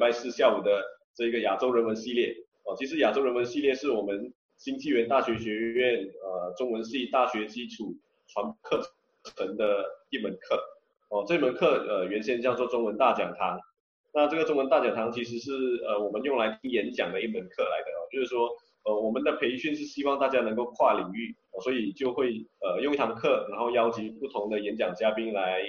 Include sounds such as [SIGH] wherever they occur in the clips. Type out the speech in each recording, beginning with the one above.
礼拜四下午的这个亚洲人文系列。哦，其实亚洲人文系列是我们新纪元大学学院呃中文系大学基础传课程的一门课。哦，这门课呃原先叫做中文大讲堂。那这个中文大讲堂其实是呃我们用来听演讲的一门课来的哦，就是说呃我们的培训是希望大家能够跨领域，哦、所以就会呃用一堂课，然后邀请不同的演讲嘉宾来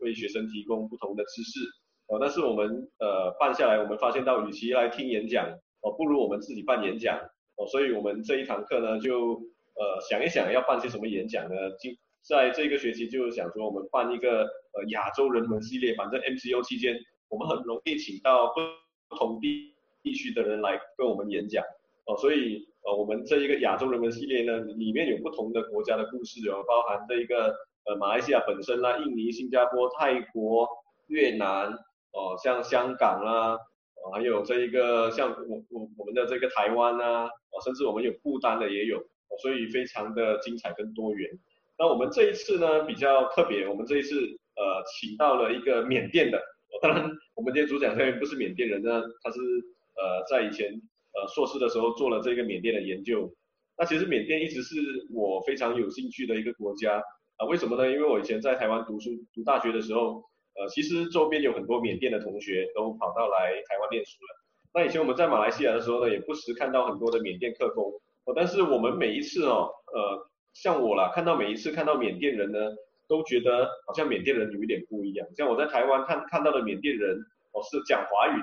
为学生提供不同的知识。哦，但是我们呃办下来，我们发现到与其来听演讲，哦不如我们自己办演讲。哦，所以我们这一堂课呢就呃想一想要办些什么演讲呢？就在这个学期就是想说我们办一个呃亚洲人文系列，反正 MCO 期间。我们很容易请到不同地地区的人来跟我们演讲哦，所以呃，我们这一个亚洲人文系列呢，里面有不同的国家的故事哦，包含这一个呃马来西亚本身啦、印尼、新加坡、泰国、越南哦，像香港啦，哦，还有这一个像我我我们的这个台湾啊，哦，甚至我们有不丹的也有，所以非常的精彩跟多元。那我们这一次呢比较特别，我们这一次呃请到了一个缅甸的。当然，我们今天主讲人不是缅甸人呢，他是呃在以前呃硕士的时候做了这个缅甸的研究。那其实缅甸一直是我非常有兴趣的一个国家啊，为什么呢？因为我以前在台湾读书读大学的时候，呃，其实周边有很多缅甸的同学都跑到来台湾念书了。那以前我们在马来西亚的时候呢，也不时看到很多的缅甸客工。哦，但是我们每一次哦，呃，像我啦，看到每一次看到缅甸人呢。都觉得好像缅甸人有一点不一样，像我在台湾看看到的缅甸人哦是讲华语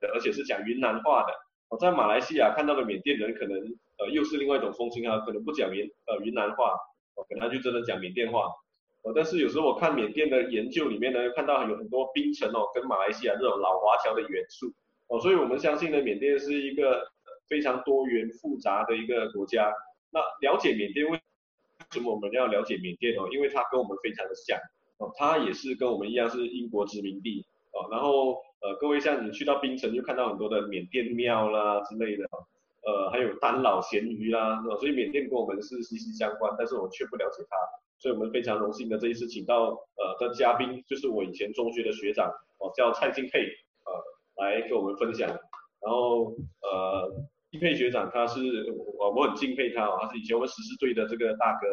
的，而且是讲云南话的。我在马来西亚看到的缅甸人可能呃又是另外一种风情啊，可能不讲云呃云南话，可能他就真的讲缅甸话。哦，但是有时候我看缅甸的研究里面呢，看到有很多槟城哦跟马来西亚这种老华侨的元素哦，所以我们相信呢，缅甸是一个非常多元复杂的一个国家。那了解缅甸为为什么我们要了解缅甸哦？因为它跟我们非常的像哦，它也是跟我们一样是英国殖民地哦。然后呃，各位像你去到槟城就看到很多的缅甸庙啦之类的，呃，还有丹老咸鱼啦，所以缅甸跟我们是息息相关，但是我却不了解它。所以我们非常荣幸的这一次请到呃的嘉宾，就是我以前中学的学长哦，叫蔡敬佩呃，来跟我们分享。然后呃。敬佩学长，他是我我很敬佩他哦，他是以前我们十四队的这个大哥，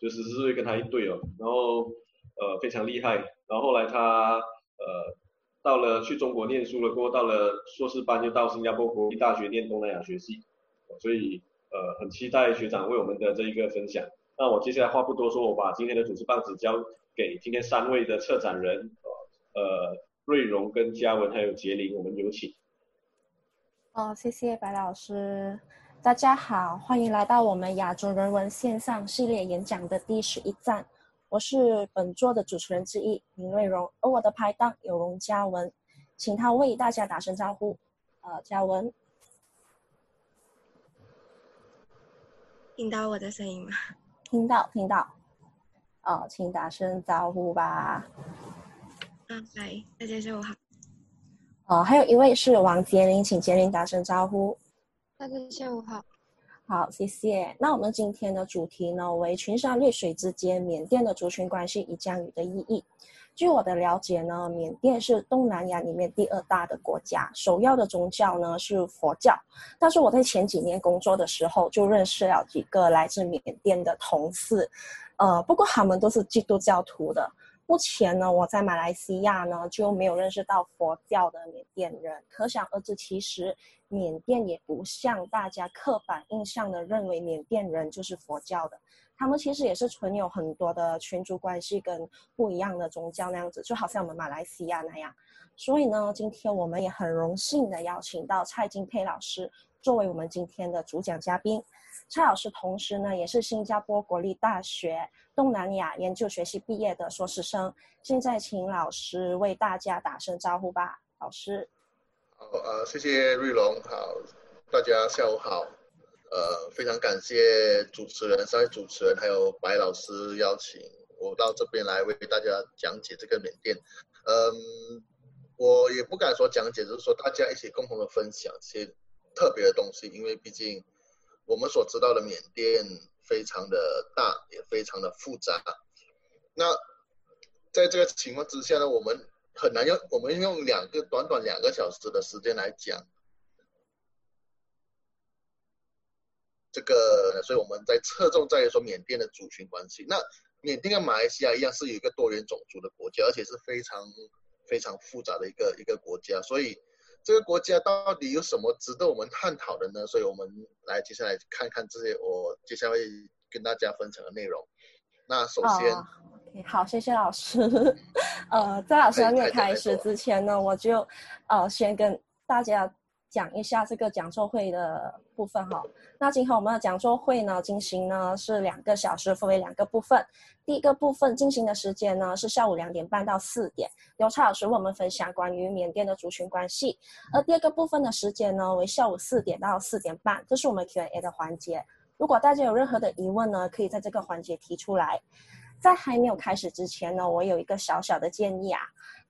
就十四队跟他一队哦，然后呃非常厉害，然后后来他呃到了去中国念书了，过后到了硕士班就到新加坡国立大学念东南亚学系，所以呃很期待学长为我们的这一个分享。那我接下来话不多说，我把今天的主持棒子交给今天三位的策展人，呃瑞荣跟嘉文还有杰林，我们有请。哦，谢谢白老师。大家好，欢迎来到我们亚洲人文线上系列演讲的第十一站。我是本座的主持人之一林瑞荣，而我的拍档有容嘉文，请他为大家打声招呼。呃，嘉文，听到我的声音吗？听到，听到。哦，请打声招呼吧。嗯，嗨，大家下午好。哦，还有一位是王杰林，请杰林打声招呼。大家下午好。好，谢谢。那我们今天的主题呢，为群山绿水之间，缅甸的族群关系与降雨的意义。据我的了解呢，缅甸是东南亚里面第二大的国家，首要的宗教呢是佛教。但是我在前几年工作的时候，就认识了几个来自缅甸的同事，呃，不过他们都是基督教徒的。目前呢，我在马来西亚呢就没有认识到佛教的缅甸人，可想而知，其实缅甸也不像大家刻板印象的认为缅甸人就是佛教的，他们其实也是存有很多的群族关系跟不一样的宗教那样子，就好像我们马来西亚那样。所以呢，今天我们也很荣幸的邀请到蔡金佩老师作为我们今天的主讲嘉宾。蔡老师同时呢，也是新加坡国立大学东南亚研究学系毕业的硕士生。现在请老师为大家打声招呼吧，老师。好，呃，谢谢瑞龙，好，大家下午好。呃，非常感谢主持人、三位主持人还有白老师邀请我到这边来为大家讲解这个缅甸。嗯，我也不敢说讲解，就是说大家一起共同的分享一些特别的东西，因为毕竟。我们所知道的缅甸非常的大，也非常的复杂。那在这个情况之下呢，我们很难用我们用两个短短两个小时的时间来讲这个，所以我们在侧重在于说缅甸的族群关系。那缅甸跟马来西亚一样，是有一个多元种族的国家，而且是非常非常复杂的一个一个国家。所以这个国家到底有什么值得我们探讨的呢？所以我们来接下来看看这些我接下来会跟大家分享的内容。那首先。Oh. Okay, 好，谢谢老师。[LAUGHS] 呃，在老师还没有开始之前呢，我就呃先跟大家讲一下这个讲座会的部分哈。那今天我们的讲座会呢进行呢是两个小时，分为两个部分。第一个部分进行的时间呢是下午两点半到四点，由蔡老师为我们分享关于缅甸的族群关系。而第二个部分的时间呢为下午四点到四点半，这是我们 Q&A 的环节。如果大家有任何的疑问呢，可以在这个环节提出来。在还没有开始之前呢，我有一个小小的建议啊，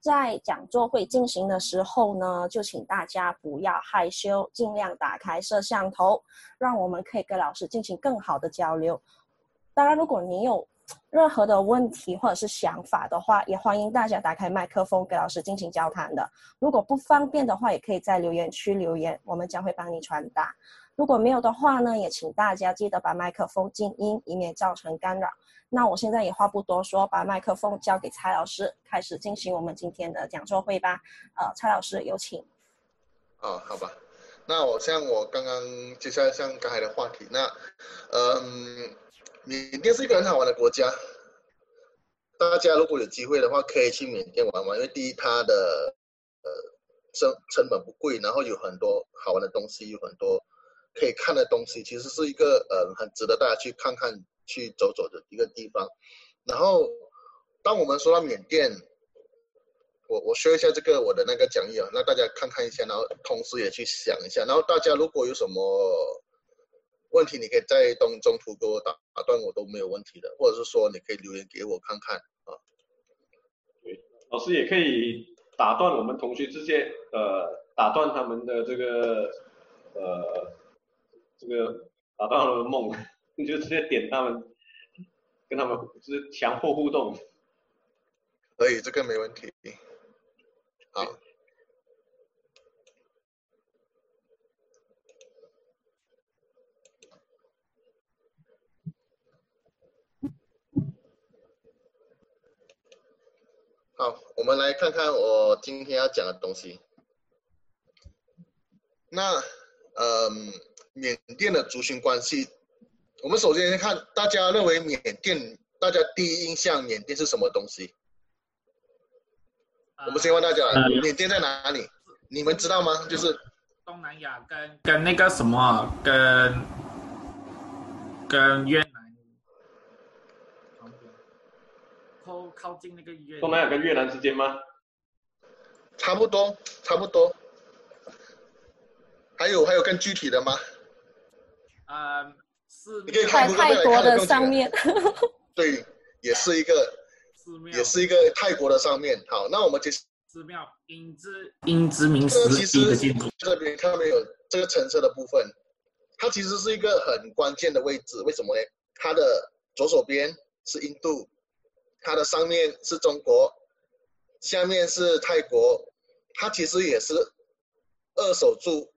在讲座会进行的时候呢，就请大家不要害羞，尽量打开摄像头，让我们可以跟老师进行更好的交流。当然，如果你有 [TSK] 任何的问题或者是想法的话，也欢迎大家打开麦克风给老师进行交谈的。如果不方便的话，也可以在留言区留言，我们将会帮你传达。如果没有的话呢，也请大家记得把麦克风静音，以免造成干扰。那我现在也话不多说，把麦克风交给蔡老师，开始进行我们今天的讲座会吧。呃，蔡老师有请。哦，好吧。那我像我刚刚接下来像刚才的话题，那嗯，缅甸是一个很好玩的国家，大家如果有机会的话，可以去缅甸玩玩，因为第一它的呃成成本不贵，然后有很多好玩的东西，有很多可以看的东西，其实是一个呃很值得大家去看看。去走走的一个地方，然后当我们说到缅甸，我我说一下这个我的那个讲义啊，让大家看看一下，然后同时也去想一下，然后大家如果有什么问题，你可以在中中途给我打打断我都没有问题的，或者是说你可以留言给我看看啊。对，老师也可以打断我们同学之间，呃，打断他们的这个呃这个打到他们的梦。你就直接点他们，跟他们就是强迫互动。可以，这个没问题。好。好，我们来看看我今天要讲的东西。那，嗯，缅甸的族群关系。我们首先看，大家认为缅甸，大家第一印象缅甸是什么东西？我们先问大家，缅甸在哪里？你们知道吗？就是东南亚跟跟那个什么，跟跟越南靠靠近那个越东南亚跟越南之间吗？差不多，差不多。还有还有更具体的吗？嗯。你可以看泰国的上面，[LAUGHS] 对，也是一个，也是一个泰国的上面。好，那我们其实寺庙英殖英殖民时期的建筑，这边看到没有？这个橙色的部分，它其实是一个很关键的位置。为什么呢？它的左手边是印度，它的上面是中国，下面是泰国，它其实也是二手住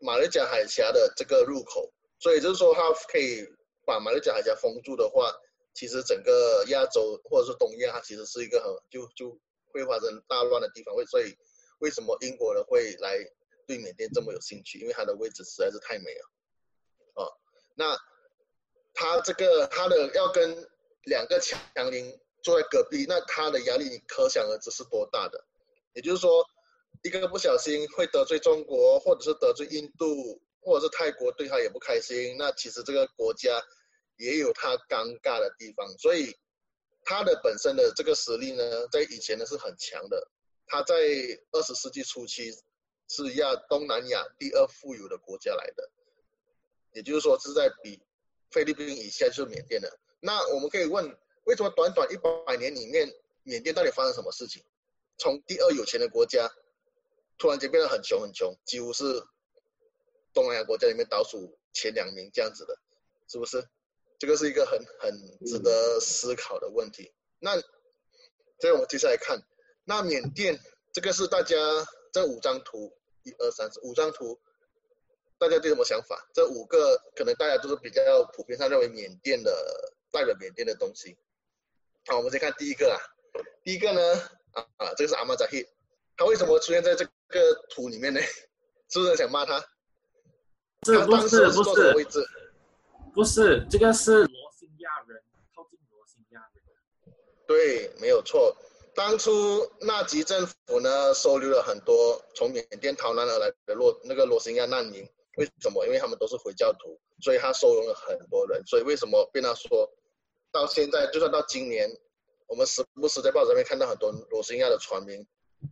马六甲海峡的这个入口。所以就是说，它可以把马六甲海峡封住的话，其实整个亚洲或者是东亚，它其实是一个很就就会发生大乱的地方。为所以为什么英国人会来对缅甸这么有兴趣？因为它的位置实在是太美了。哦，那它这个它的要跟两个强邻坐在隔壁，那它的压力你可想而知是多大的。也就是说，一个不小心会得罪中国，或者是得罪印度。或者是泰国对他也不开心，那其实这个国家也有他尴尬的地方，所以他的本身的这个实力呢，在以前呢是很强的。他在二十世纪初期是亚东南亚第二富有的国家来的，也就是说是在比菲律宾以下就是缅甸的。那我们可以问，为什么短短一百年里面，缅甸到底发生什么事情？从第二有钱的国家，突然间变得很穷很穷，几乎是。东南亚国家里面倒数前两名这样子的，是不是？这个是一个很很值得思考的问题。那，所以我们接下来看，那缅甸这个是大家这五张图，一二三四五张图，大家对什么想法？这五个可能大家都是比较普遍上认为缅甸的代表缅甸的东西。好，我们先看第一个啊，第一个呢，啊啊，这个是阿玛扎希，他为什么出现在这个图里面呢？[LAUGHS] 是不是想骂他？是不是不是，不是，这个是罗兴亚人，靠近罗兴亚人。对，没有错。当初纳吉政府呢，收留了很多从缅甸逃难而来的罗那个罗兴亚难民。为什么？因为他们都是回教徒，所以他收容了很多人。所以为什么被他说，到现在就算到今年，我们时不时在报纸上面看到很多罗兴亚的船民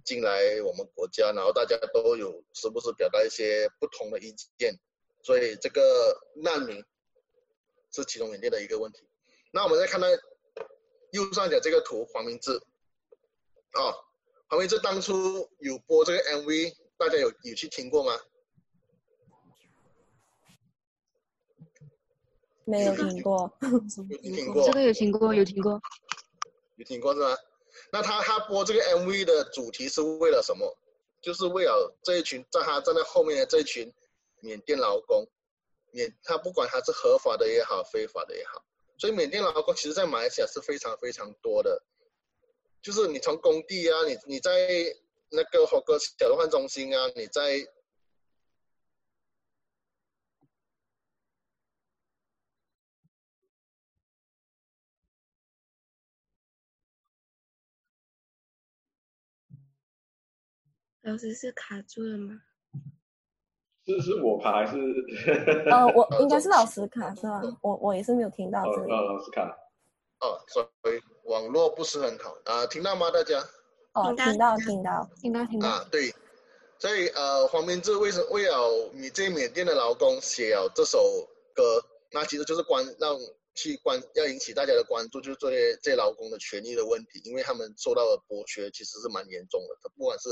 进来我们国家，然后大家都有时不时表达一些不同的意见。所以这个难民是其中缅甸的一个问题。那我们再看到右上角这个图，黄明志啊，黄明志当初有播这个 MV，大家有有去听过吗？没有听过。有听过。这个有听过，有听过。有听过是吗？那他他播这个 MV 的主题是为了什么？就是为了这一群在他站在后面的这一群。缅甸劳工，缅他不管他是合法的也好，非法的也好，所以缅甸劳工其实，在马来西亚是非常非常多的。就是你从工地啊，你你在那个火锅小的换中心啊，你在，老师是卡住了吗？是是我卡还是？呃，[LAUGHS] 我应该是老师卡是吧？我我也是没有听到这里。呃，老师卡。哦，所以网络不是很好啊、呃，听到吗？大家？哦，听到听到听到听到。啊，对，所以呃，黄明志为什么为了你这缅甸的劳工写了这首歌？那其实就是关让去关要引起大家的关注，就是这些这些劳工的权益的问题，因为他们受到的剥削其实是蛮严重的，不管是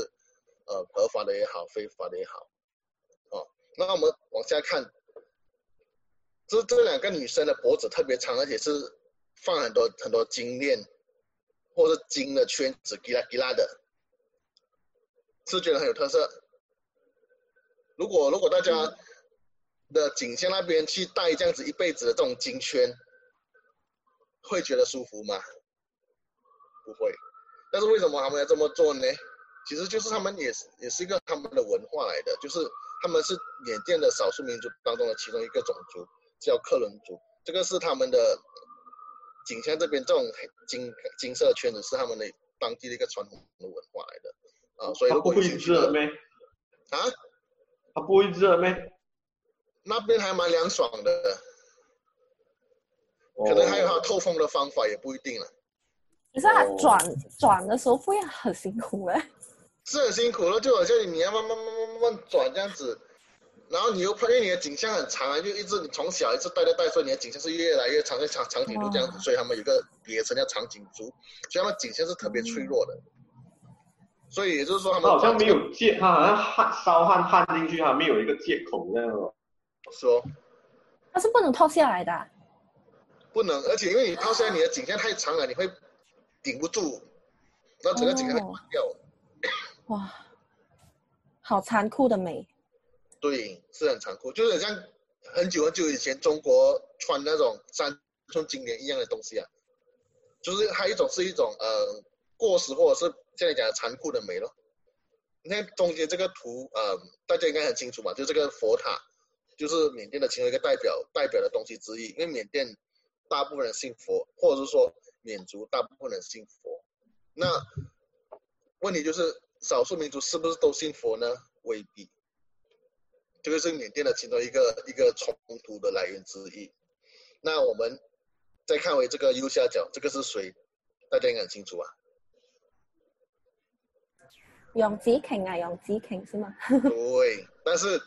呃合法的也好，非法的也好。那我们往下看，这这两个女生的脖子特别长，而且是放很多很多金链，或者金的圈子，吉拉吉拉的，是觉得很有特色。如果如果大家的颈项那边去戴这样子一辈子的这种金圈，会觉得舒服吗？不会。但是为什么他们要这么做呢？其实就是他们也是也是一个他们的文化来的，就是。他们是缅甸的少数民族当中的其中一个种族，叫克伦族。这个是他们的景象这边这种金金色圈子，是他们的当地的一个传统的文化来的。啊，所以如果你去的啊，它不会热咩？那边还蛮凉爽的，可能还有它透风的方法，也不一定了。可是他转转的时候会很辛苦哎。是很辛苦了，就好像你要慢慢慢慢慢慢转这样子，然后你又怕，因为你的颈项很长啊，就一直你从小一直带带带，所以你的颈项是越来越长，像长长颈鹿这样子，所以他们有个别称叫长颈族，所以他们颈项是特别脆弱的。所以也就是说，他们好像没有借，他好像汗烧汗汗进去，他没有一个借口那样。说，它是不能套下来的。不能，而且因为你套下来，你的颈项太长了，你会顶不住，那整个颈项会断掉。哦哇，好残酷的美。对，是很残酷，就是像很久很久以前中国穿那种三寸金莲一样的东西啊。就是还有一种是一种呃过时或者是现在讲的残酷的美咯。你看中间这个图，呃，大家应该很清楚吧？就这个佛塔，就是缅甸的其中一个代表代表的东西之一。因为缅甸大部分人信佛，或者是说缅族大部分人信佛。那问题就是。少数民族是不是都信佛呢？未必，这个是缅甸的其中一个一个冲突的来源之一。那我们再看回这个右下角，这个是谁？大家应该很清楚啊。杨紫琼啊，杨紫琼是吗？[LAUGHS] 对，但是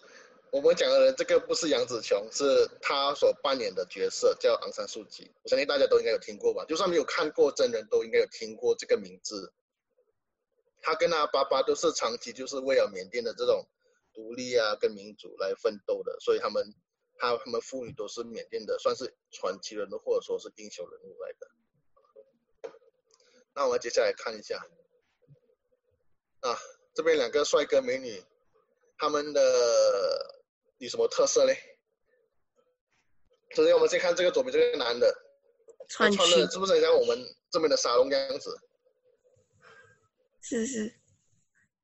我们讲的人，这个不是杨紫琼，是他所扮演的角色叫昂山素季。我相信大家都应该有听过吧？就算没有看过真人，都应该有听过这个名字。他跟他爸爸都是长期就是为了缅甸的这种独立啊跟民主来奋斗的，所以他们他他们父女都是缅甸的，算是传奇人物或者说是英雄人物来的。那我们接下来看一下，啊，这边两个帅哥美女，他们的有什么特色嘞？首先我们先看这个左边这个男的，穿的是不是很像我们这边的沙龙样子？是是。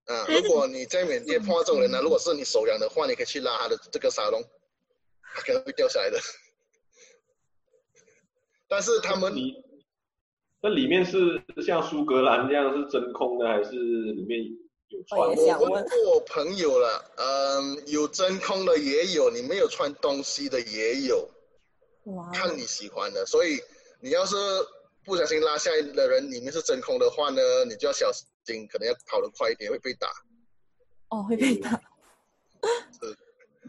啊，如果你在缅甸碰到这种人呢，如果是你手痒的话，你可以去拉他的这个沙龙。他可能会掉下来的，[LAUGHS] 但是他们，那里面是像苏格兰这样是真空的，还是里面有穿？我问过我朋友了，嗯，有真空的也有，你没有穿东西的也有，哇，看你喜欢的。所以你要是不小心拉下来的人里面是真空的话呢，你就要小心，可能要跑得快一点，会被打。哦，会被打。是。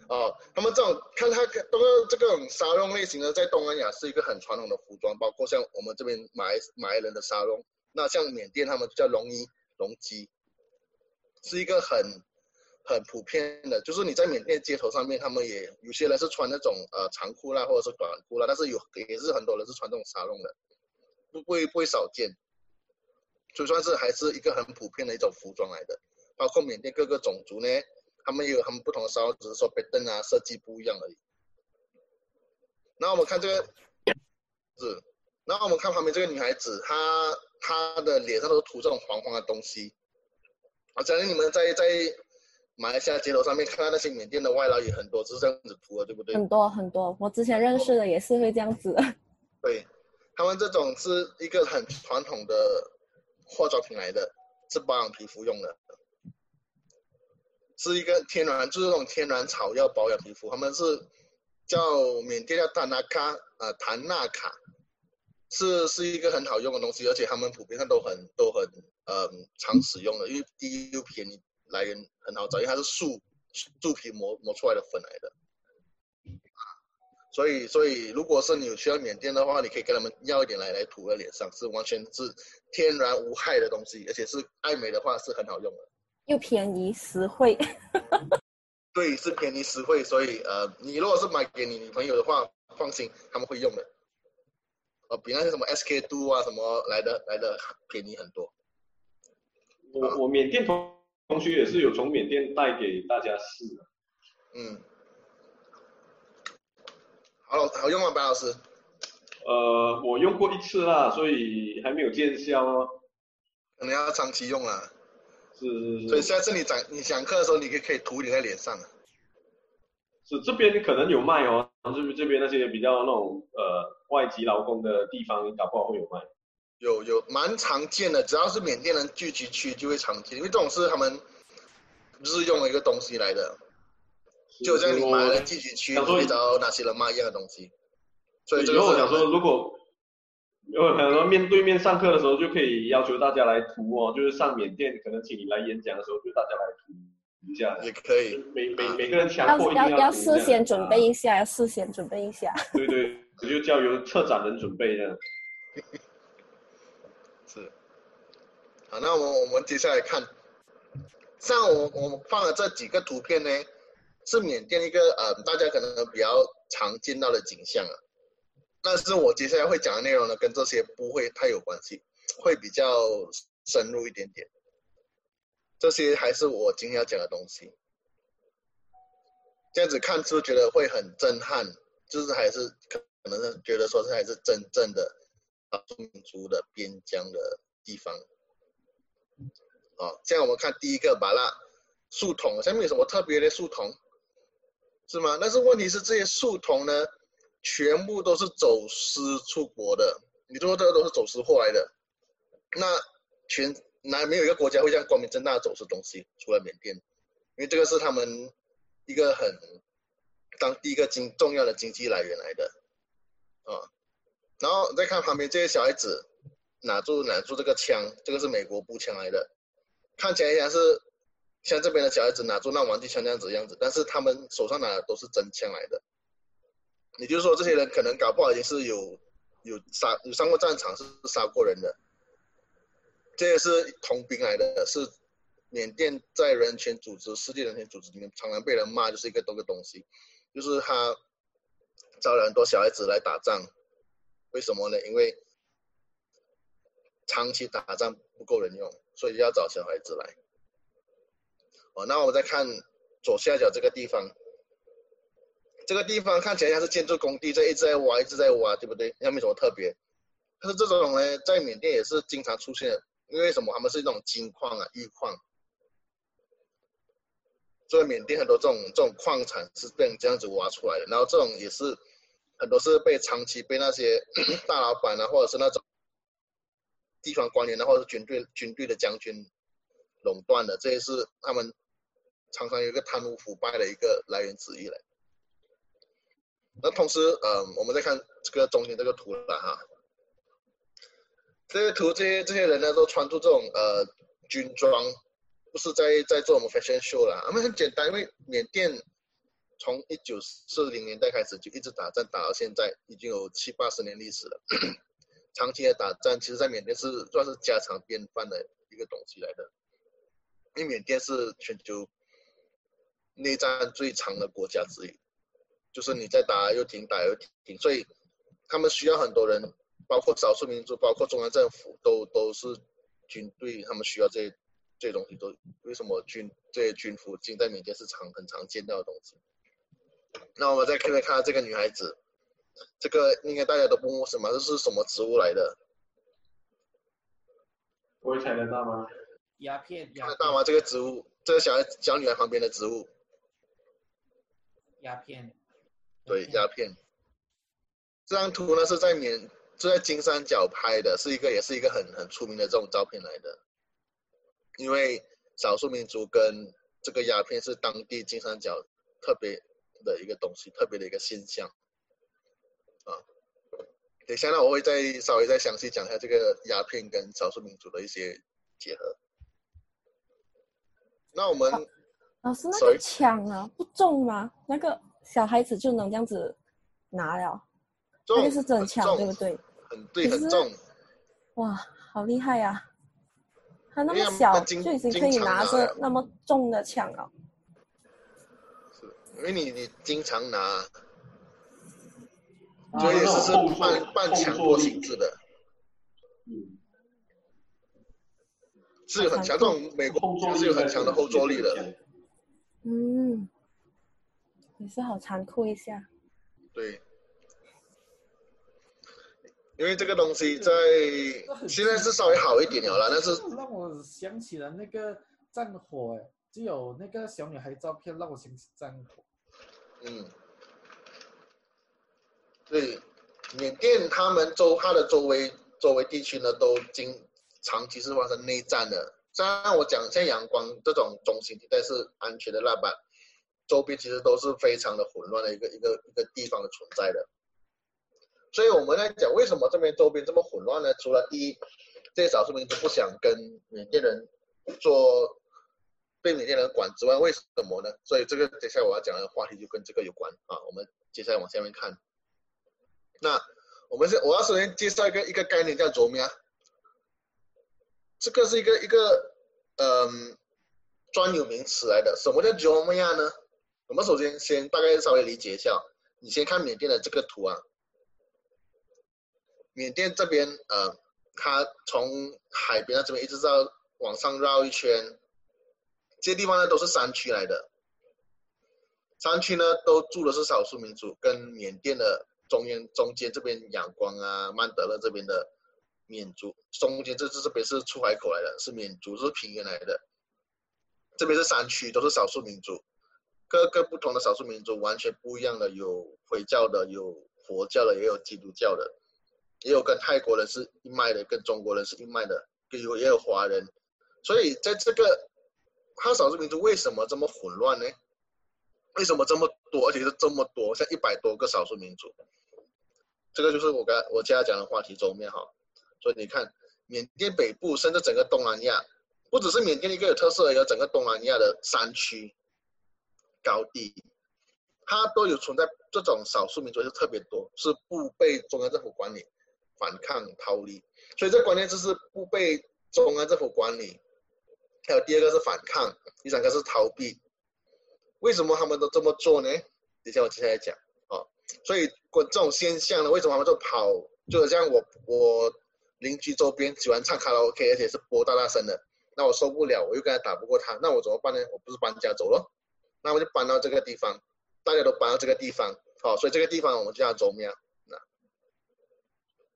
哦，他们这种看他都是这个沙龙类型的，在东南亚是一个很传统的服装，包括像我们这边马来马来人的沙龙，那像缅甸他们就叫龙衣龙基，是一个很很普遍的，就是你在缅甸街头上面，他们也有些人是穿那种呃长裤啦，或者是短裤啦，但是有也是很多人是穿这种沙龙的，不不会不会少见，就算是还是一个很普遍的一种服装来的，包括缅甸各个种族呢。他们也有他们不同的烧，只是说被灯啊设计不一样而已。那我们看这个，是，然后我们看旁边这个女孩子，她她的脸上都是涂这种黄黄的东西。我相信你们在在马来西亚街头上面看到那些缅甸的外劳也很多，是这样子涂的，对不对？很多很多，我之前认识的也是会这样子。对，他们这种是一个很传统的化妆品来的，是保养皮肤用的。是一个天然，就是那种天然草药保养皮肤。他们是叫缅甸叫丹纳卡，呃，檀纳卡，是是一个很好用的东西，而且他们普遍上都很都很呃常使用的，因为第一又便宜，来源很好找，因为它是树树皮磨磨出来的粉来的。所以所以如果是你有需要缅甸的话，你可以跟他们要一点来来涂在脸上，是完全是天然无害的东西，而且是爱美的话是很好用的。又便宜实惠，[LAUGHS] 对，是便宜实惠，所以呃，你如果是买给你女朋友的话，放心，他们会用的，呃，比那些什么 SK two 啊什么来的来的便宜很多。我我缅甸同同学也是有从缅甸带给大家试的，嗯，好好用吗，白老师？呃，我用过一次啦，所以还没有见效哦，可能要长期用了。是是是，所以下次你讲你讲课的时候，你可以可以涂点在脸上。是这边可能有卖哦，这边这边那些比较那种呃外籍劳工的地方，你搞不好会有卖。有有蛮常见的，只要是缅甸人聚集区就会常见，因为这种是他们日用的一个东西来的，就像你买了聚集区，你会找到哪些人卖一样的东西。所以这个是我想说，如果。因为可能面对面上课的时候就可以要求大家来涂哦，就是上缅甸可能请你来演讲的时候，就大家来涂一下，也可以。每每每个人强迫一定要要要事先准备一下，要事先准备一下。对对，我就叫由策展人准备这样。是。好，那我们我们接下来看，像我我们放的这几个图片呢，是缅甸一个呃大家可能比较常见到的景象啊。但是我接下来会讲的内容呢，跟这些不会太有关系，会比较深入一点点。这些还是我今天要讲的东西。这样子看是不是觉得会很震撼？就是还是可能是觉得说是还是真正的少数民族的边疆的地方。好，现在我们看第一个巴拉树桶，下面有什么特别的树桶？是吗？但是问题是这些树桶呢？全部都是走私出国的，你说这个都是走私货来的，那全哪没有一个国家会这样光明正大走私东西，除了缅甸，因为这个是他们一个很当第一个经重要的经济来源来的，啊，然后再看旁边这些小孩子拿住拿住这个枪，这个是美国步枪来的，看起来像是像这边的小孩子拿住那玩具枪这样子样子，但是他们手上拿的都是真枪来的。也就是说，这些人可能搞不好已经是有有杀有上过战场，是杀过人的。这也是同兵来的，是缅甸在人权组织、世界人权组织里面常常被人骂，就是一个多个东西，就是他招了很多小孩子来打仗，为什么呢？因为长期打仗不够人用，所以要找小孩子来。哦，那我们再看左下角这个地方，这个地方看起来像是建筑工地，这一直在挖，一直在挖，对不对？那没什么特别。但是这种呢，在缅甸也是经常出现，因为什么？他们是一种金矿啊、玉矿。所以缅甸很多这种这种矿产是被这样子挖出来的，然后这种也是很多是被长期被那些 [COUGHS] 大老板啊，或者是那种地方官员啊，或者是军队军队的将军垄断的，这也是他们常常有一个贪污腐败的一个来源之一来。那同时，呃，我们再看这个中间这个图了哈，这个图这些这些人呢都穿着这种呃军装。不是在在做我们 fashion show 啦，我们很简单，因为缅甸从一九四零年代开始就一直打仗，打到现在已经有七八十年历史了。[CLEARS THROAT] 长期的打仗，其实在缅甸是算是家常便饭的一个东西来的。因为缅甸是全球内战最长的国家之一，就是你在打又停，打又停，所以他们需要很多人，包括少数民族，包括中央政府，都都是军队，他们需要这些。这些东西都为什么军这些军服进在缅甸是常很常见到的东西？那我们再看看看这个女孩子，这个应该大家都不陌生吧？这是什么植物来的？不会猜得到吗？鸦片。猜得到吗？这个植物，这个小孩小女孩旁边的植物。鸦片。对，鸦片。这张图呢是在缅，是在金三角拍的，是一个也是一个很很出名的这种照片来的。因为少数民族跟这个鸦片是当地金三角特别的一个东西，特别的一个现象，啊，等一下呢，我会再稍微再详细讲一下这个鸦片跟少数民族的一些结合。那我们老师那个枪啊，不重吗？那个小孩子就能这样子拿了，那个是真枪，对不对？很对，很重。哇，好厉害呀！他那么小就已经可以拿着那么重的枪了。是，因为你你经常拿，所以是是半半强迫性质的。嗯，是很强，这种美国是有很强的后坐力的。嗯，也是好残酷一下。对。因为这个东西在现在是稍微好一点了啦，但是让我想起了那个战火，哎，只有那个小女孩照片让我想起战火。嗯，对，缅甸他们周它的周围周围地区呢，都经长期是发生内战的。虽然我讲像阳光这种中心地带是安全的那般，周边其实都是非常的混乱的一个一个一个地方的存在的。所以我们来讲，为什么这边周边这么混乱呢？除了第一，这些少数民族不想跟缅甸人做，被缅甸人管之外，为什么呢？所以这个接下来我要讲的话题就跟这个有关啊。我们接下来往下面看。那我们是我要首先介绍一个一个概念叫柔苗，这个是一个一个嗯专有名词来的。什么叫柔苗呢？我们首先先大概稍微理解一下，你先看缅甸的这个图啊。缅甸这边，呃，它从海边这边一直到往上绕一圈，这些地方呢都是山区来的。山区呢都住的是少数民族，跟缅甸的中间中间这边仰光啊、曼德勒这边的缅族，中间这这这边是出海口来的，是缅族，是平原来的。这边是山区，都是少数民族，各个不同的少数民族完全不一样的，有回教的，有佛教的，也有基督教的。也有跟泰国人是一脉的，跟中国人是一脉的，有也有华人，所以在这个他少数民族为什么这么混乱呢？为什么这么多，而且是这么多，像一百多个少数民族？这个就是我刚我接下来讲的话题中面哈。所以你看，缅甸北部甚至整个东南亚，不只是缅甸一个有特色的，有整个东南亚的山区、高地，它都有存在这种少数民族就特别多，是不被中央政府管理。反抗逃离，所以这关键就是不被中央政府管理。还有第二个是反抗，第三个是逃避。为什么他们都这么做呢？等下我接下来讲啊。所以过这种现象呢，为什么他们就跑？就好像我我邻居周边喜欢唱卡拉 OK，而且是播大大声的，那我受不了，我又跟他打不过他，那我怎么办呢？我不是搬家走了，那我就搬到这个地方，大家都搬到这个地方，好，所以这个地方我们叫周庙。那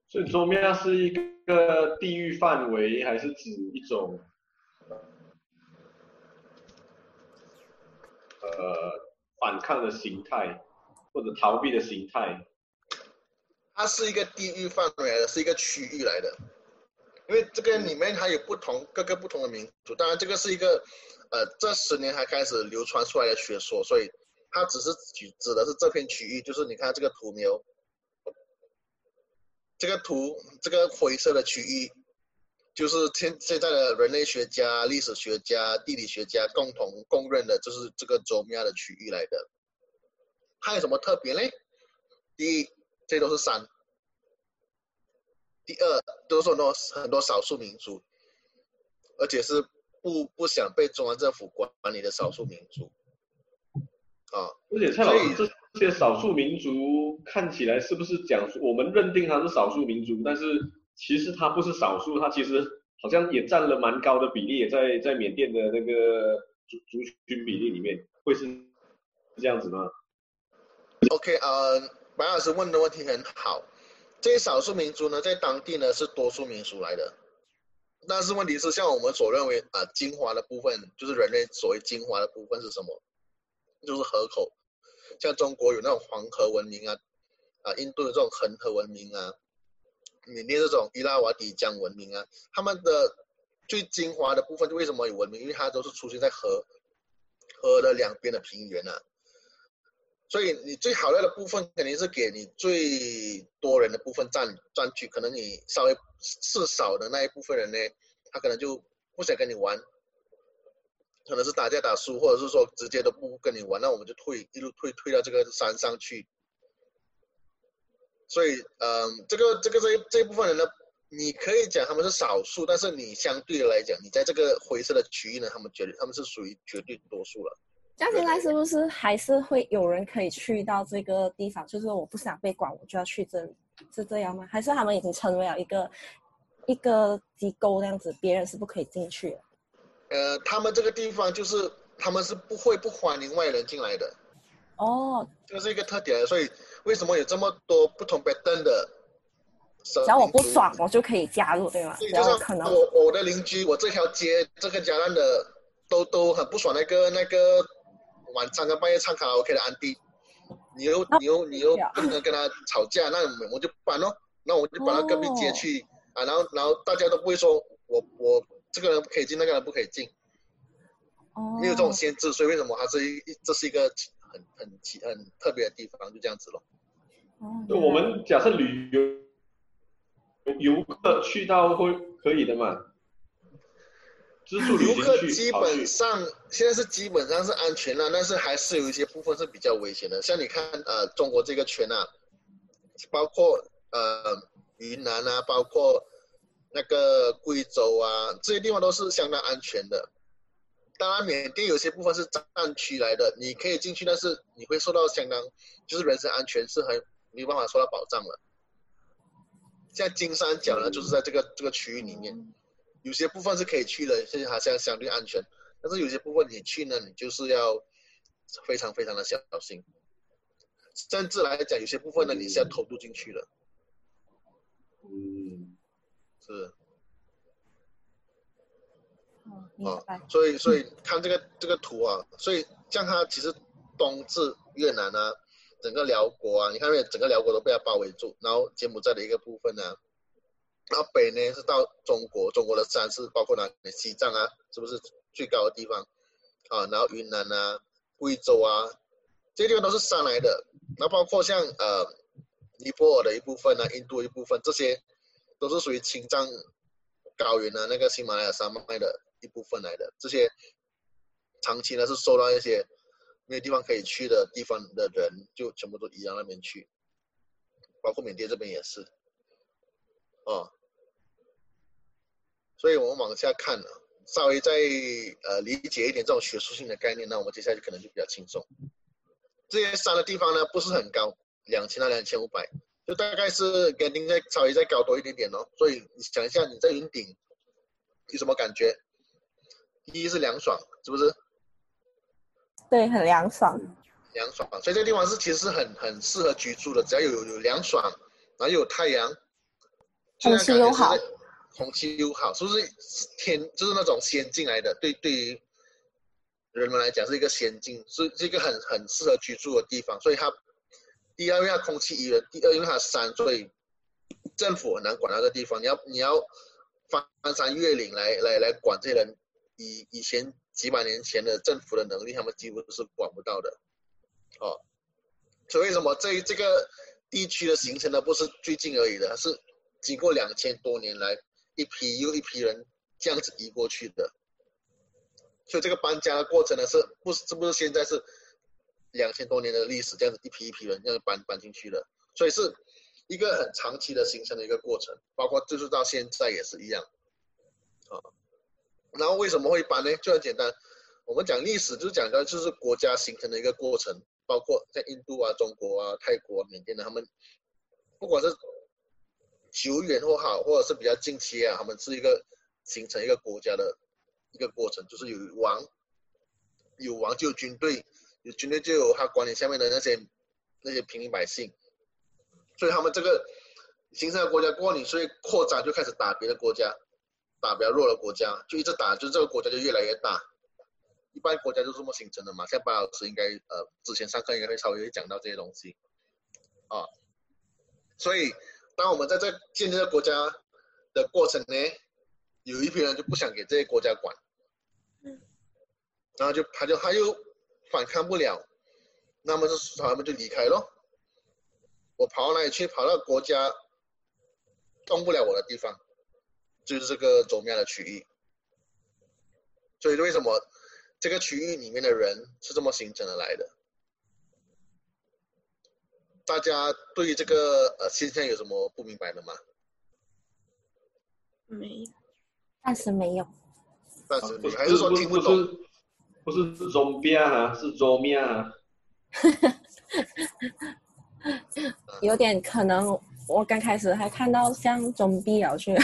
所以周庙是一个地域范围，还是指一种呃反抗的形态？或者逃避的形态，它是一个地域范围的，是一个区域来的，因为这个里面还有不同各个不同的民族，当然这个是一个，呃，这十年才开始流传出来的学说，所以它只是指指的是这片区域，就是你看这个图没有，这个图这个灰色的区域，就是现现在的人类学家、历史学家、地理学家共同公认的，就是这个周庙的区域来的。它有什么特别呢？第一，这都是山；第二，都是很多很多少数民族，而且是不不想被中央政府管理的少数民族。啊，而且蔡老师，这些少数民族看起来是不是讲我们认定它是少数民族，但是其实它不是少数，它其实好像也占了蛮高的比例，也在在缅甸的那个族族群比例里面，会是这样子吗？OK，呃，白老师问的问题很好。这些少数民族呢，在当地呢是多数民族来的，但是问题是，像我们所认为啊、精华的部分就是人类所谓精华的部分是什么？就是河口。像中国有那种黄河文明啊，啊，印度的这种恒河文明啊，缅甸这种伊拉瓦底江文明啊，他们的最精华的部分，就为什么有文明？因为它都是出现在河河的两边的平原啊。所以你最好的部分肯定是给你最多人的部分占占据，可能你稍微事少的那一部分人呢，他可能就不想跟你玩，可能是打架打输，或者是说直接都不跟你玩，那我们就退一路退退到这个山上去。所以，嗯，这个这个这这一部分人呢，你可以讲他们是少数，但是你相对的来讲，你在这个灰色的区域呢，他们绝对他们是属于绝对多数了。那现在是不是还是会有人可以去到这个地方？就是我不想被管，我就要去这里，是这样吗？还是他们已经成为了一个一个机构这样子，别人是不可以进去的？呃，他们这个地方就是他们是不会不欢迎外人进来的。哦，这是一个特点，所以为什么有这么多不同 pattern 的？只要我不爽，我就可以加入，对吗？对，就是可能我我的邻居，我这条街这个家人的都都很不爽那个那个。晚上跟半夜唱卡拉 OK 的安迪，你又你又你又不能跟他吵架，那我就搬咯，那我就把他隔壁街去、哦、啊，然后然后大家都不会说我我这个人可以进，那个人不可以进，哦，没有这种限制，所以为什么它是一这是一个很很奇很特别的地方，就这样子咯。就，我们假设旅游游客去到会可以的嘛？游客基本上现在是基本上是安全了，但是还是有一些部分是比较危险的。像你看，呃，中国这个圈啊，包括呃云南啊，包括那个贵州啊，这些地方都是相当安全的。当然，缅甸有些部分是战区来的，你可以进去，但是你会受到相当，就是人身安全是很没有办法受到保障了。像金三角呢，就是在这个这个区域里面。有些部分是可以去的，现在好像相对安全，但是有些部分你去呢，你就是要非常非常的小心，甚至来讲，有些部分呢，你是要偷渡进去的。嗯，是。哦，明白。所以，所以看这个这个图啊，所以像它其实东至越南啊，整个辽国啊，你看，整个辽国都被它包围住，然后柬埔寨的一个部分呢、啊。然后北呢是到中国，中国的山是包括哪里？西藏啊，是不是最高的地方？啊，然后云南啊、贵州啊，这些地方都是山来的。那包括像呃尼泊尔的一部分啊，印度一部分，这些都是属于青藏高原的那个喜马拉雅山脉的一部分来的。这些长期呢是受到一些没有地方可以去的地方的人，就全部都移到那边去，包括缅甸这边也是。哦，所以我们往下看了，稍微再呃理解一点这种学术性的概念，那我们接下来可能就比较轻松。这些山的地方呢不是很高，两千到两千五百，就大概是跟您再稍微再高多一点点哦。所以你想一下，你在云顶有什么感觉？第一是凉爽，是不是？对，很凉爽。凉爽，所以这个地方是其实是很很适合居住的，只要有有凉爽，然后有太阳，空气又好，空气又好，是不是天就是那种仙境来的？对，对于人们来讲是一个仙境，是是一个很很适合居住的地方。所以它第二，因为它空气宜人；第二，因为它山，所以政府很难管那个地方。你要你要翻山越岭来来来管这些人，以以前几百年前的政府的能力，他们几乎都是管不到的。哦，所以为什么这这个地区的形成呢？不是最近而已的，是经过两千多年来一批又一批人这样子移过去的。所以这个搬家的过程呢，是不是是不是现在是两千多年的历史，这样子一批一批人这样搬搬进去的？所以是一个很长期的形成的一个过程，包括就是到现在也是一样。啊，然后为什么会搬呢？就很简单，我们讲历史就是讲到就是国家形成的一个过程。包括在印度啊、中国啊、泰国、啊、缅甸的，他们不管是久远或好，或者是比较近期啊，他们是一个形成一个国家的一个过程，就是有王，有王就有军队，有军队就有他管理下面的那些那些平民百姓，所以他们这个形成的国家过后，你所以扩张就开始打别的国家，打比较弱的国家，就一直打，就这个国家就越来越大。一般国家就这么形成的嘛，像白老师应该呃之前上课应该会稍微会讲到这些东西，啊，所以当我们在这建立这个国家的过程呢，有一批人就不想给这些国家管，嗯，然后就他就他又反抗不了，那么就他们就离开咯，我跑到哪里去？跑到国家动不了我的地方，就是这个走庙的区域，所以为什么？这个区域里面的人是这么形成的来的。大家对于这个呃现象有什么不明白的吗？没有，暂时没有。暂时没有，还是说听不懂？不是不是 zombie 啊，是 zombie 啊。[LAUGHS] 有点可能，我刚开始还看到像 zombie 了去。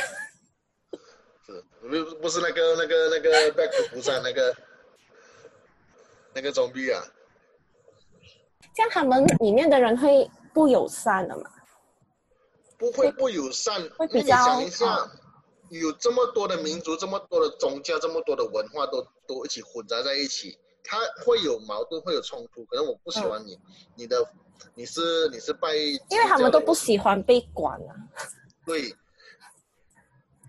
是，不不是那个那个那个 back to 釜山那个。那个装逼啊！像他们里面的人会不友善的嘛？不会不友善。会比较。你想一下，有这么多的民族，这么多的宗教，这么多的文化都，都都一起混杂在一起，它会有矛盾，会有冲突。可能我不喜欢你，嗯、你的你是你是拜，因为他们都不喜欢被管啊。对。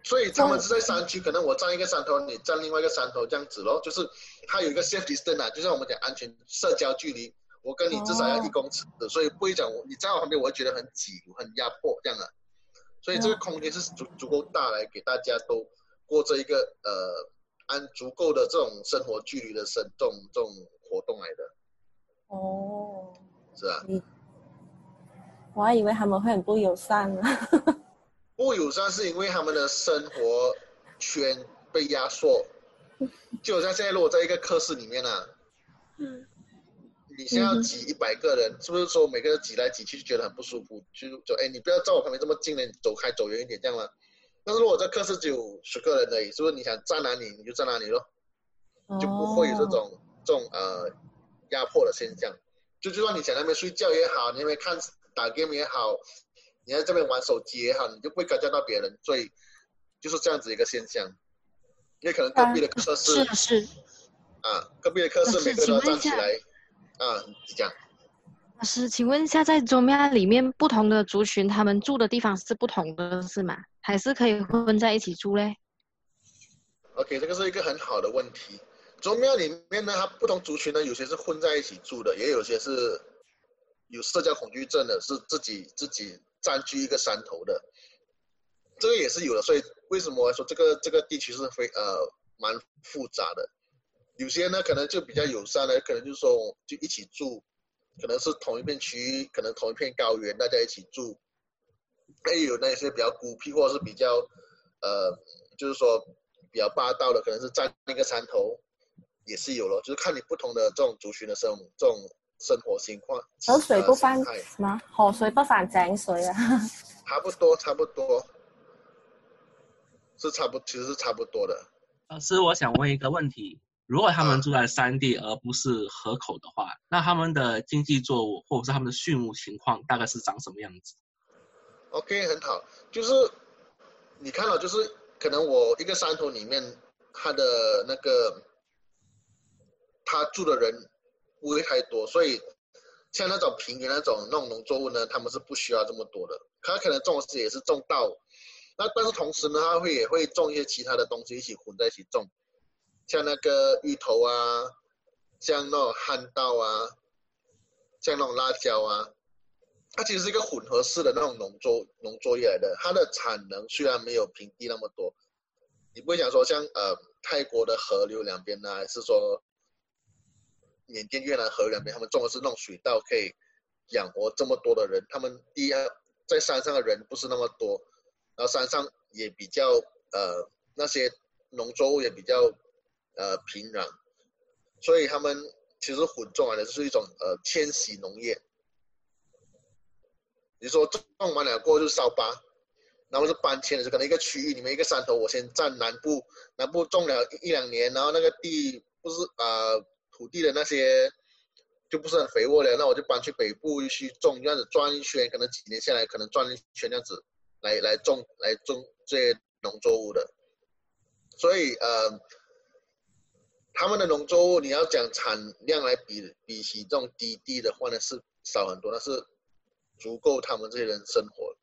所以他们是在山区，可能我站一个山头，你站另外一个山头，这样子咯。就是它有一个 safe distance 啊，就像我们讲安全社交距离，我跟你至少要一公尺的，所以不会讲我你在我旁边，我会觉得很挤、很压迫这样啊。所以这个空间是足足够大来给大家都过这一个呃按足够的这种生活距离的生这种这种活动来的。哦，是啊。我还以为他们会很不友善呢。[LAUGHS] 不友善是因为他们的生活圈被压缩，就好像现在如果在一个课室里面呢、啊，嗯，你现在要挤一百个人，嗯、是不是说每个人挤来挤去就觉得很不舒服？就就哎，你不要在我旁边这么近了，你走开走远一点这样了？但是如果这课室只有十个人而已，是不是你想站哪里你就站哪里咯？就不会有这种、哦、这种呃压迫的现象。就就算你想在那边睡觉也好，你那边看打 game 也好。你在这边玩手机也好，你就不会干扰到别人，所以就是这样子一个现象。因为可能隔壁的课室、啊、是是啊，隔壁的课室每个人都要站起来啊，是这样。老师，请问一下，在宗庙里面不同的族群，他们住的地方是不同的，是吗？还是可以混在一起住嘞？OK，这个是一个很好的问题。宗庙里面呢，它不同族群呢，有些是混在一起住的，也有些是有社交恐惧症的，是自己自己。占据一个山头的，这个也是有的，所以为什么说这个这个地区是非呃蛮复杂的？有些呢可能就比较友善的，可能就是说就一起住，可能是同一片区域，可能同一片高原大家一起住。还有那些比较孤僻或者是比较呃就是说比较霸道的，可能是占那个山头，也是有咯，就是看你不同的这种族群的生这种生活情况。河水不犯什么？河水不犯井水啊？[LAUGHS] 差不多，差不多，是差不，其实是差不多的。老师，我想问一个问题：如果他们住在山地而不是河口的话，啊、那他们的经济作物或者是他们的畜牧情况大概是长什么样子？OK，很好，就是你看到，就是可能我一个山头里面，他的那个他住的人不会太多，所以像那种平原那种那种农作物呢，他们是不需要这么多的。他可能种的是也是种稻，那但是同时呢，他会也会种一些其他的东西一起混在一起种，像那个芋头啊，像那种旱稻啊，像那种辣椒啊，它其实是一个混合式的那种农作农作业来的。它的产能虽然没有平地那么多，你不会想说像呃泰国的河流两边呢、还是说缅甸越南河两边，他们种的是那种水稻，可以养活这么多的人，他们第一。在山上的人不是那么多，然后山上也比较呃那些农作物也比较呃平壤，所以他们其实混种来的是一种呃迁徙农业。你说种完了过后就烧吧，然后是搬迁的，是可能一个区域里面一个山头，我先占南部，南部种了一两年，然后那个地不是呃土地的那些。就不是很肥沃了，那我就搬去北部去种，这样子转一圈，可能几年下来，可能转一圈这样子来来种来种这些农作物的。所以呃，他们的农作物你要讲产量来比比起这种低地的话呢，是少很多，但是足够他们这些人生活。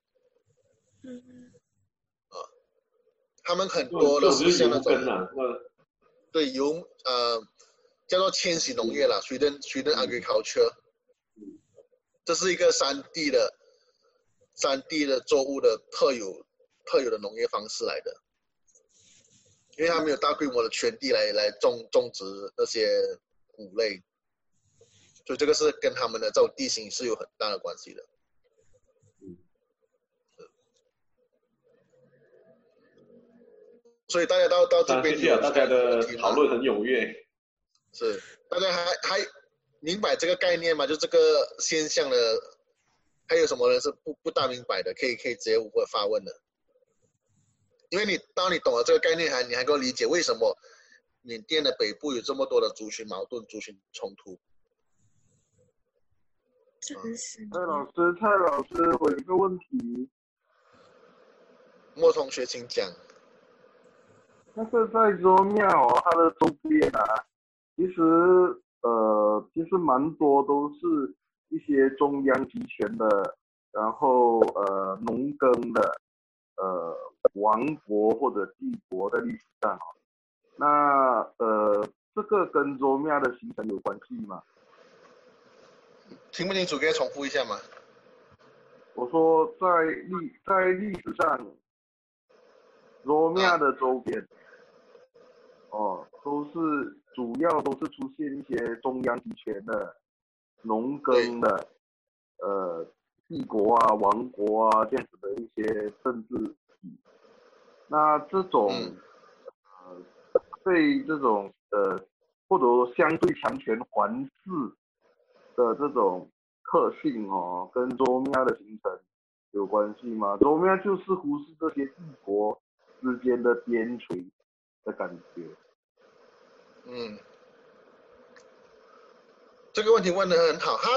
嗯。啊，他们很多都是像那种，对油呃。叫做迁徙农业啦，Sweden Sweden agriculture，这是一个山地的山地的作物的特有特有的农业方式来的，因为他没有大规模的圈地来来种种植那些谷类，所以这个是跟他们的这种地形是有很大的关系的。所以大家到到这边，谢谢大家的讨论很踊跃。是，大家还还明白这个概念吗？就这个现象的，还有什么人是不不大明白的？可以可以直接我发问的。因为你当你懂了这个概念，还你还够理解为什么缅甸的北部有这么多的族群矛盾、族群冲突。这个是。蔡老师，蔡老师，我有一个问题。莫同学，请讲。那个在卓庙，它的周边啊。其实，呃，其实蛮多都是一些中央集权的，然后呃，农耕的，呃，王国或者帝国的历史上，那呃，这个跟卓玛的形成有关系吗？听不清楚，可以重复一下吗？我说在历在历史上，卓玛的周边，哦，都是。主要都是出现一些中央集权的农耕的，呃，帝国啊、王国啊这样子的一些政治体。那这种，呃，对这种呃，或者说相对强权环视的这种特性哦，跟卓玛的形成有关系吗？卓玛就是忽视这些帝国之间的边陲的感觉。嗯，这个问题问的很好。它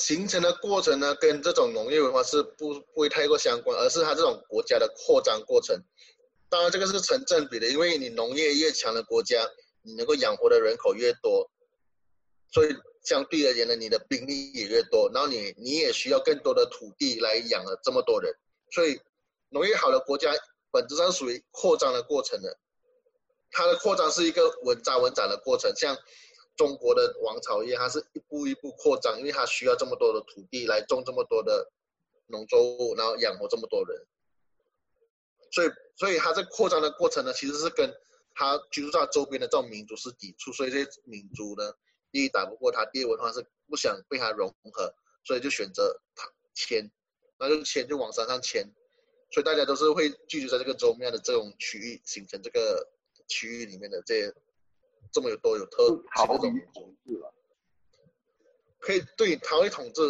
形成的过程呢，跟这种农业文化是不不会太过相关，而是它这种国家的扩张过程。当然，这个是成正比的，因为你农业越强的国家，你能够养活的人口越多，所以相对而言呢，你的兵力也越多，然后你你也需要更多的土地来养了这么多人。所以，农业好的国家本质上属于扩张的过程的。它的扩张是一个稳扎稳打的过程，像中国的王朝一样，它是一步一步扩张，因为它需要这么多的土地来种这么多的农作物，然后养活这么多人。所以，所以它这扩张的过程呢，其实是跟它居住在周边的这种民族是抵触，所以这些民族呢，第一打不过它，第二文化是不想被它融合，所以就选择它迁，那就迁就往山上迁，所以大家都是会聚集在这个周边的这种区域，形成这个。区域里面的这些这么有多有特色的种族，可以对逃离统治，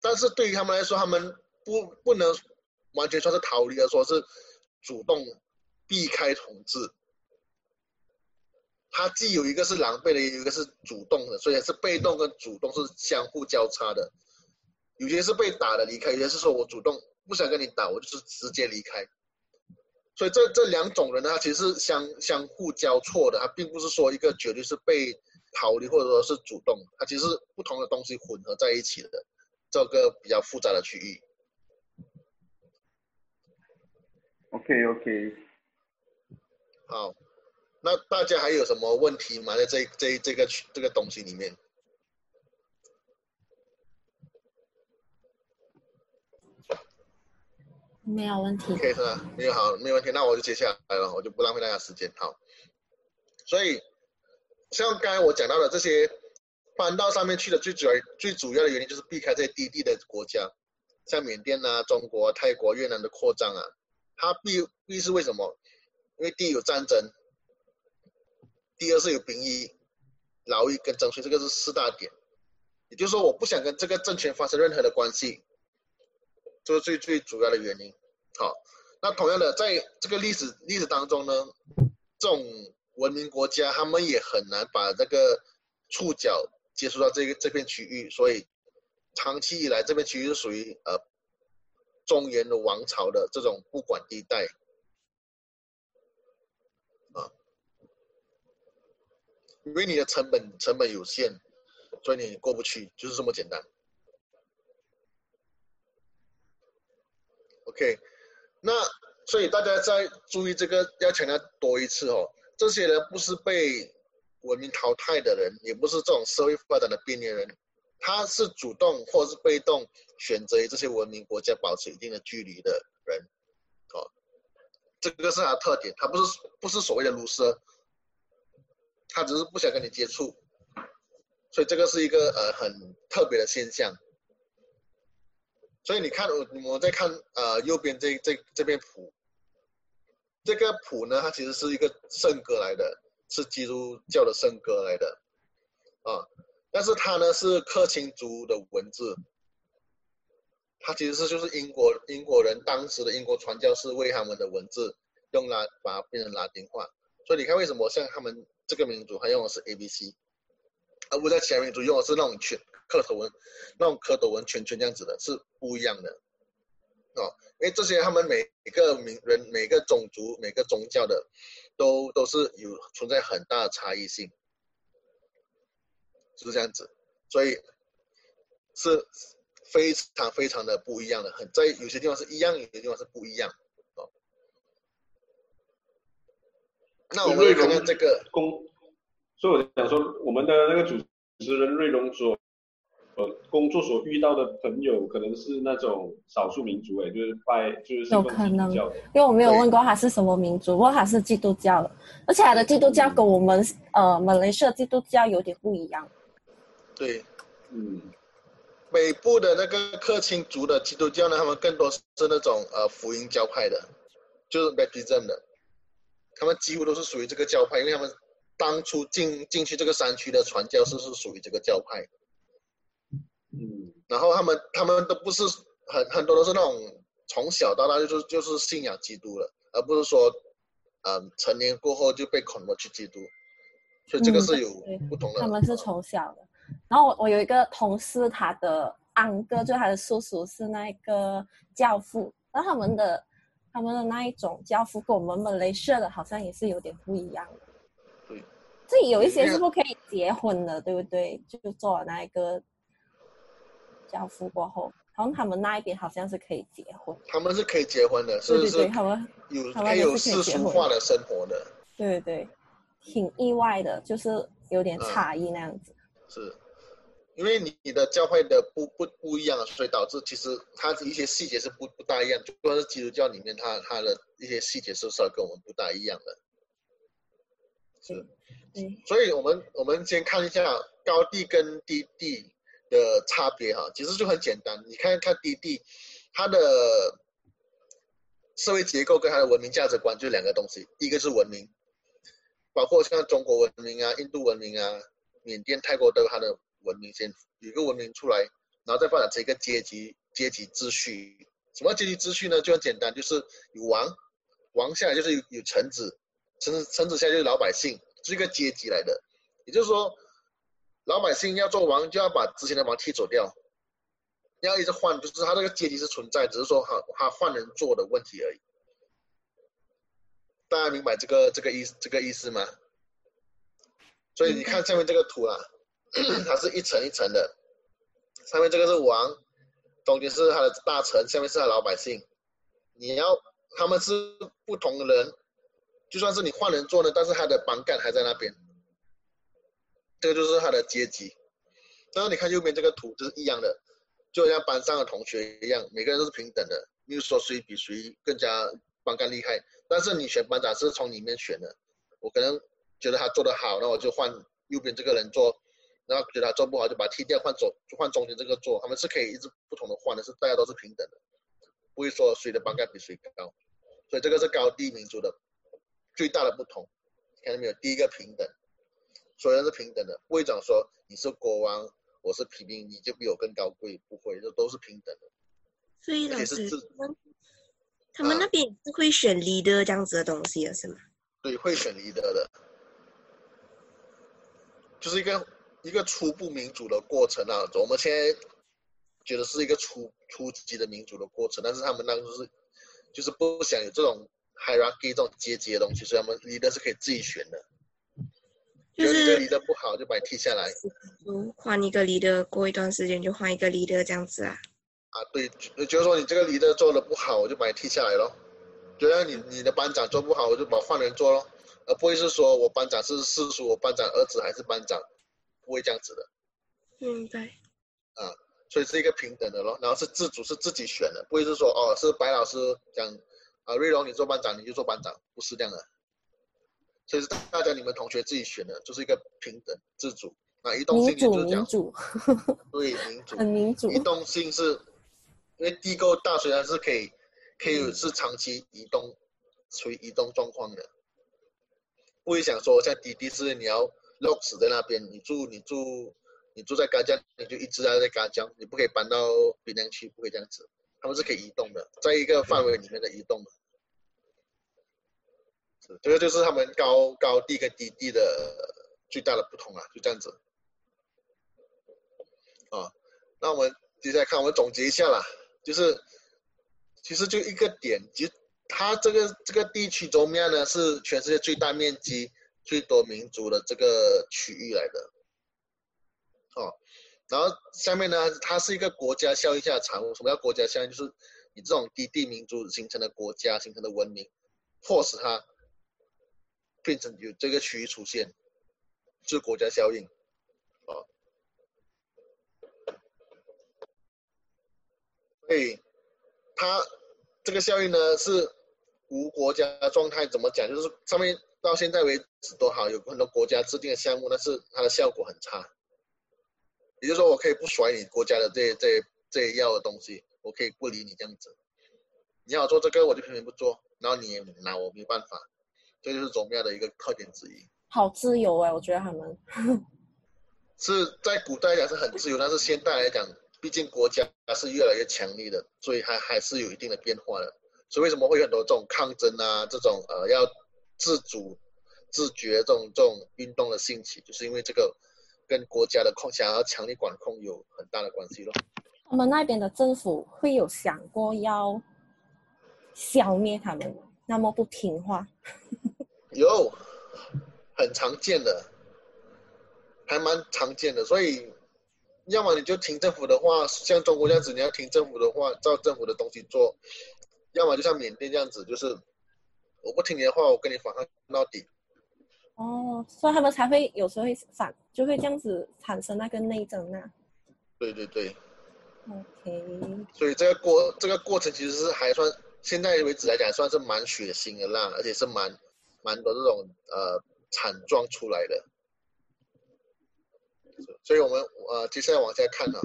但是对于他们来说，他们不不能完全算是逃离，而说是主动避开统治。他既有一个是狼狈的，也有一个是主动的，所以是被动跟主动是相互交叉的。有些是被打的离开，有些是说我主动不想跟你打，我就是直接离开。所以这这两种人呢，他其实是相相互交错的，他并不是说一个绝对是被逃离或者说是主动，他其实是不同的东西混合在一起的，这个比较复杂的区域。OK OK，好。那大家还有什么问题吗？在这这这个这个东西里面，没有问题。OK 是吧？没有好，没有问题。那我就接下来了，我就不浪费大家时间。好，所以像刚才我讲到的这些搬到上面去的最主要最主要的原因就是避开这些低地的国家，像缅甸啊、中国、泰国、越南的扩张啊，它必必是为什么？因为第一有战争。第二是有兵役、劳役跟征税，这个是四大点。也就是说，我不想跟这个政权发生任何的关系，这是最最主要的原因。好，那同样的，在这个历史历史当中呢，这种文明国家他们也很难把这个触角接触到这个这片区域，所以长期以来这片区域是属于呃中原的王朝的这种不管地带。因为你的成本成本有限，所以你过不去，就是这么简单。OK，那所以大家再注意这个，要强调多一次哦。这些人不是被文明淘汰的人，也不是这种社会发展的边缘人，他是主动或是被动选择与这些文明国家保持一定的距离的人。哦，这个是他的特点，他不是不是所谓的卢瑟。他只是不想跟你接触，所以这个是一个呃很特别的现象。所以你看我我在看呃右边这这这边谱，这个谱呢，它其实是一个圣歌来的，是基督教的圣歌来的，啊，但是它呢是克钦族的文字，它其实是就是英国英国人当时的英国传教士为他们的文字用来把它变成拉丁化，所以你看为什么像他们。这个民族他用的是 A B C，而不在其他民族用的是那种圈蝌蚪纹，那种蝌蚪纹圈圈这样子的，是不一样的，哦，因为这些他们每个民人、每个种族、每个宗教的，都都是有存在很大的差异性，是这样子，所以是非常非常的不一样的，很在有些地方是一样，有些地方是不一样。哦那我们看看这个公，所以我想说，我们的那个主持人瑞龙所，呃，工作所遇到的朋友，可能是那种少数民族，哎，就是拜，就是有可能，因为我没有问过他是什么民族，不过他是基督教的，而且他的基督教跟我们、嗯、呃马来西亚基督教有点不一样。对，嗯，北部的那个克钦族的基督教呢，他们更多是那种呃福音教派的，就是 Baptism 的。他们几乎都是属于这个教派，因为他们当初进进去这个山区的传教士是属于这个教派。嗯，然后他们他们都不是很很多都是那种从小到大就是就是信仰基督的，而不是说，嗯，成年过后就被捆了去基督。所以这个是有不同的。嗯、他们是从小的，然后我我有一个同事，他的安哥就他的叔叔是那个教父，然后他们的。他们的那一种教父跟我们马来西亚的好像也是有点不一样的。对，这有一些是不可以结婚的，对不对？就做了那一个教父过后，好像他们那一边好像是可以结婚。他们是可以结婚的，是不是，对对对，他们有他们有世俗化的生活的。对对对，挺意外的，就是有点差异那样子。嗯、是。因为你你的教会的不不不一样，所以导致其实它的一些细节是不不大一样。就算是基督教里面，它它的一些细节是稍微跟我们不大一样的。是，嗯，所以我们我们先看一下高地跟低地的差别哈，其实就很简单。你看看低地，它的社会结构跟它的文明价值观就两个东西，一个是文明，包括像中国文明啊、印度文明啊、缅甸、泰国都有它的。文明先有一个文明出来，然后再发展成一个阶级阶级秩序。什么阶级秩序呢？就很简单，就是有王，王下来就是有有臣子，臣子臣子下来就是老百姓，是一个阶级来的。也就是说，老百姓要做王，就要把之前的王踢走掉，要一直换，就是他这个阶级是存在，只是说他他换人做的问题而已。大家明白这个这个意思这个意思吗？所以你看下面这个图啊，[CLEARS THROAT] 它是一层一层的，上面这个是王，中间是他的大臣，下面是他老百姓。你要他们是不同的人，就算是你换人做呢，但是他的班干还在那边。这个就是他的阶级。但是你看右边这个图就是一样的，就像班上的同学一样，每个人都是平等的，没有说谁比谁更加班干厉害。但是你选班长是从里面选的，我可能觉得他做得好，那我就换右边这个人做，然后觉得他做不好就把他踢掉，换走就换中间这个做，他们是可以一直不同的换的，是大家都是平等的，不会说谁的班干比谁高，所以这个是高低民族的最大的不同，看到没有？第一个平等，所有人是平等的，不会讲说你是国王，我是平民，你就比我更高贵，不会，这都是平等的。所以老师。他们那边是会选 leader 这样子的东西的是吗？对，会选 leader 的，就是一个一个初步民主的过程啊。我们现在觉得是一个初初级的民主的过程，但是他们那个是就是不想有这种 hierarchy 这种阶级的东西，所以他们 leader 是可以自己选的。就是觉得 leader 不好就把你踢下来，换一个 leader，过一段时间就换一个 leader 这样子啊。啊，对，就是说你这个 leader 做的不好，我就把你踢下来咯。觉得你你的班长做不好，我就把换人做咯。而不会是说我班长是世叔，我班长儿子还是班长，不会这样子的。明白。啊，所以是一个平等的咯。然后是自主，是自己选的，不会是说哦，是白老师讲啊，瑞龙你做班长你就做班长，不是这样的。所以是大家你们同学自己选的，就是一个平等自主啊。移动性就是这样。民主。[LAUGHS] 对，民主。很民主。移动性是。因为地够大，虽然是可以，可以是长期移动，处于移动状况的，不会想说像滴滴是你要 lock 死在那边，你住你住你住在嘎江，你就一直待在嘎江，你不可以搬到滨江区，不可以这样子，他们是可以移动的，在一个范围里面的移动的，是这个就是他们高高地跟低地的最大的不同啊，就这样子，啊，那我们接下来看，我们总结一下啦。就是，其实就一个点，其实它这个这个地区中面呢是全世界最大面积、最多民族的这个区域来的，哦，然后下面呢，它是一个国家效应下的产物。什么叫国家效应？就是以这种低地民族形成的国家、形成的文明，迫使它变成有这个区域出现，是国家效应。啊所以，它这个效应呢是无国家状态，怎么讲？就是上面到现在为止都好，有很多国家制定的项目，但是它的效果很差。也就是说，我可以不甩你国家的这这这要的东西，我可以不理你这样子。你要做这个，我就偏偏不做，然后你也拿我没办法。这就是宗庙的一个特点之一。好自由哎，我觉得他们 [LAUGHS] 是在古代来讲是很自由，但是现代来讲。毕竟国家是越来越强力的，所以还还是有一定的变化的。所以为什么会有很多这种抗争啊，这种呃要自主、自觉这种这种运动的兴起，就是因为这个跟国家的控想要强力管控有很大的关系咯。他们那边的政府会有想过要消灭他们，那么不听话？有，很常见的，还蛮常见的，所以。要么你就听政府的话，像中国这样子，你要听政府的话，照政府的东西做；要么就像缅甸这样子，就是我不听你的话，我跟你反抗到底。哦，所以他们才会有时候会反，就会这样子产生那个内争啊。对对对。OK。所以这个过这个过程其实是还算，现在为止来讲算是蛮血腥的啦，而且是蛮蛮多这种呃惨状出来的。所以我们呃接下来往下看啊，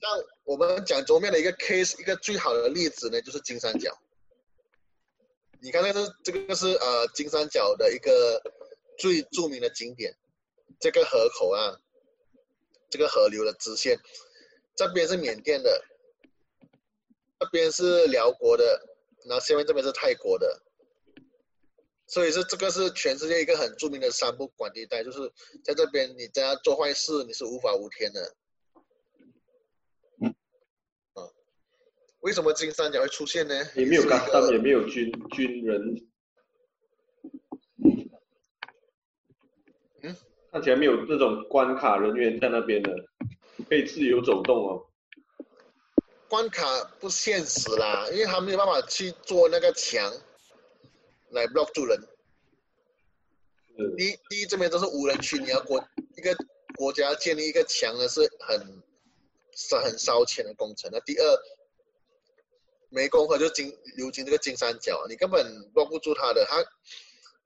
像我们讲桌面的一个 case，一个最好的例子呢，就是金三角。你看那个这个是呃金三角的一个最著名的景点，这个河口啊，这个河流的支线，这边是缅甸的，这边是寮国的，然后下面这边是泰国的，所以是这个是全世界一个很著名的三不管地带，就是在这边你只要做坏事，你是无法无天的。嗯，啊，为什么金三角会出现呢？也没有干当也没有军军人。嗯看起来没有这种关卡人员在那边的，可以自由走动哦。关卡不现实啦，因为他没有办法去做那个墙来 block 住人。第一，第一这边都是无人区，你要国一个国家建立一个墙呢，是很是很烧钱的工程。那第二，湄公河就经流经这个金三角，你根本 block 不住他的，他。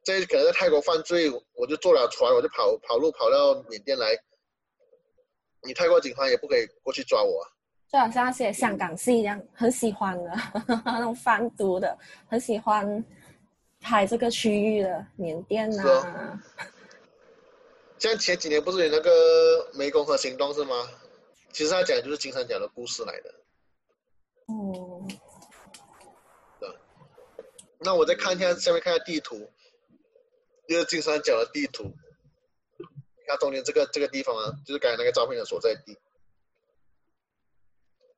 这可能在泰国犯罪，我就坐了船，我就跑跑路跑到缅甸来。你泰国警方也不可以过去抓我。就好像那些香港戏一样，很喜欢的 [LAUGHS] 那种贩毒的，很喜欢拍这个区域的缅甸啊。像前几年不是有那个湄公河行动是吗？其实他讲的就是金三角的故事来的。哦。对。那我再看一下下面看一下地图。就是金三角的地图，你看中间这个这个地方啊，就是刚才那个照片的所在地。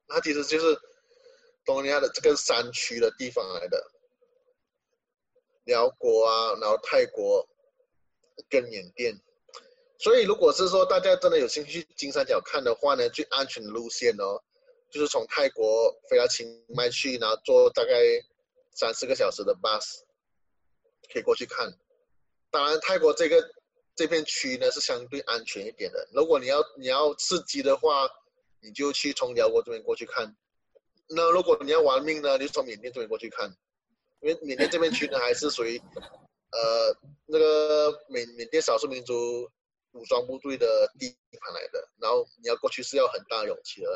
那其实就是东南亚的这个山区的地方来的，寮国啊，然后泰国跟缅甸。所以如果是说大家真的有兴趣去金三角看的话呢，最安全的路线哦，就是从泰国飞到清迈去，然后坐大概三四个小时的 bus，可以过去看。当然，泰国这个这片区呢是相对安全一点的。如果你要你要刺激的话，你就去从寮国这边过去看。那如果你要玩命呢，你就从缅甸这边过去看，因为缅甸这边区呢还是属于呃那个缅缅甸少数民族武装部队的地盘来的。然后你要过去是要很大勇气的。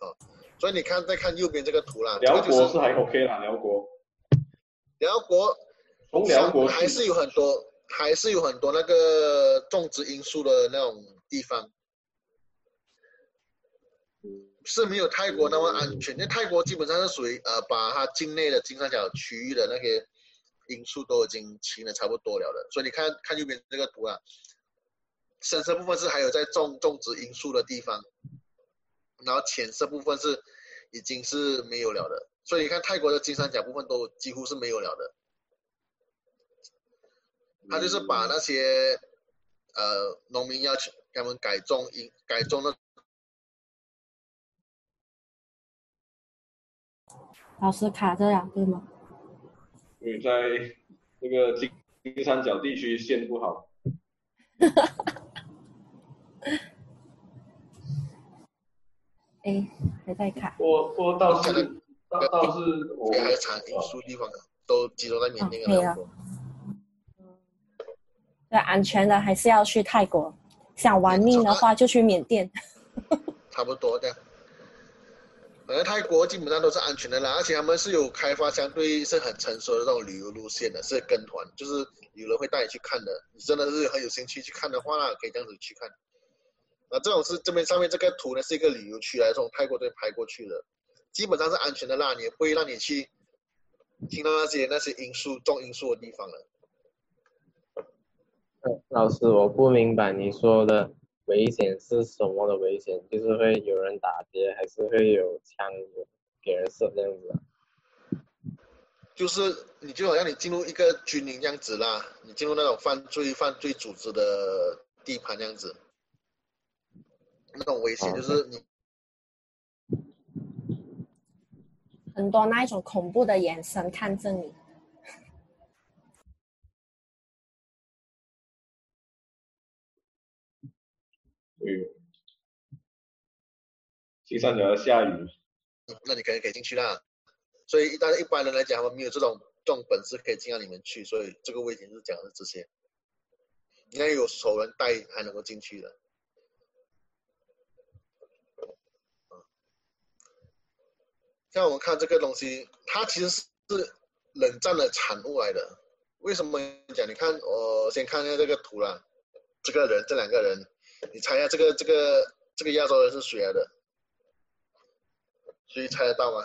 好，所以你看再看右边这个图啦，辽国是还 OK 啦，辽国。辽国。从辽国还是有很多，还是有很多那个种植罂粟的那种地方，是没有泰国那么安全。因为泰国基本上是属于呃，把它境内的金三角区域的那些罂粟都已经清的差不多了的。所以你看看右边这个图啊，深色部分是还有在种种植罂粟的地方，然后浅色部分是已经是没有了的。所以你看泰国的金三角部分都几乎是没有了的。他就是把那些，呃，农民要求他们改种，一改种的。老师卡着呀，对吗？因为在那个金金三角地区线不好。[LAUGHS] 哎，还在卡。我我倒是倒倒是我们产罂粟地方都集中在缅甸了。对，安全的还是要去泰国，想玩命的话就去缅甸。[LAUGHS] 差不多的，反正泰国基本上都是安全的啦，而且他们是有开发相对是很成熟的这种旅游路线的，是跟团，就是有人会带你去看的。你真的是很有兴趣去看的话，可以这样子去看。那这种是这边上面这个图呢，是一个旅游区来从泰国这边拍过去的，基本上是安全的啦，你也不会让你去听到那些那些罂粟种罂粟的地方了。老师，我不明白你说的危险是什么的危险？就是会有人打劫，还是会有枪给人射这样子？就是你就好像你进入一个军营这样子啦，你进入那种犯罪犯罪组织的地盘这样子，那种危险就是你很多那一种恐怖的眼神看着你。嗯，金三角要下雨，那你可以可以进去啦。所以，但是一般人来讲，他们没有这种这种本事可以进到里面去，所以这个危险是讲的是这些，应该有熟人带才能够进去的。像我们看这个东西，它其实是冷战的产物来的。为什么讲？你看，我先看一下这个图啦，这个人，这两个人。你猜一下这个这个这个亚洲人是谁来的？谁猜得到吗？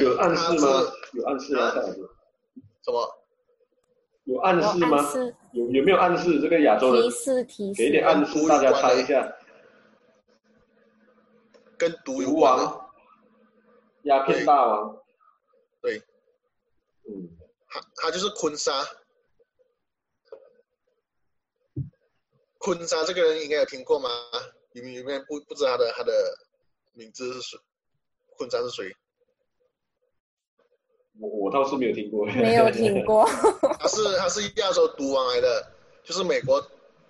有暗示吗？有暗示吗？什么？有暗示吗？有有没有暗示？这个亚洲人提示提示，给点暗示，大家猜一下。跟毒毒王，鸦片大王。他他就是坤沙。坤沙这个人应该有听过吗？有没有没有不不知道他的他的名字是谁？坤沙是谁？我我倒是没有听过，没有听过。[LAUGHS] 他是他是亚洲毒王来的，就是美国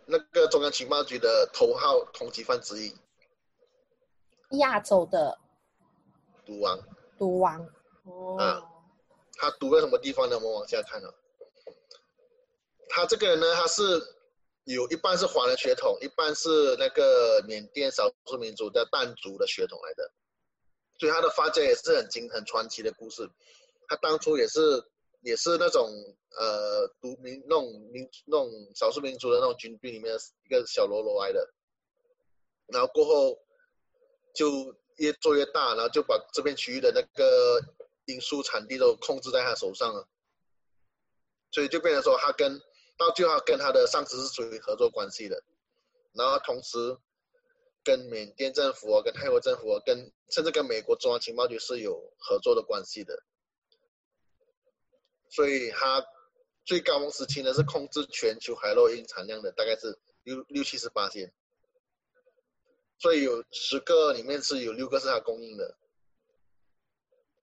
那个中央情报局的头号通缉犯之一。亚洲的毒王。毒王。哦。啊，他读在什么地方呢？我们往下看啊。他这个人呢，他是有一半是华人血统，一半是那个缅甸少数民族的掸族的血统来的，所以他的发家也是很惊很传奇的故事。他当初也是也是那种呃独民那种民那种少数民族的那种军队里面的一个小喽啰来的，然后过后就越做越大，然后就把这片区域的那个罂粟产地都控制在他手上了，所以就变成说他跟到最后跟他的上司是属于合作关系的，然后同时跟缅甸政府啊、跟泰国政府啊、跟甚至跟美国中央情报局是有合作的关系的。所以他最高峰时期呢，是控制全球海洛因产量的，大概是六六七十八千。所以有十个里面是有六个是他供应的，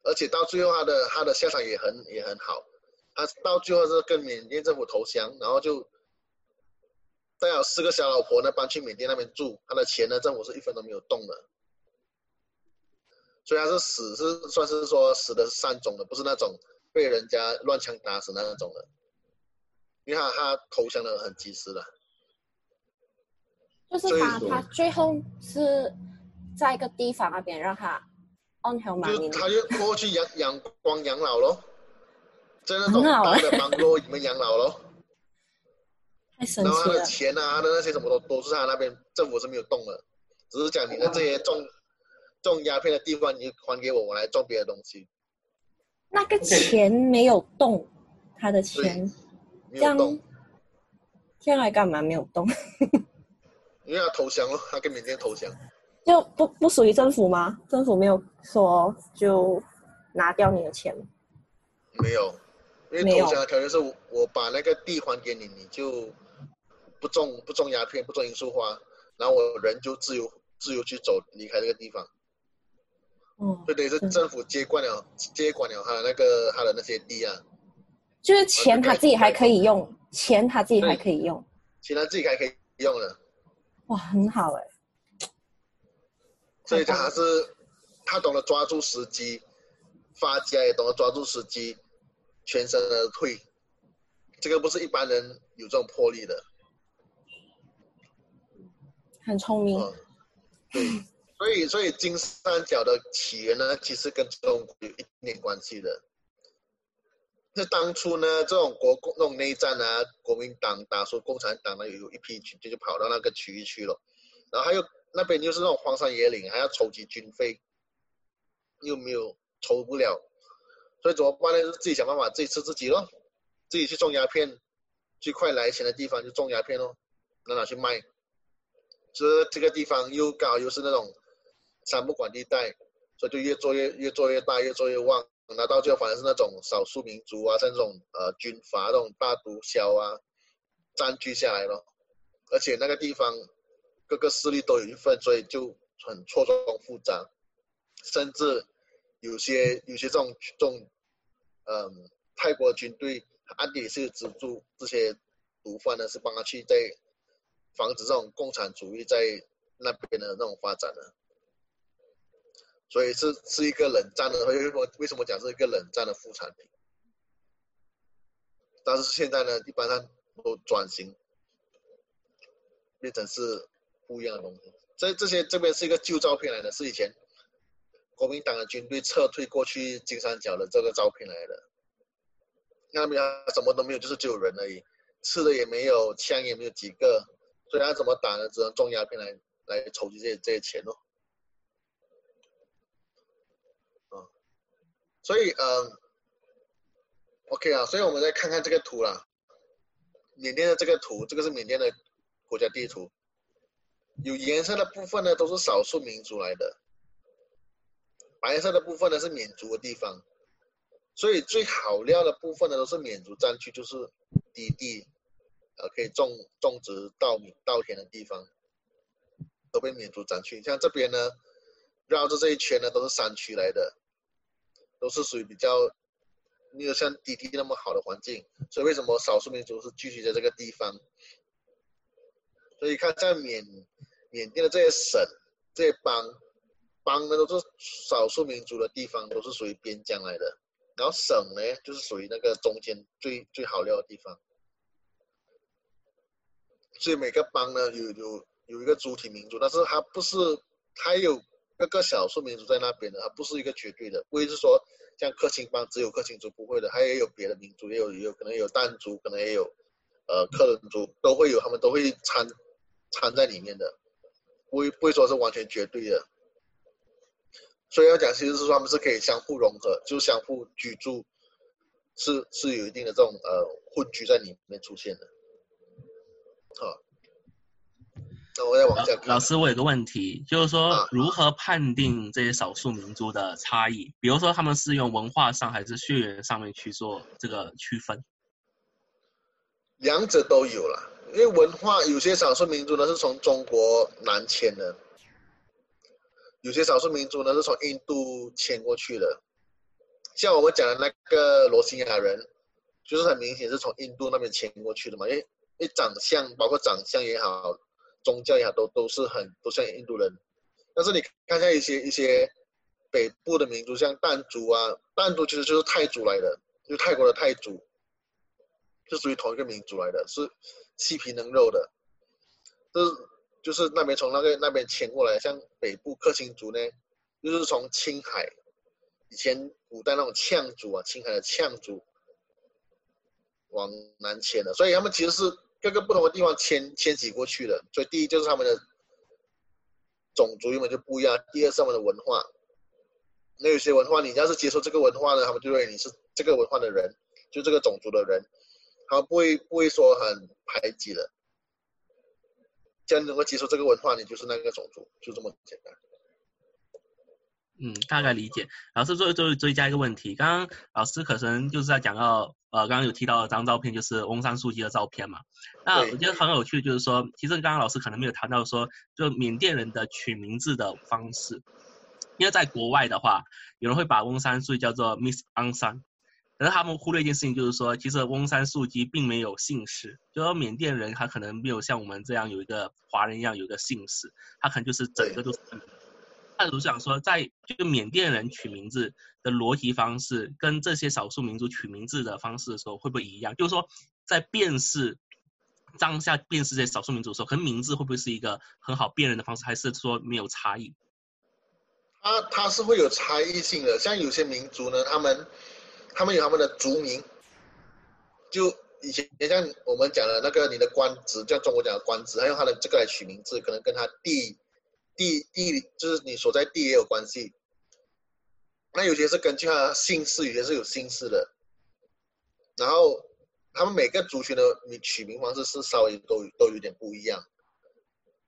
而且到最后他的他的下场也很也很好，他到最后是跟缅甸政府投降，然后就带有四个小老婆呢搬去缅甸那边住，他的钱呢政府是一分都没有动的。所以他是死是算是说死的是善终的，不是那种。被人家乱枪打死那种的，你看他他投降的很及时的，就是他他最后是在一个地方那边让他就他就过去养养光养老咯，在那种大的邦洛里面养老咯，太神奇了。然后他的钱啊，他的那些什么都都是他那边政府是没有动的，只是讲你的这些种种鸦片的地方，你还给我，我来种别的东西。那个钱没有动.他的钱这样，现在干嘛没有动？[LAUGHS] 因为他投降了，他跟缅甸投降，就不不属于政府吗？政府没有说就拿掉你的钱？没有，因为投降的条件是我把那个地还给你，你就不种不种鸦片，不种罂粟花，然后我人就自由自由去走离开这个地方。嗯，就等于是政府接管了，接管了他的那个他的那些地啊，就是钱他自己还可以用，钱他自己还可以用，钱他自己还可以用了，哇，很好哎，所以他还是他懂得抓住时机，发家也懂得抓住时机，全身而退，这个不是一般人有这种魄力的，很聪明，嗯、对。所以，所以金三角的起源呢，其实跟中国有一点关系的。那当初呢，这种国共那种内战啊，国民党打输共产党呢，有一批军队就跑到那个区域去了。然后还有那边就是那种荒山野岭，还要筹集军费，又没有筹不了，所以怎么办呢？就自己想办法，自己吃自己咯，自己去种鸦片，最快来钱的地方就种鸦片咯，拿拿去卖。这这个地方又高又是那种。三不管地带，所以就越做越越做越大，越做越旺。那到最后反而是那种少数民族啊，像这种呃军阀这种大毒枭啊，占据下来了。而且那个地方各个势力都有一份，所以就很错综复杂。甚至有些有些这种这种嗯泰国军队暗地里是资助这些毒贩呢，是帮他去在防止这种共产主义在那边的那种发展的。所以是是一个冷战的，为什么为什么讲是一个冷战的副产品？但是现在呢，一般上都转型，变成是不一样的东西。这这些这边是一个旧照片来的，是以前国民党的军队撤退过去金三角的这个照片来的。那边什么都没有，就是只有人而已，吃的也没有，枪也没有几个，所以他怎么打呢？只能种鸦片来来筹集这些这些钱哦。嗯，所以嗯，OK 啊，所以我们再看看这个图啦，缅甸的这个图，这个是缅甸的国家地图，有颜色的部分呢都是少数民族来的，白色的部分呢是缅族的地方。所以最好料的部分呢，都是缅族占据，就是低地，呃，可以种种植稻米、稻田的地方，都被缅族占据。像这边呢，绕着这一圈呢，都是山区来的，都是属于比较没有像低地那么好的环境。所以为什么少数民族是聚集在这个地方？所以看在缅缅甸的这些省、这些邦，邦呢都是少数民族的地方，都是属于边疆来的。然后省呢，就是属于那个中间最最好料的地方，所以每个邦呢有有有一个主体民族，但是它不是，它有各个少数民族在那边的，它不是一个绝对的，不会是说像克钦邦只有克钦族不会的，它也有别的民族，也有也有可能有疍族，可能也有呃克伦族，都会有，他们都会掺掺在里面的，不会不会说是完全绝对的。所以要讲，其实是说他们是可以相互融合，就相互居住，是是有一定的这种呃混居在里面出现的。好，那我再往下看。老师，我有个问题，就是说如何判定这些少数民族的差异？比如说他们是用文化上还是血缘上面去做这个区分？两者都有了，因为文化有些少数民族呢是从中国南迁的。有些少数民族呢是从印度迁过去的，像我们讲的那个罗兴亚人，就是很明显是从印度那边迁过去的嘛，因为因为长相包括长相也好，宗教也好，都都是很都像印度人。但是你看一下一些一些北部的民族，像疍族啊，疍族其实就是泰族来的，就泰国的泰族，是属于同一个民族来的，是细皮嫩肉的，就是。就是那边从那个那边迁过来，像北部克钦族呢，就是从青海，以前古代那种羌族啊，青海的羌族往南迁的，所以他们其实是各个不同的地方迁迁徙过去的。所以第一就是他们的种族原本就不一样，第二是他们的文化。那有些文化你要是接受这个文化呢，他们就认为你是这个文化的人，就这个种族的人，他不会不会说很排挤的。既然能够接受这个文化，你就是那个种族，就这么简单。嗯，大概理解。老师最后最后追加一个问题，刚刚老师可能就是在讲到，呃，刚刚有提到一张照片，就是翁山苏姬的照片嘛。那我觉得很有趣，就是说，其实刚刚老师可能没有谈到说，就缅甸人的取名字的方式，因为在国外的话，有人会把翁山苏姬叫做 Miss 昂山。可是他们忽略一件事情，就是说，其实翁山素姬并没有姓氏，就说缅甸人他可能没有像我们这样有一个华人一样有一个姓氏，他可能就是整个都是。那我想说，在这个缅甸人取名字的逻辑方式，跟这些少数民族取名字的方式的时候，会不会一样？就是说，在辨识当下辨识这些少数民族的时候，可能名字会不会是一个很好辨认的方式，还是说没有差异？它它是会有差异性的，像有些民族呢，他们。他们有他们的族名，就以前也像我们讲的那个你的官职，像中国讲的官职，还用他的这个来取名字，可能跟他地地地就是你所在地也有关系。那有些是根据他姓氏，有些是有姓氏的。然后他们每个族群的你取名方式是稍微都都有点不一样。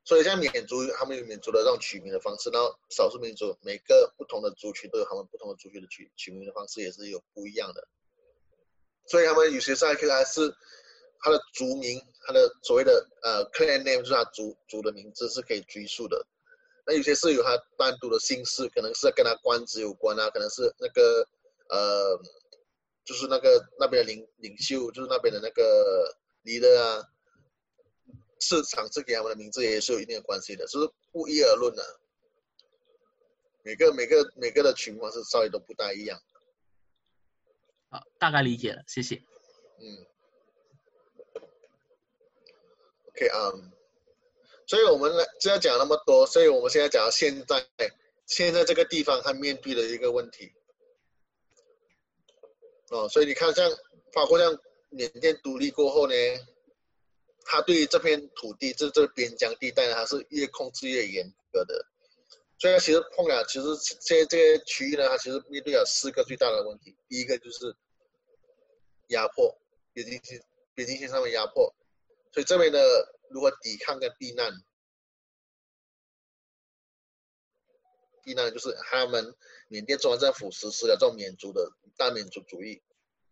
所以像缅族，他们有缅族的这种取名的方式，然后少数民族每个不同的族群都有他们不同的族群的取取名的方式，也是有不一样的。所以他们有些赛克还是他的族名，他的所谓的呃 clan name 就是他族族的名字是可以追溯的。那有些是有他单独的姓氏，可能是跟他官职有关啊，可能是那个呃，就是那个那边的领领袖，就是那边的那个 leader 啊。市场是给他们的名字也是有一定的关系的，就是不一而论的、啊。每个每个每个的情况是稍微都不大一样。好，大概理解了，谢谢。嗯。OK 啊、um,，所以我们来这要讲那么多，所以我们现在讲到现在，现在这个地方它面对的一个问题。哦，所以你看像包括像缅甸独立过后呢，他对于这片土地，这这边疆地带呢，它是越控制越严格的。所以，其实碰了，其实这这些区域呢，它其实面对了四个最大的问题。第一个就是压迫，边境线边境线上的压迫。所以这边呢，如何抵抗跟避难？避难就是他们缅甸中央政府实施了这种缅族的大缅族主义，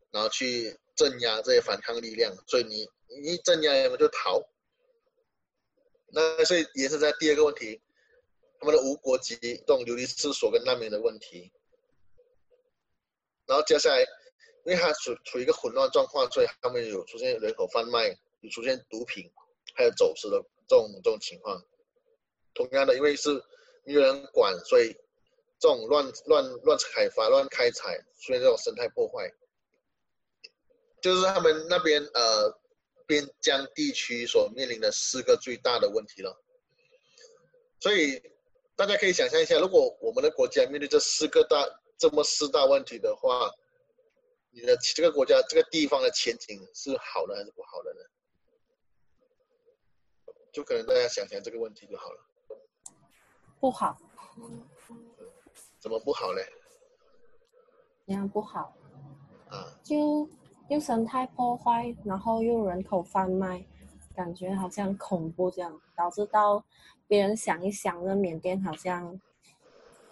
然后去镇压这些反抗力量。所以你你一镇压，他们就逃。那所以也是在第二个问题。他们的无国籍这种流离失所跟难民的问题，然后接下来，因为他处处于一个混乱状况，所以他们有出现人口贩卖，有出现毒品，还有走私的这种这种情况。同样的，因为是没有人管，所以这种乱乱乱开发、乱开采，出现这种生态破坏，就是他们那边呃边疆地区所面临的四个最大的问题了。所以。大家可以想象一下，如果我们的国家面对这四个大这么四大问题的话，你的这个国家这个地方的前景是好的还是不好的呢？就可能大家想想这个问题就好了。不好。怎么不好呢？怎样不好。啊。就又生态破坏，然后又人口贩卖，感觉好像恐怖这样，导致到。别人想一想，那缅甸好像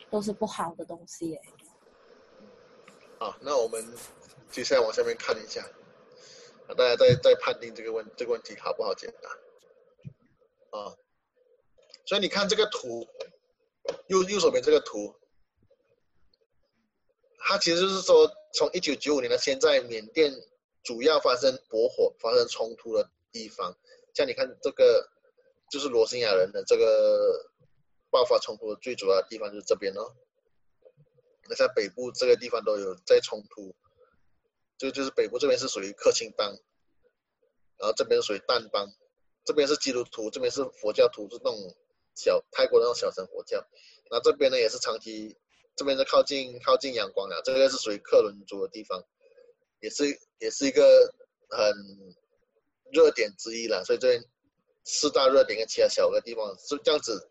都是不好的东西耶。好，那我们接下来往下面看一下，大家再再判定这个问这个问题好不好解答？啊，所以你看这个图，右右手边这个图，它其实就是说，从一九九五年到现在，缅甸主要发生驳火、发生冲突的地方，像你看这个。就是罗兴亚人的这个爆发冲突的最主要的地方就是这边哦，那在北部这个地方都有在冲突，就就是北部这边是属于克钦邦，然后这边属于欶邦，这边是基督徒，这边是佛教徒，是那种小泰国那种小乘佛教，那这边呢也是长期，这边是靠近靠近阳光的，这个是属于克伦族的地方，也是也是一个很热点之一了，所以这边。四大热点跟其他小的地方是这样子，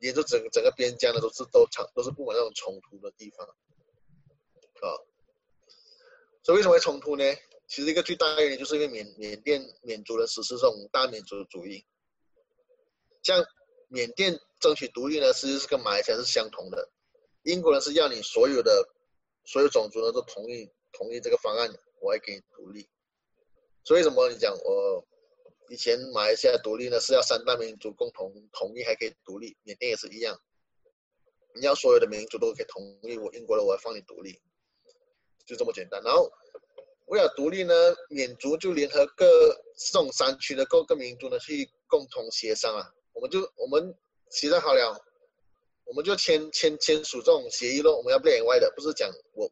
沿着整整个边疆的都是都长都是布满那种冲突的地方，啊，所以为什么会冲突呢？其实一个最大的原因就是因为缅缅甸缅族人实施这种大民族主义，像缅甸争取独立呢，其实是跟马来西亚是相同的，英国人是要你所有的所有种族呢都同意同意这个方案，我会给你独立，所以什么你讲我。以前马来西亚独立呢，是要三大民族共同同意还可以独立，缅甸也是一样，你要所有的民族都可以同意我英国的，我要放你独立，就这么简单。然后为了独立呢，缅族就联合各这种山区的各个民族呢去共同协商啊，我们就我们协商好了，我们就签签签署这种协议咯，我们要 black and white 的，不是讲我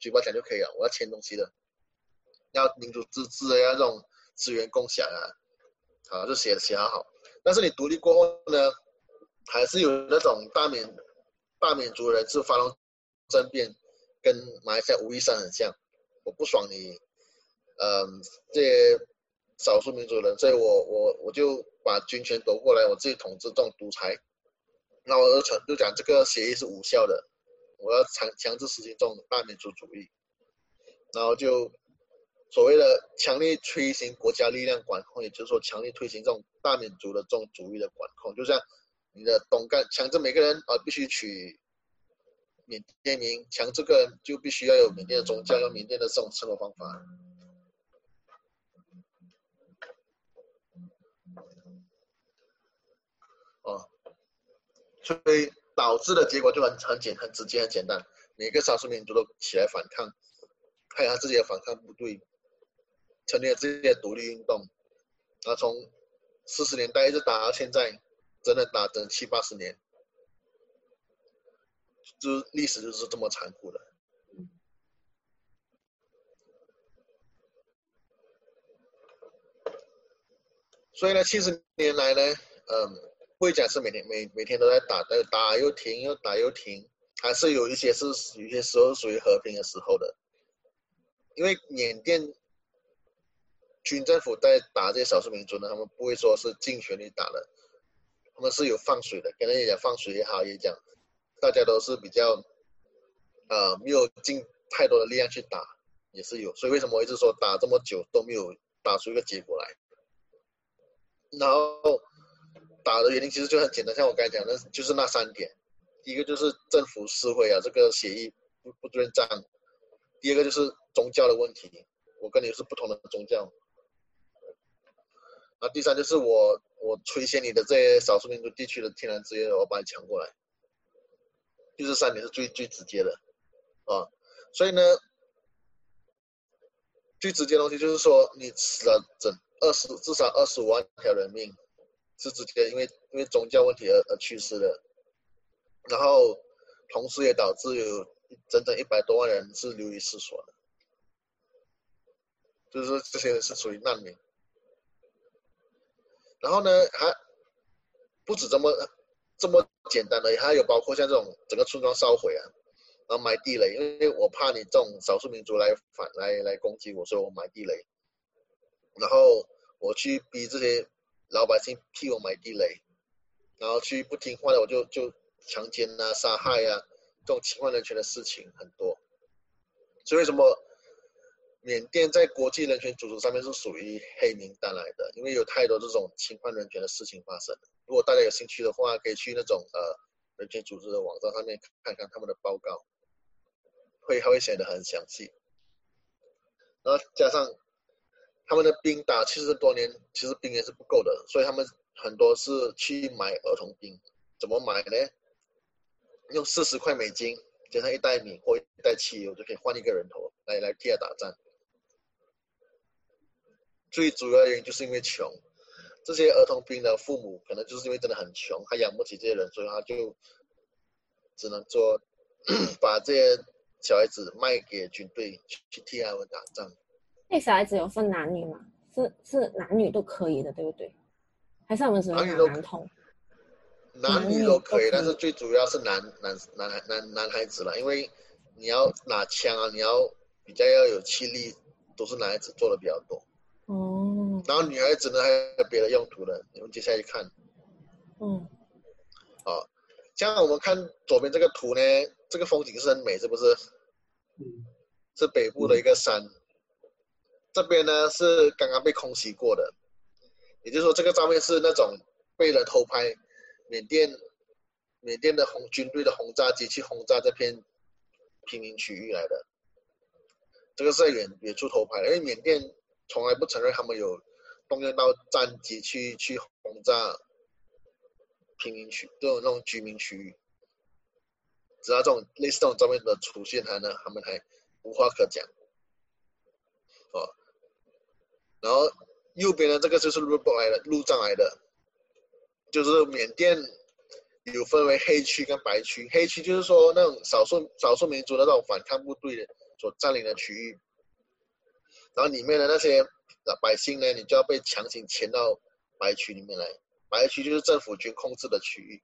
嘴巴讲就可以了，我要签东西的，要民族自治啊，要这种资源共享啊。啊，就写写好，但是你独立过后呢，还是有那种大缅大缅族人是发动政变，跟马来西亚武夷山很像。我不爽你，嗯，这些少数民族人，所以我我我就把军权夺过来，我自己统治这种独裁。那我就就讲这个协议是无效的，我要强强制实行这种大民族主义，然后就。所谓的强力推行国家力量管控，也就是说强力推行这种大民族的这种主义的管控，就像你的东干强制每个人啊必须取缅甸名，强制个人就必须要有缅甸的宗教，有缅甸的这种生活方法。哦，所以导致的结果就很很简很直接很简单，每个少数民族都起来反抗，还有他自己的反抗部队。成立了这些独立运动，啊，从四十年代一直打到现在，真的打整七八十年，就历史就是这么残酷的。所以呢，七十年来呢，嗯，会讲是每天每每天都在打，打又停，又打又停，还是有一些是有些时候属于和平的时候的。因为缅甸军政府在打这些少数民族呢，他们不会说是尽全力打的，他们是有放水的，跟人家讲放水也好，也讲大家都是比较呃没有尽太多的力量去打，也是有。所以为什么我一直说打这么久都没有打出一个结果来？然后打的原因其实就很简单，像我刚才讲的，就是那三点。第一个就是政府撕毁啊，这个协议不不认账。第二个就是宗教的问题，我跟你是不同的宗教。那第三就是我我摧陷你的这些少数民族地区的天然资源，我把你抢过来。就是三点是最最直接的，啊，所以呢，最直接的东西就是说你死了整二十至少二十五万条人命，是直接因为因为宗教问题而而去世的。然后，同时也导致有整整一百多万人是流离失所的，就是说这些人是属于难民。然后呢，还不止这么这么简单的，还有包括像这种整个村庄烧毁啊，然后埋地雷，因为我怕你这种少数民族来反来来攻击我，所以我埋地雷。然后我去逼这些老百姓替我埋地雷，然后去不听话的我就就。强奸啊、杀害啊，这种侵犯人权的事情很多，所以为什么缅甸在国际人权组织上面是属于黑名单来的？因为有太多这种侵犯人权的事情发生。如果大家有兴趣的话，可以去那种呃人权组织的网站上面看看他们的报告，会还会写得很详细。然后加上他们的兵打七十多年，其实兵也是不够的，所以他们很多是去买儿童兵，怎么买呢？用四十块美金加上一袋米或一袋汽油就可以换一个人头来来替他打仗。最主要的原因就是因为穷，这些儿童兵的父母可能就是因为真的很穷，他养不起这些人，所以他就只能做 [CLEARS THROAT] 把这些小孩子卖给军队去替他们打仗。那小孩子有分男女吗？是是男女都可以的，对不对？还是我们只能拿男童？男女都可以，但是最主要是男男男孩男男孩子了，因为你要拿枪啊，你要比较要有气力，都是男孩子做的比较多。哦。然后女孩子呢，还有别的用途的，你们接下来看。嗯。好，像我们看左边这个图呢，这个风景是很美，是不是？嗯。是北部的一个山。嗯。这边呢是刚刚被空袭过的，也就是说这个照片是那种被人偷拍。缅甸，缅甸的红军队的轰炸机去轰炸这片平民区域来的，这个是在远远处偷拍，因为缅甸从来不承认他们有动用到战机去去轰炸平民区，这种那种居民区域。只要这种类似这种照片的出现，他呢，他们还无话可讲。哦，然后右边的这个就是路过来的路障来的。就是缅甸有分为黑区跟白区，黑区就是说那种少数少数民族的那种反抗部队所占领的区域，然后里面的那些百姓呢，你就要被强行迁到白区里面来。白区就是政府军控制的区域，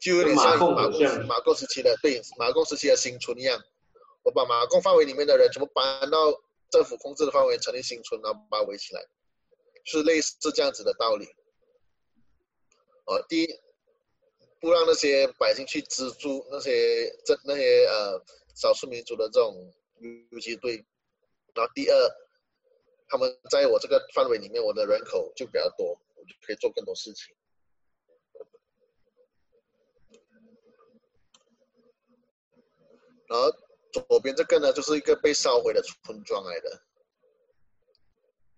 就有点像马共马共时期的对马共时期的新村一样，我把马共范围里面的人全部搬到政府控制的范围，成立新村，然后把它围起来，是类似这样子的道理。哦，第一，不让那些百姓去资助那些这那些呃少数民族的这种游击队，然后第二，他们在我这个范围里面，我的人口就比较多，我就可以做更多事情。然后左边这个呢，就是一个被烧毁的村庄来的，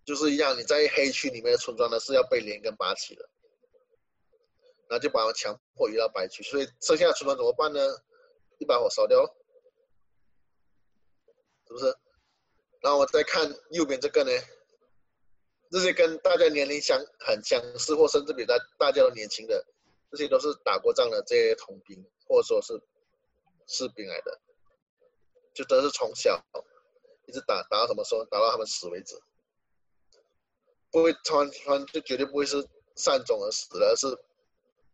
就是一样，你在黑区里面的村庄呢是要被连根拔起的。那就把强迫移到白区，所以剩下的村庄怎么办呢？一把火烧掉，是不是？然后我再看右边这个呢，这些跟大家年龄相很相似，或甚至比大大家都年轻的，这些都是打过仗的这些童兵，或者说是士兵来的，就都是从小一直打打到什么时候，打到他们死为止，不会突然突然就绝对不会是善终而死的，而是。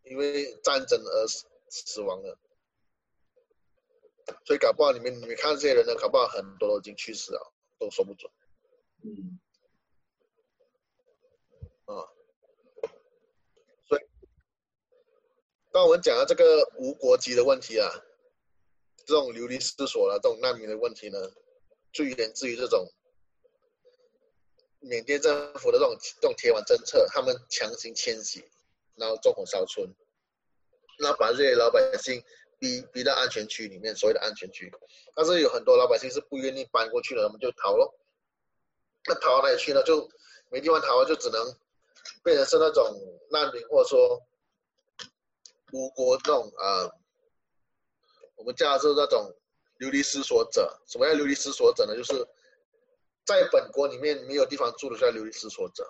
因为战争而死死亡的，所以搞不好你们你们看这些人呢，搞不好很多都已经去世了，都说不准。嗯。啊。所以，当我们讲到这个无国籍的问题啊，这种流离失所的这种难民的问题呢，就源自于这种缅甸政府的这种这种铁腕政策，他们强行迁徙，然后纵火烧村，那把这些老百姓。逼逼到安全区里面，所谓的安全区，但是有很多老百姓是不愿意搬过去的，他们就逃了。那逃到哪里去呢？就没地方逃，就只能变成是那种难民，或者说无国那种啊、我们叫的是那种流离失所者。什么叫流离失所者呢？就是在本国里面没有地方住的叫流离失所者，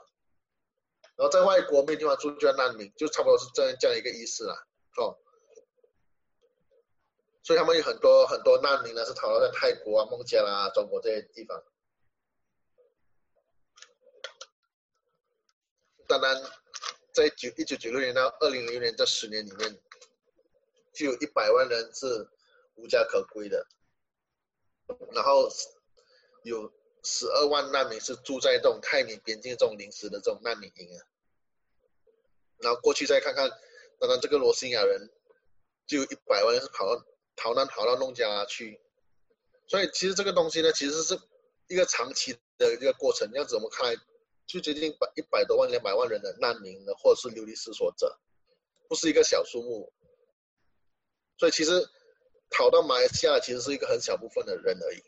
然后在外国没有地方住就叫难民，就差不多是这样这样一个意思啦，哦。所以他们有很多很多难民呢，是逃到在泰国啊、孟加拉啊、中国这些地方。当然，在九一九九六年到二零零六年这十年里面，就有一百万人是无家可归的，然后有十二万难民是住在这种泰缅边境这种临时的这种难民营啊。然后过去再看看，当然这个罗兴亚人就有一百万人是跑到。逃难跑到孟加去，所以其实这个东西呢，其实是一个长期的一个过程。这样子我们看，就接近百一百多万、两百万人的难民呢，或者是流离失所者，不是一个小数目。所以其实逃到马来西亚其实是一个很小部分的人而已，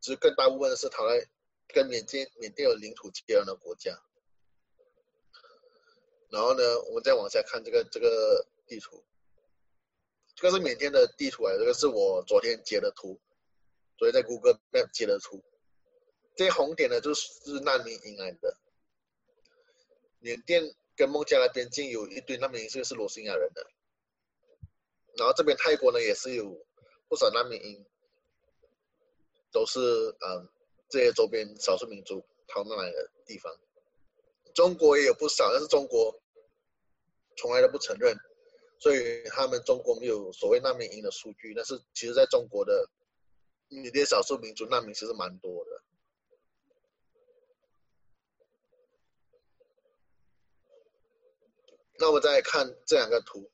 其实更大部分的是逃在跟缅甸缅甸有领土接壤的国家。然后呢，我们再往下看这个这个地图。这个是缅甸的地图啊，这个是我昨天截的图，昨天在 Google Map 截的图。这些红点呢，就是难民营来的。缅甸跟孟加拉边境有一堆难民营，这个是罗兴亚人的。然后这边泰国呢，也是有不少难民营，都是嗯这些周边少数民族逃难来的地方。中国也有不少，但是中国从来都不承认。所以他们中国没有所谓难民营的数据，但是其实在中国的缅甸少数民族难民其实蛮多的。那我们再看这两个图，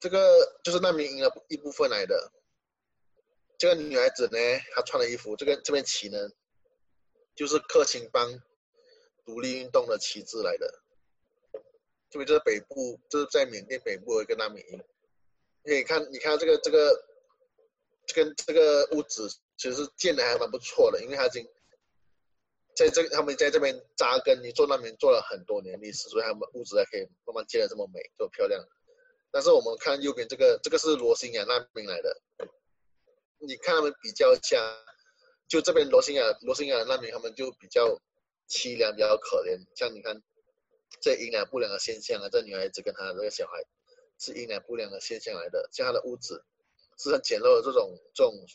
这个就是难民营的一部分来的。这个女孩子呢，她穿的衣服，这个这边旗呢，就是克钦邦独立运动的旗帜来的。这边就是北部，这、就是在缅甸北部的一个难民营。你可以看，你看这个这个，这个这个屋子其实建的还蛮不错的，因为它已经在这他们在这边扎根，你做难民做了很多年历史，所以他们屋子还可以慢慢建的这么美，这么漂亮。但是我们看右边这个，这个是罗兴亚难民来的。你看他们比较一下，就这边罗兴亚罗兴亚的难民，他们就比较凄凉，比较可怜。像你看。这阴凉不良的现象啊，这女孩子跟她这个小孩是阴凉不良的现象来的。像她的屋子是很简陋的这种这种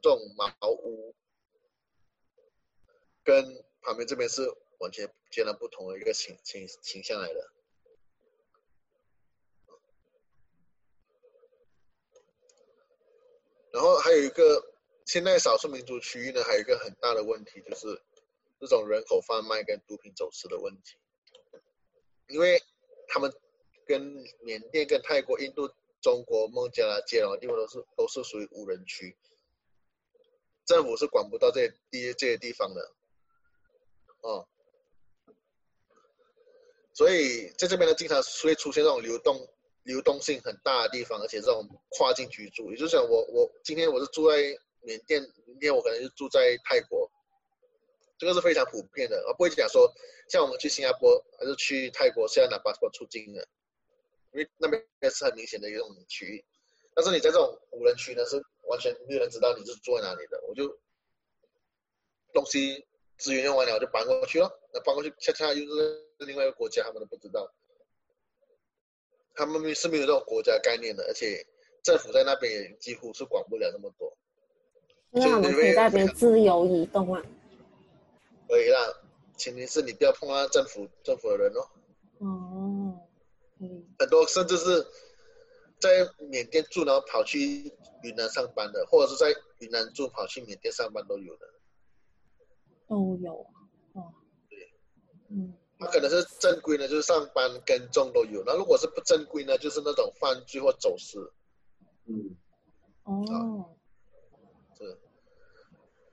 这种茅屋，跟旁边这边是完全截然不同的一个形形形象来的。然后还有一个，现在少数民族区域呢，还有一个很大的问题，就是这种人口贩卖跟毒品走私的问题。因为他们跟缅甸、跟泰国、印度、中国、孟加拉接壤的地方都是都是属于无人区，政府是管不到这些这些地方的，哦，所以在这边呢，经常会出现这种流动流动性很大的地方，而且这种跨境居住，也就是我我今天我是住在缅甸，明天我可能就住在泰国。这个是非常普遍的，而不会讲说，像我们去新加坡还是去泰国是要拿 passport 出境的，因为那边是很明显的一种区域。但是你在这种无人区呢，是完全没有人知道你是住在哪里的。我就东西资源用完了，我就搬过去了。那搬过去恰恰又是另外一个国家，他们都不知道，他们是没有这种国家概念的，而且政府在那边也几乎是管不了那么多。因为他们可以在那边自由移动啊。可以啦，前提是你不要碰到政府政府的人哦。哦，嗯。很多甚至是在缅甸住，然后跑去云南上班的，或者是在云南住跑去缅甸上班都有的。都有，哦，对，嗯，那可能是正规的，就是上班耕种都有。那如果是不正规呢，就是那种犯罪或走私。嗯，哦，是，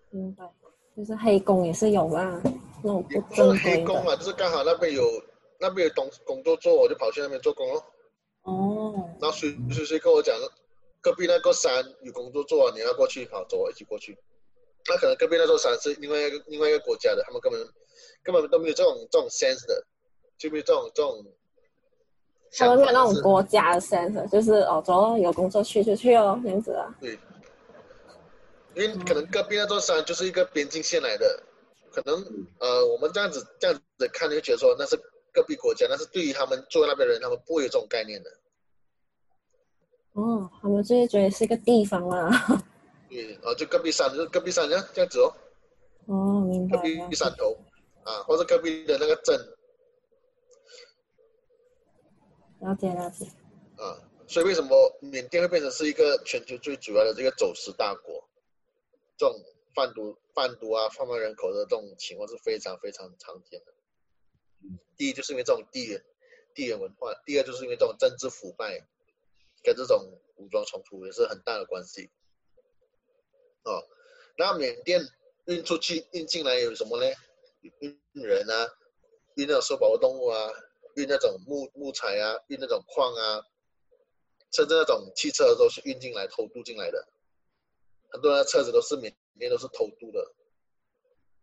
明白，就是黑工也是有啊，那种不正规是黑工啊，就是刚好那边有那边有工工作做，我就跑去那边做工咯。哦，然后谁谁谁跟我讲，隔壁那个山有工作做，你要过去跑，走，一起过去。那可能隔壁那座山是另外一个另外一个国家的，他们根本根本都没有这种这种 sense 的，就没有这种这种他们没有那种国家的 sense，就是哦，走，有工作去就去哦，这样子啊。对，因为可能隔壁那座山就是一个边境线来的，可能呃我们这样子这样子看就觉得说那是隔壁国家，但是对于他们住在那边的人，他们不会有这种概念的。哦，他们就会觉得是一个地方啦。对，哦，就隔壁山，就是隔壁山这样这样子哦，哦，明白隔壁。山头啊，或者隔壁的那个镇了解了解。啊，所以为什么缅甸会变成是一个全球最主要的这个走私大国？这种贩毒、贩毒啊、贩卖人口的这种情况是非常非常常见的。第一就是因为这种地缘地缘文化，第二就是因为这种政治腐败，跟这种武装冲突也是很大的关系。哦，那缅甸运出去、运进来有什么呢？运人啊，运那种受保护动物啊，运那种木木材啊，运那种矿啊，甚至那种汽车都是运进来、偷渡进来的。很多人的车子都是缅甸都是偷渡的，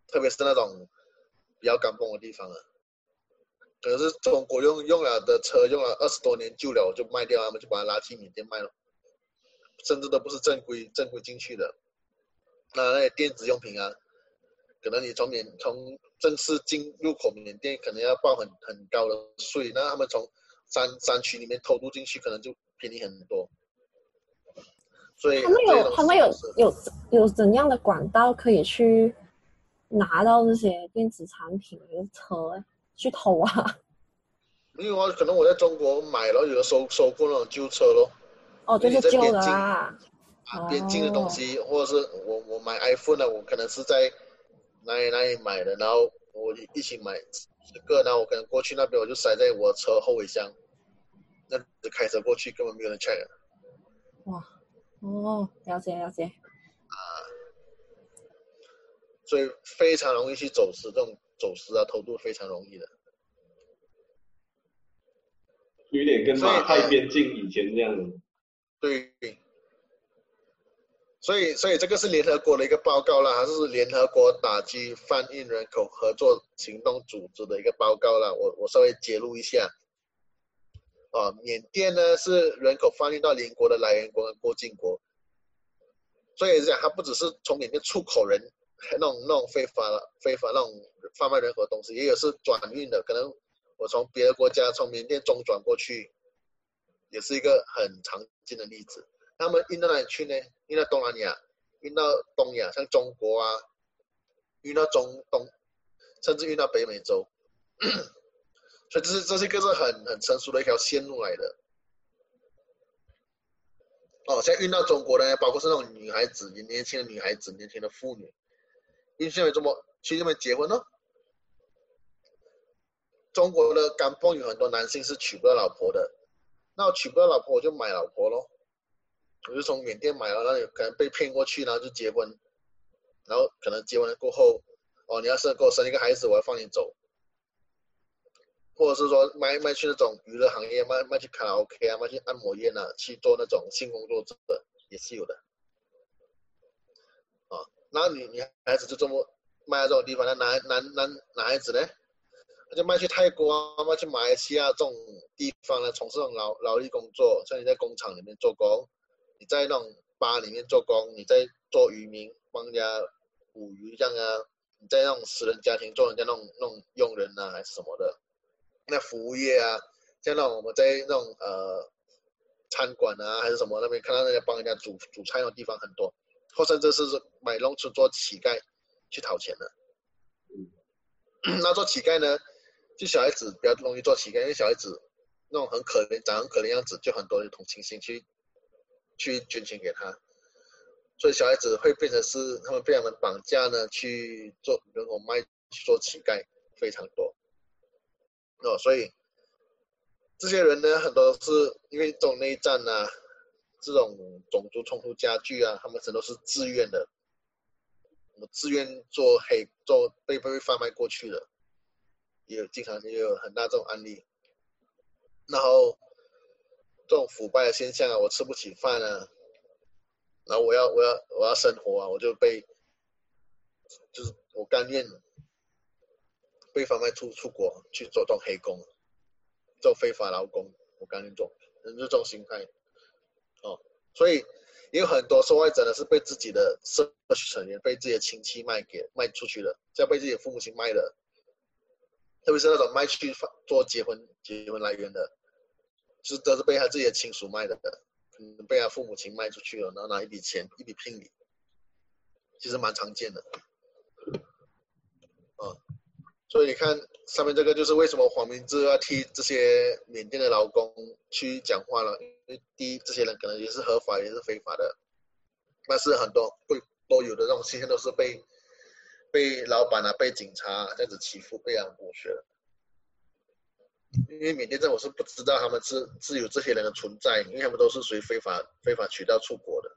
特别是那种比较干崩的地方啊。可是中国用用了的车用了二十多年旧了，我就卖掉，他们就把它拉去缅甸卖了，甚至都不是正规正规进去的。那那些电子用品啊，可能你从缅从正式进入口缅甸，可能要报很很高的税。那他们从山山区里面偷渡进去，可能就便宜很多。所以他们有他们有有有怎样的管道可以去拿到这些电子产品的车去偷啊？[LAUGHS] 没有啊可能我在中国买了，有的收收过那种旧车咯。哦，就是旧的啊。啊，边境的东西，或者是我我买 iPhone 呢，我可能是在哪里哪里买的，然后我一起买这个，然后我可能过去那边我就塞在我车后备箱，那就开车过去根本没有人 check。哇，哦，了解了解。啊所以非常容易去走私，这种走私啊、偷渡非常容易的。有点跟马太边境以前这样。对。所以，所以这个是联合国的一个报告啦，还是联合国打击贩运人口合作行动组织的一个报告啦。我我稍微揭露一下。啊，缅甸呢是人口贩运到邻国的来源国和过境国，所以讲它不只是从缅甸出口人，那种那种非法的非法那种贩卖人口的东西，也有是转运的，可能我从别的国家从缅甸中转过去，也是一个很常见的例子。他们运到哪里去呢？运到东南亚，运到东亚，像中国啊，运到中东，甚至运到北美洲。[COUGHS] 所以这是这是一个是很很成熟的一条线路来的。哦，现在运到中国呢，包括是那种女孩子，年轻的女孩子，年轻的妇女，运去这么去那边结婚哦。中国的甘榜有很多男性是娶不到老婆的，那我娶不到老婆，我就买老婆咯。我就从缅甸买了，那有可能被骗过去，然后就结婚，然后可能结婚了过后，哦，你要是给我生一个孩子，我要放你走，或者是说卖卖去那种娱乐行业，卖卖去卡拉 OK 啊，卖去按摩院啊，去做那种性工作者也是有的，啊、那女女孩子就这么卖到这种地方，那男男男男孩子呢，他就卖去泰国啊，卖去马来西亚这种地方呢，从事这种劳劳力工作，像你在工厂里面做工。你在那种吧里面做工，你在做渔民帮人家捕鱼这样啊，你在那种私人家庭做人家那种那种佣人啊，还是什么的，那服务业啊，像那种我们在那种呃餐馆啊，还是什么那边看到人家帮人家煮煮菜那种地方很多，或甚至是买弄出做乞丐去讨钱的。[COUGHS] 那做乞丐呢，就小孩子比较容易做乞丐，因为小孩子。那种很可怜、长很可怜样子，就很多人同情心去去捐钱给他。所以小孩子会变成是他们被他们绑架呢，去做人口卖，去做乞丐，非常多。哦，所以这些人呢，很多是因为这种内战啊，这种种族冲突加剧啊，他们很多是自愿的，我自愿做黑做被被贩卖过去的，也有经常也有很大这种案例。然后这种腐败的现象啊，我吃不起饭啊。然后我要我要我要生活啊，我就被，就是我甘愿被贩卖出出国去做这种黑工，做非法劳工，我甘愿做，人就这种心态，哦，所以有很多受害者呢是被自己的社区成员、被自己的亲戚卖给卖出去的，像被自己的父母亲卖的，特别是那种卖去做结婚结婚来源的，是都是被他自己的亲属卖的。可能被他父母亲卖出去了，然后拿一笔钱，一笔聘礼，其实蛮常见的。啊，所以你看上面这个就是为什么黄明志要替这些缅甸的劳工去讲话了，因为第一，这些人可能也是合法，也是非法的，但是很多会都有的这种现象都是被被老板啊、被警察这样子欺负、被人剥削。因为缅甸政府是不知道他们是是有这些人的存在，因为他们都是属于非法非法渠道出国的，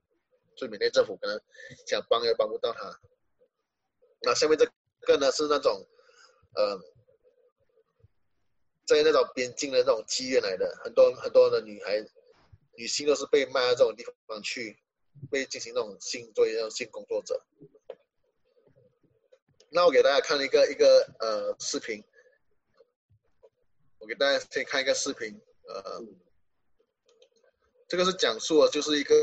所以缅甸政府可能想帮也帮不到他。那下面这个呢是那种，呃，在那种边境的那种妓院来的，很多很多的女孩、女性都是被卖到这种地方去，被进行那种性作业性工作者。那我给大家看了一个一个呃视频。我给大家先看一个视频，呃，这个是讲述的，就是一个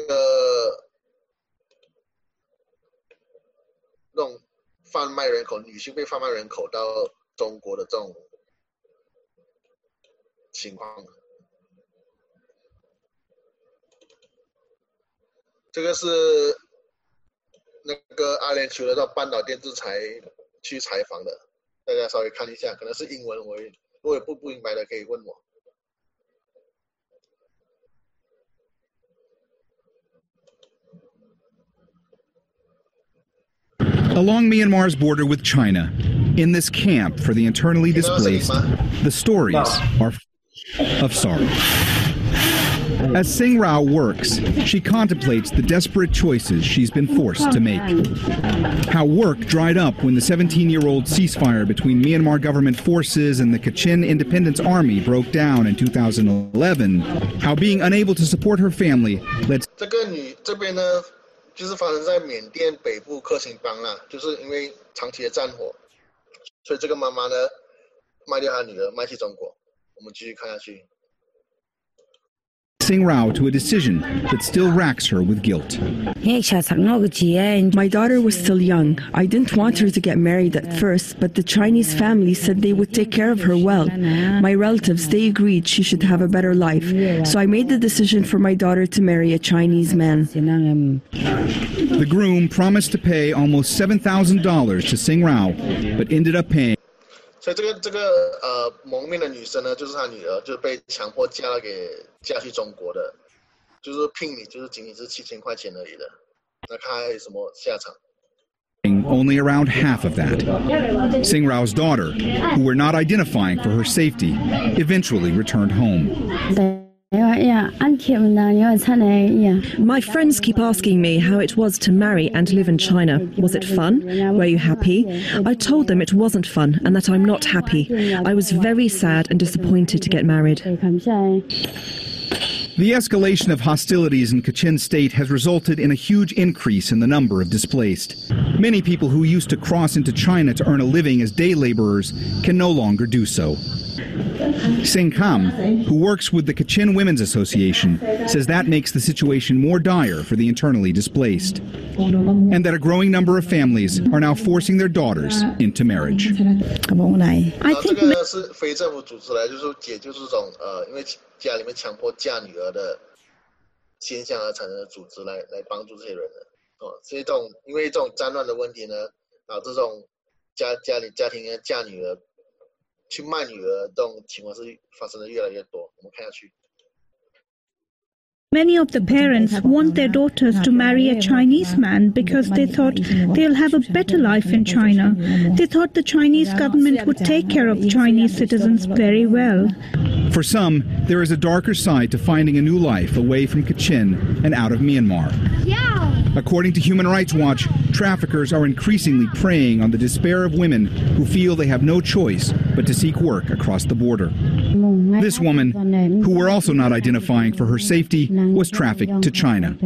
那种贩卖人口，女性被贩卖人口到中国的这种情况。这个是那个阿联酋的到半岛电视台去采访的，大家稍微看一下，可能是英文我。如果有不不明白的，可以问我。Along Myanmar's border with China, in this camp for the internally displaced, the stories are of sorrow. As Sing Rao works, she contemplates the desperate choices she's been forced to make. How work dried up when the 17 year old ceasefire between Myanmar government forces and the Kachin Independence Army broke down in 2011. How being unable to support her family led. 这个女这边呢，就是发生在缅甸北部克钦邦啦，就是因为长期的战火，所以这个妈妈呢，卖掉她女儿，卖去中国。我们继续看下去。 [LAUGHS] Sing Rao to a decision that still racks her with guilt. My daughter was still young. I didn't want her to get married at first, but the Chinese family said they would take care of her well. My relatives, they agreed she should have a better life. So I made the decision for my daughter to marry a Chinese man. The groom promised to pay almost $7,000 to Sing Rao, but ended up paying 所以这个这个呃蒙面的女生呢，就是她女儿，就是被强迫嫁了给嫁去中国的，就是聘礼就是仅仅是七千块钱而已的，那看还有什么下场？Only around half of that. Sing Rao's daughter, who we're not identifying for her safety, eventually returned home. My friends keep asking me how it was to marry and live in China. Was it fun? Were you happy? I told them it wasn't fun and that I'm not happy. I was very sad and disappointed to get married. The escalation of hostilities in Kachin state has resulted in a huge increase in the number of displaced. Many people who used to cross into China to earn a living as day laborers can no longer do so. Sing Kam, who works with the Kachin Women's Association, says that makes the situation more dire for the internally displaced, and that a growing number of families are now forcing their daughters into marriage. I think 家里面强迫嫁女儿的现象而产生的组织来来帮助这些人的哦，所以这种因为这种战乱的问题呢，导致这种家家里家庭要嫁女儿。去卖女儿这种情况是发生的越来越多。我们看下去。Many of the parents want their daughters to marry a Chinese man because they thought they'll have a better life in China. They thought the Chinese government would take care of Chinese citizens very well. For some, there is a darker side to finding a new life away from Kachin and out of Myanmar. According to Human Rights Watch, traffickers are increasingly preying on the despair of women who feel they have no choice but to seek work across the border. This woman, who we're also not identifying for her safety, was trafficked to China.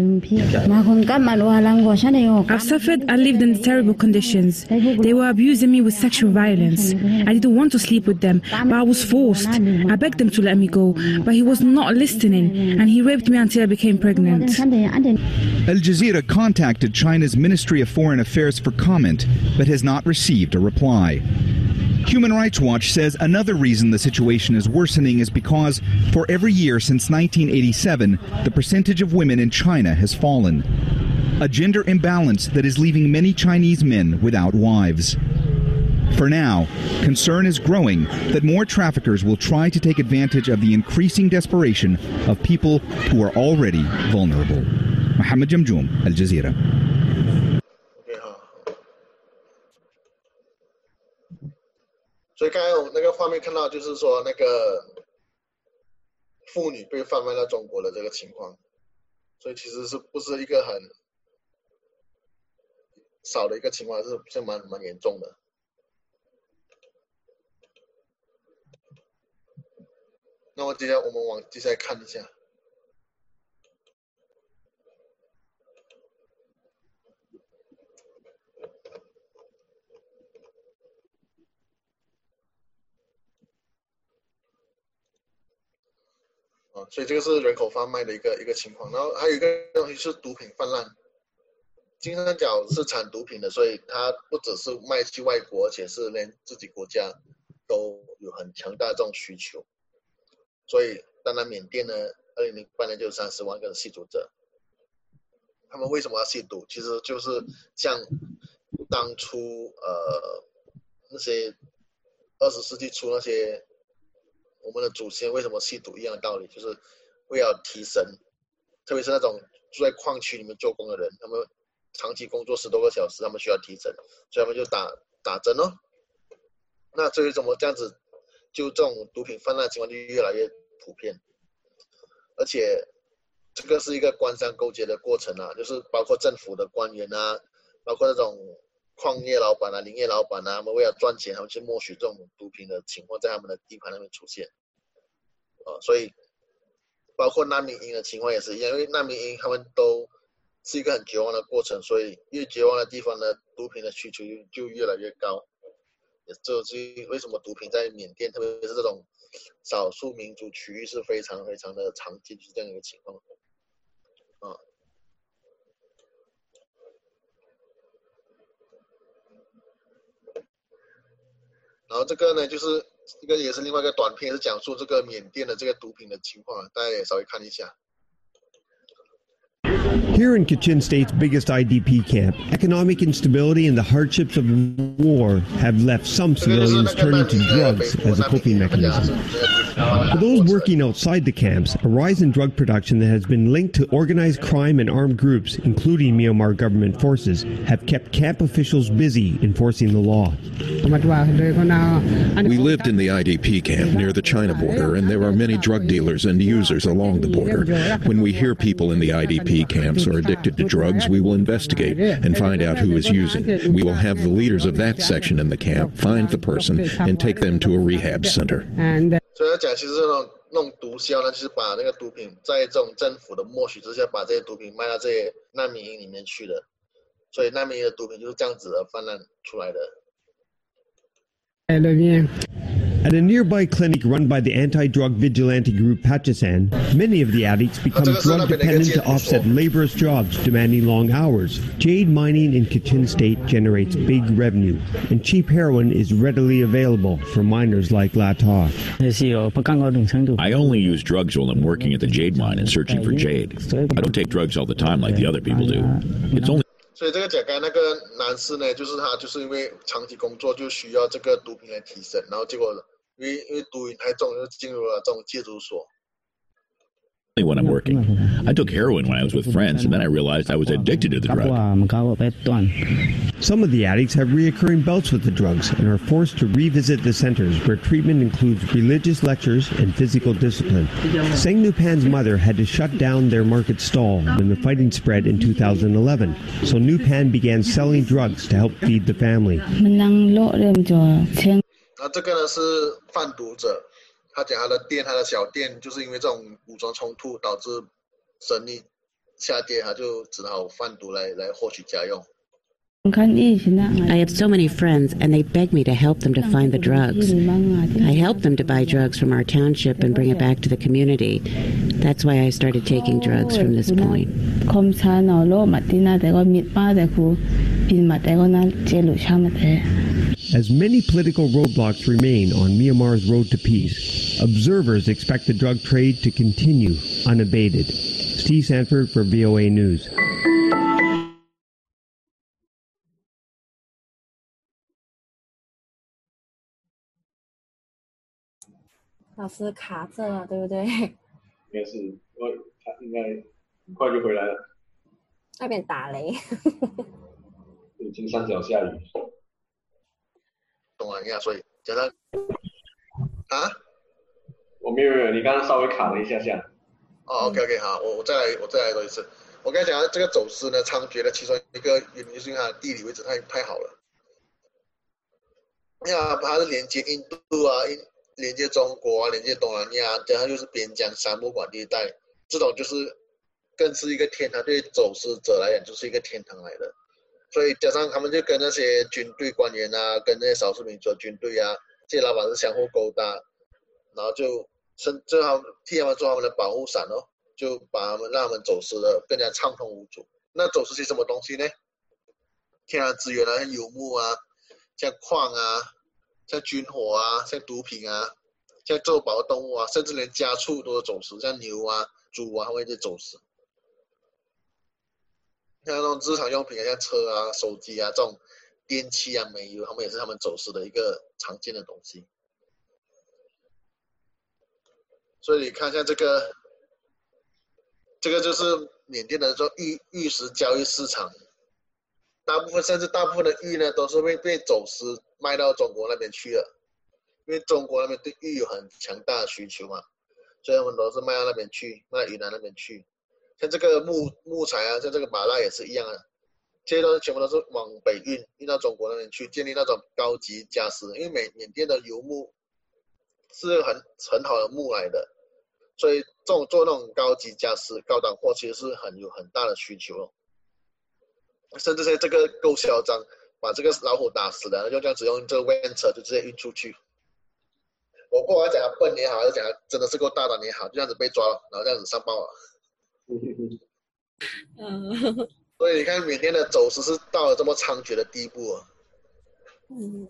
I've suffered I lived in terrible conditions. They were abusing me with sexual violence. I didn't want to sleep with them, but I was forced. I begged them to let me go, but he was not listening, and he raped me until I became pregnant. Al Jazeera contacted China's Ministry of Foreign Affairs for comment, but has not received a reply. Human Rights Watch says another reason the situation is worsening is because for every year since 1987, the percentage of women in China has fallen. A gender imbalance that is leaving many Chinese men without wives. For now, concern is growing that more traffickers will try to take advantage of the increasing desperation of people who are already vulnerable. Mohammed Jamjoom, Al Jazeera. 所以刚才我那个画面看到，就是说那个妇女被贩卖到中国的这个情况，所以其实是不是一个很少的一个情况，是是蛮蛮严重的。那么接下来我们往接下来看一下。所以这个是人口贩卖的一个一个情况，然后还有一个东西是毒品泛滥。金三角是产毒品的，所以它不只是卖去外国，而且是连自己国家都有很强大的这种需求。所以当然缅甸呢，二零零八年就有三十万个吸毒者。他们为什么要吸毒？其实就是像当初呃那些二十世纪初那些。我们的祖先为什么吸毒一样的道理，就是为了提神，特别是那种住在矿区里面做工的人，他们长期工作十多个小时，他们需要提神，所以他们就打打针哦。那至于怎么这样子，就这种毒品泛滥情况就越来越普遍，而且这个是一个官商勾结的过程啊，就是包括政府的官员啊，包括那种。矿业老板啊，林业老板啊，他们为了赚钱，他们去默许这种毒品的情况在他们的地盘那边出现，啊，所以包括难民营的情况也是一样，因为难民营他们都是一个很绝望的过程，所以越绝望的地方呢，毒品的需求就越来越高，也就是为什么毒品在缅甸，特别是这种少数民族区域是非常非常的常见，就是这样一个情况，啊。然后这个呢，就是一个也是另外一个短片，是讲述这个缅甸的这个毒品的情况，大家也稍微看一下。Here in Kachin State's biggest IDP camp, economic instability and the hardships of war have left some civilians turning to drugs as a coping mechanism. For those working outside the camps, a rise in drug production that has been linked to organized crime and armed groups, including Myanmar government forces, have kept camp officials busy enforcing the law. We lived in the IDP camp near the China border, and there are many drug dealers and users along the border. When we hear people in the IDP camps are addicted to drugs, we will investigate and find out who is using. We will have the leaders of that section in the camp find the person and take them to a rehab center. 所以要讲，其实那种那种毒枭呢，就是把那个毒品在这种政府的默许之下，把这些毒品卖到这些难民营里面去的。所以难民营的毒品就是这样子的泛滥出来的。 At a nearby clinic run by the anti-drug vigilante group Pachisan, many of the addicts become drug dependent to offset laborious jobs demanding long hours. Jade mining in Kachin State generates big revenue, and cheap heroin is readily available for miners like Lata. I only use drugs while I'm working at the jade mine and searching for jade. I don't take drugs all the time like the other people do. It's only 所以这个甲肝那个男士呢，就是他就是因为长期工作就需要这个毒品来提升，然后结果因为因为毒瘾太重，就进入了这种戒毒所。When I'm working. I took heroin when I was with friends, and then I realized I was addicted to the drug. Some of the addicts have reoccurring bouts with the drugs and are forced to revisit the centers where treatment includes religious lectures and physical discipline. Seng Nupan's mother had to shut down their market stall when the fighting spread in 2011, so Nupan began selling drugs to help feed the family. 那这个呢是贩毒者，他讲他的店，他的小店就是因为这种武装冲突导致 生意下跌，他就只好贩毒来来获取家用。I have so many friends, and they beg me to help them to find the drugs. I help them to buy drugs from our township and bring it back to the community. That's why I started taking drugs from this point. As many political roadblocks remain on Myanmar's road to peace, observers expect the drug trade to continue unabated. Steve Sanford for VOA News. 老师卡着了，对不对？应该是，我他应该很快就回来了。那边打雷。金山脚下雨。东南亚，所以觉得啊，我没有没有，你刚刚稍微卡了一下下。哦，OK OK，好，我我再来，我再来说一次。我刚才讲这个走私呢，猖獗的其中一个原因就是因为它的地理位置太太好了。你看，它是连接印度啊，印。连接中国啊，连接东南亚，加上又是边疆沙漠管地带，这种就是更是一个天堂，对走私者来讲就是一个天堂来的。所以加上他们就跟那些军队官员啊，跟那些少数民族军队啊，这些老板是相互勾搭，然后就甚至他们替他们做他们的保护伞哦，就把他们让他们走私的更加畅通无阻。那走私些什么东西呢？天然资源啊，像游牧啊，像矿啊。像军火啊，像毒品啊，像走保动物啊，甚至连家畜都是走私，像牛啊、猪啊，他们会去走私。像那种日常用品啊，像车啊、手机啊这种电器啊、煤油，他们也是他们走私的一个常见的东西。所以你看，一下这个，这个就是缅甸的说玉玉石交易市场，大部分甚至大部分的玉呢，都是会被走私。卖到中国那边去了，因为中国那边对玉有很强大的需求嘛，所以他们都是卖到那边去，卖到云南那边去。像这个木木材啊，像这个麻蜡也是一样啊，这些东西全部都是往北运，运到中国那边去，建立那种高级家私。因为缅缅甸的游牧是很很好的木来的，所以这种做那种高级家私、高档货，其实是很有很大的需求哦。甚至是这个够嚣张。把这个老虎打死了，就这样子用这个 van 车就直接运出去。我不管讲他笨也好，还是讲他真的是够大胆也好，就这样子被抓了，然后这样子上报了。嗯。所以你看缅甸的走私是到了这么猖獗的地步啊。嗯。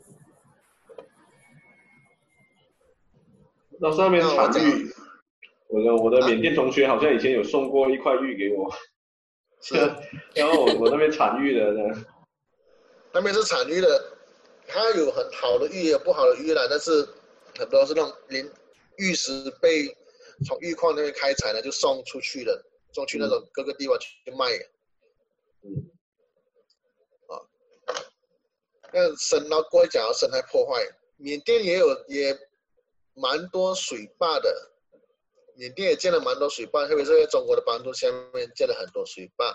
那上面产玉，我的我的缅甸同学好像以前有送过一块玉给我。[LAUGHS] 是。[LAUGHS] 然后我我那边产玉的呢。那边是产玉的，它有很好的玉，也有不好的玉啦。但是很多是那种连玉石被从玉矿那边开采了就送出去了，送去那种各个地方去卖。嗯。啊。那生捞过讲到生态破坏，缅甸也有也蛮多水坝的，缅甸也建了蛮多水坝，特别是在中国的帮助下面建了很多水坝。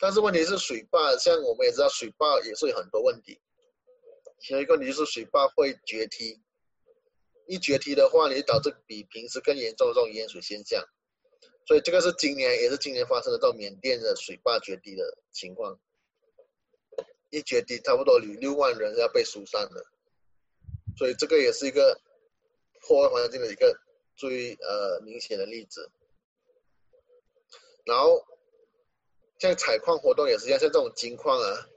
但是问题是水坝，像我们也知道，水坝也是有很多问题。其中一个问题是水坝会决堤，一决堤的话，你导致比平时更严重的这种淹水现象。所以这个是今年也是今年发生的这种缅甸的水坝决堤的情况。一决堤，差不多有六万人要被疏散的。所以这个也是一个破坏环境的一个最呃明显的例子。然后。像采矿活动也是一样，像这种金矿啊，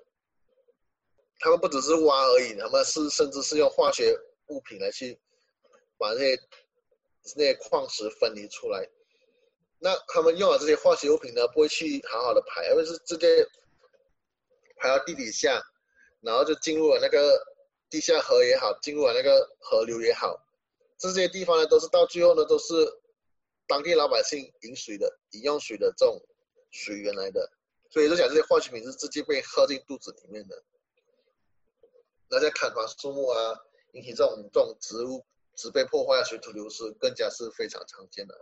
他们不只是挖而已，他们是甚至是用化学物品来去把那些那些矿石分离出来。那他们用了这些化学物品呢，不会去好好的排，而是直接排到地底下，然后就进入了那个地下河也好，进入了那个河流也好，这些地方呢，都是到最后呢，都是当地老百姓饮水的饮用水的这种水源来的，所以就讲这些化学品是直接被喝进肚子里面的。那在砍伐树木啊，引起这种这种植物植被破坏、水土流失，更加是非常常见的。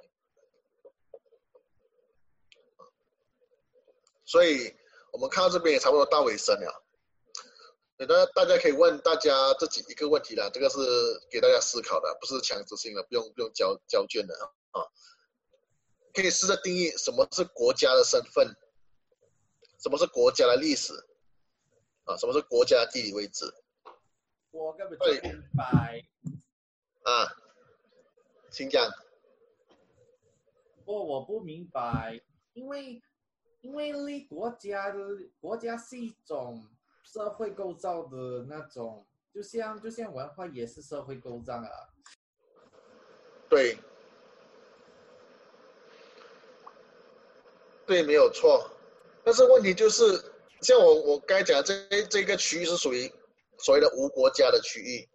所以我们看到这边也差不多到尾声了。那大家可以问大家自己一个问题啦，这个是给大家思考的，不是强制性的，不用不用交交卷的啊。可以试着定义什么是国家的身份，什么是国家的历史，啊，什么是国家的地理位置。我根本不明白。啊，请讲。不，我不明白，因为因为立国家的国家是一种。社会构造的那种，就像就像文化也是社会构造啊。对，对，没有错。但是问题就是，像我我刚才讲这这个区域是属于所谓的无国家的区域，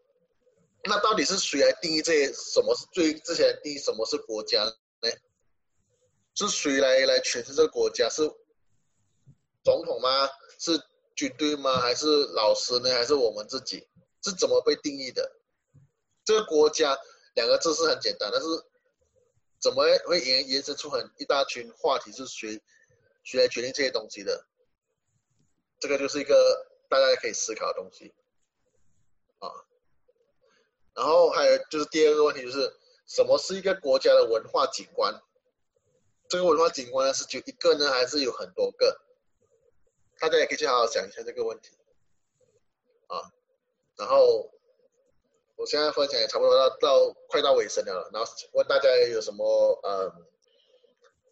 那到底是谁来定义这些什么是最之前定义什么是国家呢？是谁来来诠释这个国家？是总统吗？是？军队吗？还是老师呢？还是我们自己？是怎么被定义的？这个国家两个字是很简单，但是怎么会延延伸出很一大群话题？是谁谁来决定这些东西的？这个就是一个大家可以思考的东西啊。然后还有就是第二个问题，就是什么是一个国家的文化景观？这个文化景观呢，是就一个呢，还是有很多个？大家也可以去好好想一下这个问题，啊，然后我现在分享也差不多到到快到尾声了，然后问大家有什么呃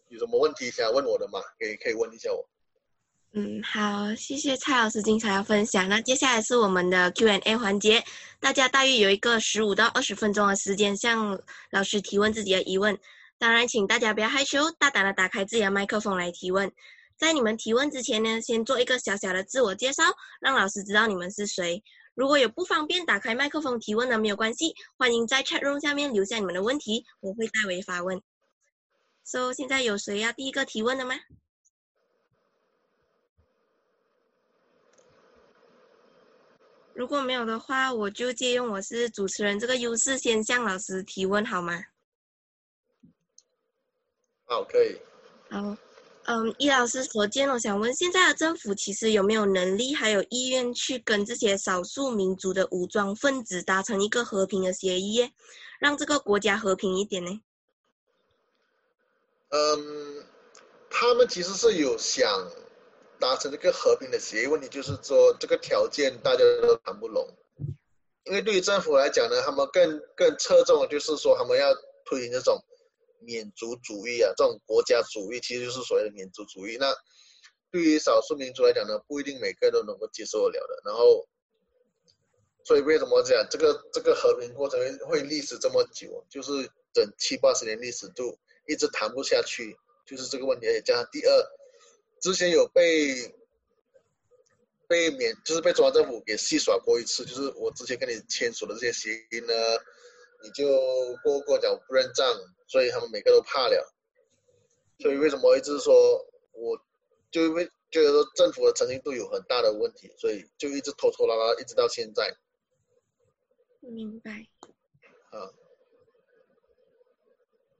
有什么问题想要问我的吗？可以可以问一下我。嗯，好，谢谢蔡老师精彩的分享。那接下来是我们的 Q&A 环节，大家大约有一个十五到二十分钟的时间向老师提问自己的疑问。当然，请大家不要害羞，大胆的打开自己的麦克风来提问。在你们提问之前呢，先做一个小小的自我介绍，让老师知道你们是谁。如果有不方便打开麦克风提问的，没有关系，欢迎在 chat room 下面留下你们的问题，我会代为发问。So，现在有谁要第一个提问的吗？如果没有的话，我就借用我是主持人这个优势，先向老师提问，好吗？好，可以。好。嗯，易老师，首先我想问，现在的政府其实有没有能力还有意愿去跟这些少数民族的武装分子达成一个和平的协议，让这个国家和平一点呢？嗯，他们其实是有想达成这个和平的协议，问题就是说这个条件大家都谈不拢，因为对于政府来讲呢，他们更更侧重的就是说他们要推行这种。民族主义啊，这种国家主义其实就是所谓的民族主义。那对于少数民族来讲呢，不一定每个人都能够接受得了的。然后，所以为什么讲这个这个和平过程会历时这么久？就是整七八十年历史就一直谈不下去，就是这个问题。加上第二，之前有被被缅，就是被中央政府给戏耍过一次，就是我之前跟你签署的这些协议呢，你就过过脚不认账。所以他们每个都怕了，所以为什么一直说，我就因为觉得说政府的诚信度有很大的问题，所以就一直拖拖拉拉，一直到现在。明白。啊。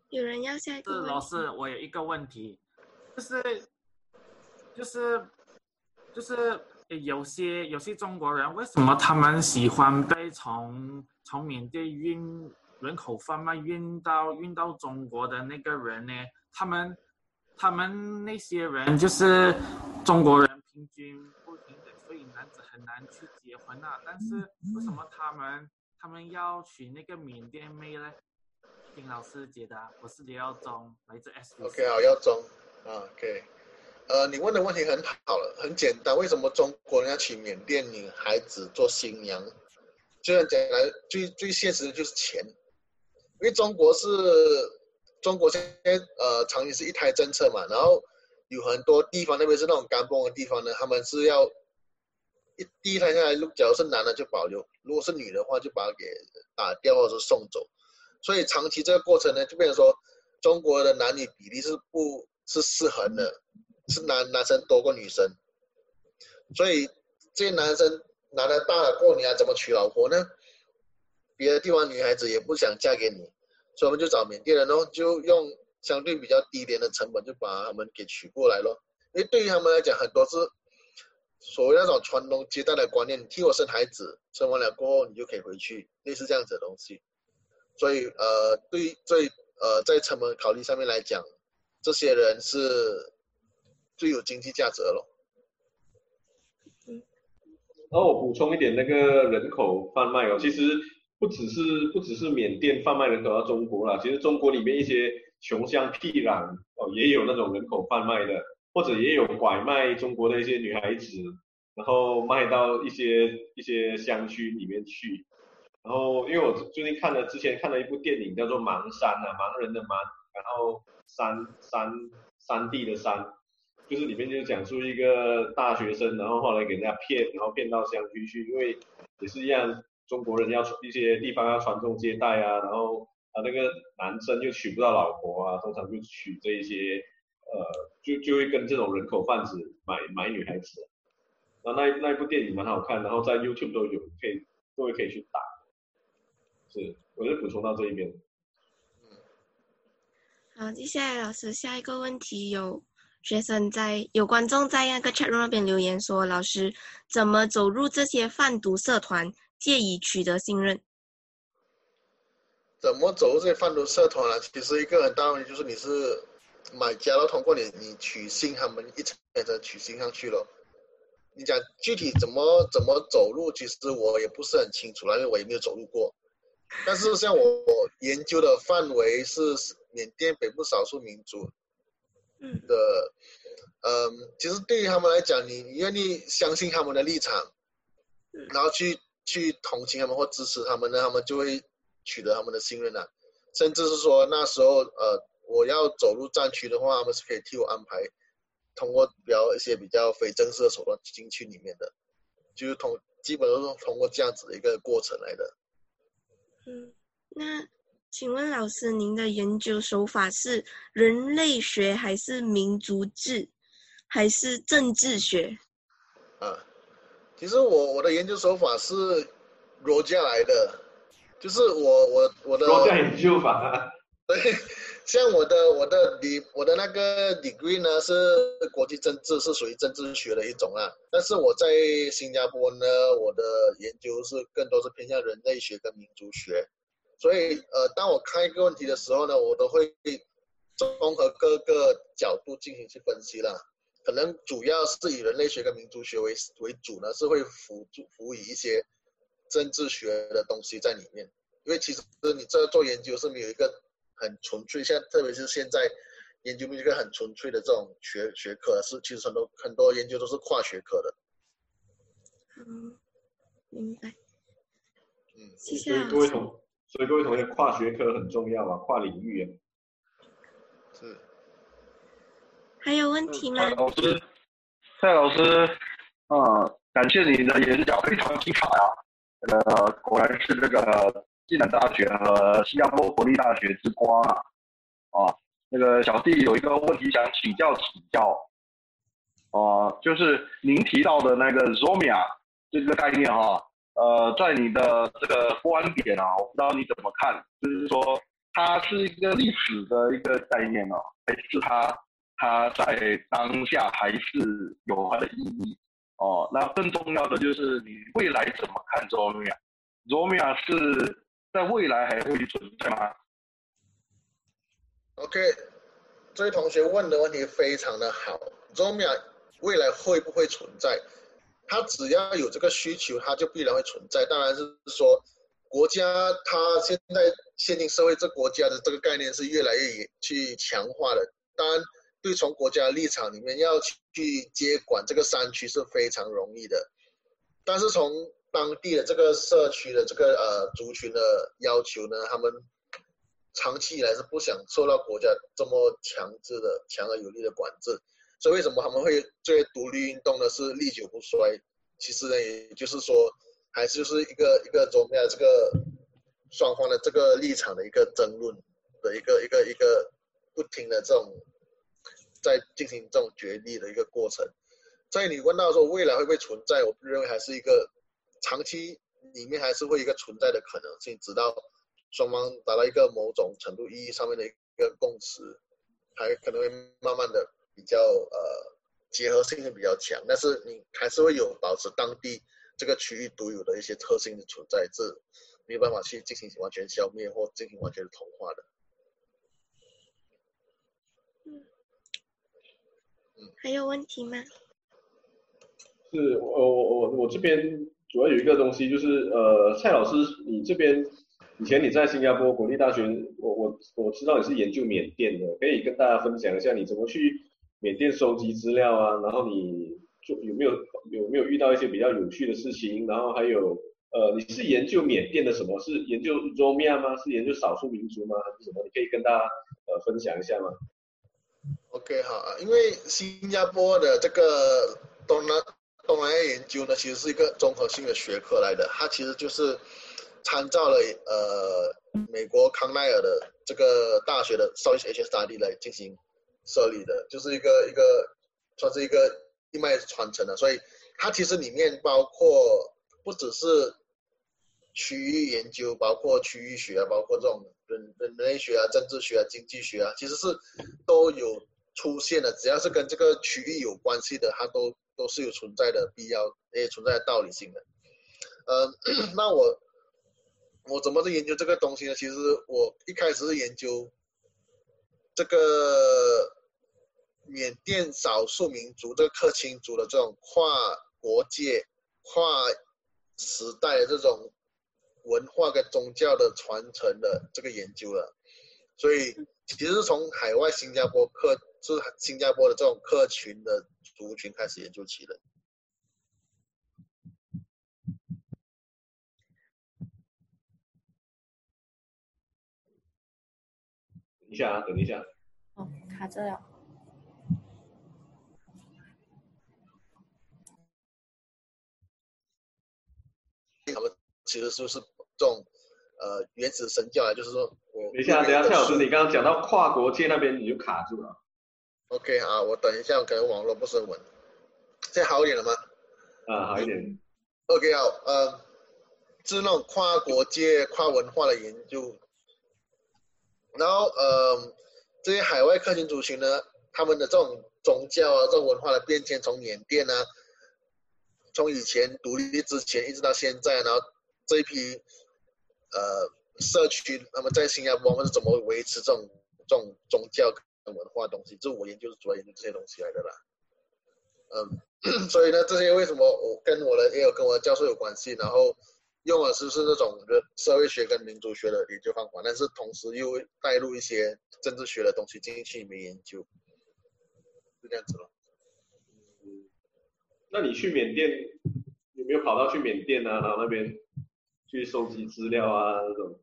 有人要下一个？是老师，我有一个问题，就是，就是，就是有些有些中国人为什么他们喜欢被从从缅甸运？人口贩卖运到运到中国的那个人呢？他们他们那些人就是中国人，平均不平等，所以男子很难去结婚啊。但是为什么他们他们要娶那个缅甸妹呢？丁老师解答，我是李耀宗，来自 S。OK，好，耀宗啊，OK，呃，你问的问题很好了，很简单，为什么中国人要娶缅甸女孩子做新娘？这样讲来，最最现实的就是钱。因为中国是中国现在呃，长期是一胎政策嘛，然后有很多地方，特别是那种干崩的地方呢，他们是要一第一胎下来，假如是男的就保留，如果是女的话就把它给打掉或者送走，所以长期这个过程呢，就变成说中国的男女比例是不是失衡的，是男男生多过女生，所以这些男生男的大了过，年还怎么娶老婆呢？别的地方女孩子也不想嫁给你，所以我们就找缅甸人喽，就用相对比较低廉的成本就把他们给娶过来咯。因为对于他们来讲，很多是所谓那种传宗接代的观念，你替我生孩子，生完了过后你就可以回去，类似这样子的东西。所以呃，对于最呃在成本考虑上面来讲，这些人是最有经济价值的咯。然后我补充一点，那个人口贩卖哦，其实不只是不只是缅甸贩卖人口到中国啦，其实中国里面一些穷乡僻壤哦，也有那种人口贩卖的。或者也有拐卖中国的一些女孩子，然后卖到一些一些乡区里面去。然后因为我最近看了之前看了一部电影叫做《盲山》啊，盲人的盲，然后山山山地的山，就是里面就讲述一个大学生，然后后来给人家骗，然后骗到乡区去，因为也是一样，中国人要一些地方要传宗接代啊，然后啊那个男生又娶不到老婆啊，通常就娶这一些。呃，就就会跟这种人口贩子买买女孩子，那那那一部电影蛮好看，然后在 YouTube 都有，可以各位可以去打。是，我就补充到这一边。好，接下来老师下一个问题，有学生在有观众在那个 chat room 那边留言说，老师怎么走入这些贩毒社团，借以取得信任？怎么走入这些贩毒社团呢？其实一个很大问题就是你是。买家都通过你，你取信他们一层一层取信上去了。你讲具体怎么怎么走路，其实我也不是很清楚了，因为我也没有走路过。但是像我，我研究的范围是缅甸北部少数民族的，嗯，其实对于他们来讲，你你愿意相信他们的立场，然后去去同情他们或支持他们呢，他们就会取得他们的信任了。甚至是说那时候呃。我要走入战区的话，他们是可以替我安排，通过比较一些比较非正式的手段进去里面的，就是通基本都是通过这样子的一个过程来的。嗯，那请问老师，您的研究手法是人类学，还是民族志，还是政治学？啊，其实我我的研究手法是罗家来的，就是我我我的罗家研究法。[LAUGHS] 对，像我的我的理我的那个 degree 呢是国际政治，是属于政治学的一种啊。但是我在新加坡呢，我的研究是更多是偏向人类学跟民族学。所以呃，当我看一个问题的时候呢，我都会综合各个角度进行去分析了。可能主要是以人类学跟民族学为为主呢，是会辅助辅以一些政治学的东西在里面。因为其实你这做研究是没有一个。很纯粹，像特别是现在研究没有一个很纯粹的这种学学科，是其实很多很多研究都是跨学科的。嗯，明白。嗯，谢谢。所以各位同，所以各位同学，跨学科很重要啊，跨领域啊。是。还有问题吗？蔡老师，蔡老师，啊、呃，感谢你的演讲，非常精彩啊。呃，果然是这个。暨南大学和新加坡国立大学之光啊，啊，那个小弟有一个问题想请教请教，啊，就是您提到的那个 Zomia 这个概念哈、啊，呃，在你的这个观点啊，我不知道你怎么看，就是说它是一个历史的一个概念啊，还是它它在当下还是有它的意义？哦、那更重要的就是你未来怎么看 Zomia？Zomia 是。在未来还会存在吗？OK，这位同学问的问题非常的好。Zomia 未来会不会存在？它只要有这个需求，它就必然会存在。当然是说，国家它现在现今社会这国家的这个概念是越来越去强化的。当然，对从国家立场里面要去接管这个山区是非常容易的，但是从当地的这个社区的这个呃族群的要求呢，他们长期以来是不想受到国家这么强制的强而有力的管制，所以为什么他们会这些独立运动呢？是历久不衰。其实呢，也就是说，还是就是一个一个中亚这个双方的这个立场的一个争论的一个一个一个不停的这种在进行这种决力的一个过程。所以你问到说未来会不会存在，我认为还是一个长期里面还是会一个存在的可能性，直到双方达到一个某种程度意义上面的一个共识，还可能会慢慢的比较呃结合性会比较强，但是你还是会有保持当地这个区域独有的一些特性的存在，这没有办法去进行完全消灭或进行完全的同化的。嗯，还有问题吗？是，我我我我这边主要有一个东西，就是呃，蔡老师，你这边以前你在新加坡国立大学，我我我知道你是研究缅甸的，可以跟大家分享一下你怎么去缅甸收集资料啊，然后你就有没有有没有遇到一些比较有趣的事情，然后还有呃，你是研究缅甸的什么？是研究罗米亚吗？是研究少数民族吗？还是什么？你可以跟大家呃分享一下吗？OK，好啊，因为新加坡的这个东南。东南亚研究呢，其实是一个综合性的学科来的，它其实就是参照了呃美国康奈尔的这个大学的 Southeast Asia Study 来进行设立的，就是一个一个算是一个一脉传承的，所以它其实里面包括不只是区域研究，包括区域学啊，包括这种人人类学啊、政治学啊、经济学啊，其实是都有出现的，只要是跟这个区域有关系的，它都。都是有存在的必要，也存在的道理性的。呃，[COUGHS] 那我我怎么去研究这个东西呢？其实我一开始是研究这个缅甸少数民族这个克钦族的这种跨国界、跨时代的这种文化跟宗教的传承的这个研究了。所以其实是从海外新加坡克，是新加坡的这种客群的。族群开始研究起的。等一下啊，等一下。哦，卡着了。他们其实就是这种呃原始神教啊，就是说我。等一下，等一下，蔡老师，你刚刚讲到跨国界那边，你就卡住了。OK 啊，我等一下，可能网络不是很稳，现在好一点了吗？啊，好一点。OK 好，呃，是那种跨国界、跨文化的研究。然后呃，这些海外客群族群呢，他们的这种宗教啊、这种文化的变迁，从缅甸呢、啊，从以前独立之前一直到现在，然后这一批呃社区，那么在新加坡，他们是怎么维持这种这种宗教？文化东西，这我研究是主要研究这些东西来的啦。嗯，[COUGHS] 所以呢，这些为什么我跟我的也有跟我的教授有关系，然后用的是是那种社会学跟民族学的研究方法，但是同时又带入一些政治学的东西进去里面研究，是这样子了。那你去缅甸有没有跑到去缅甸啊？然后那边去收集资料啊那种？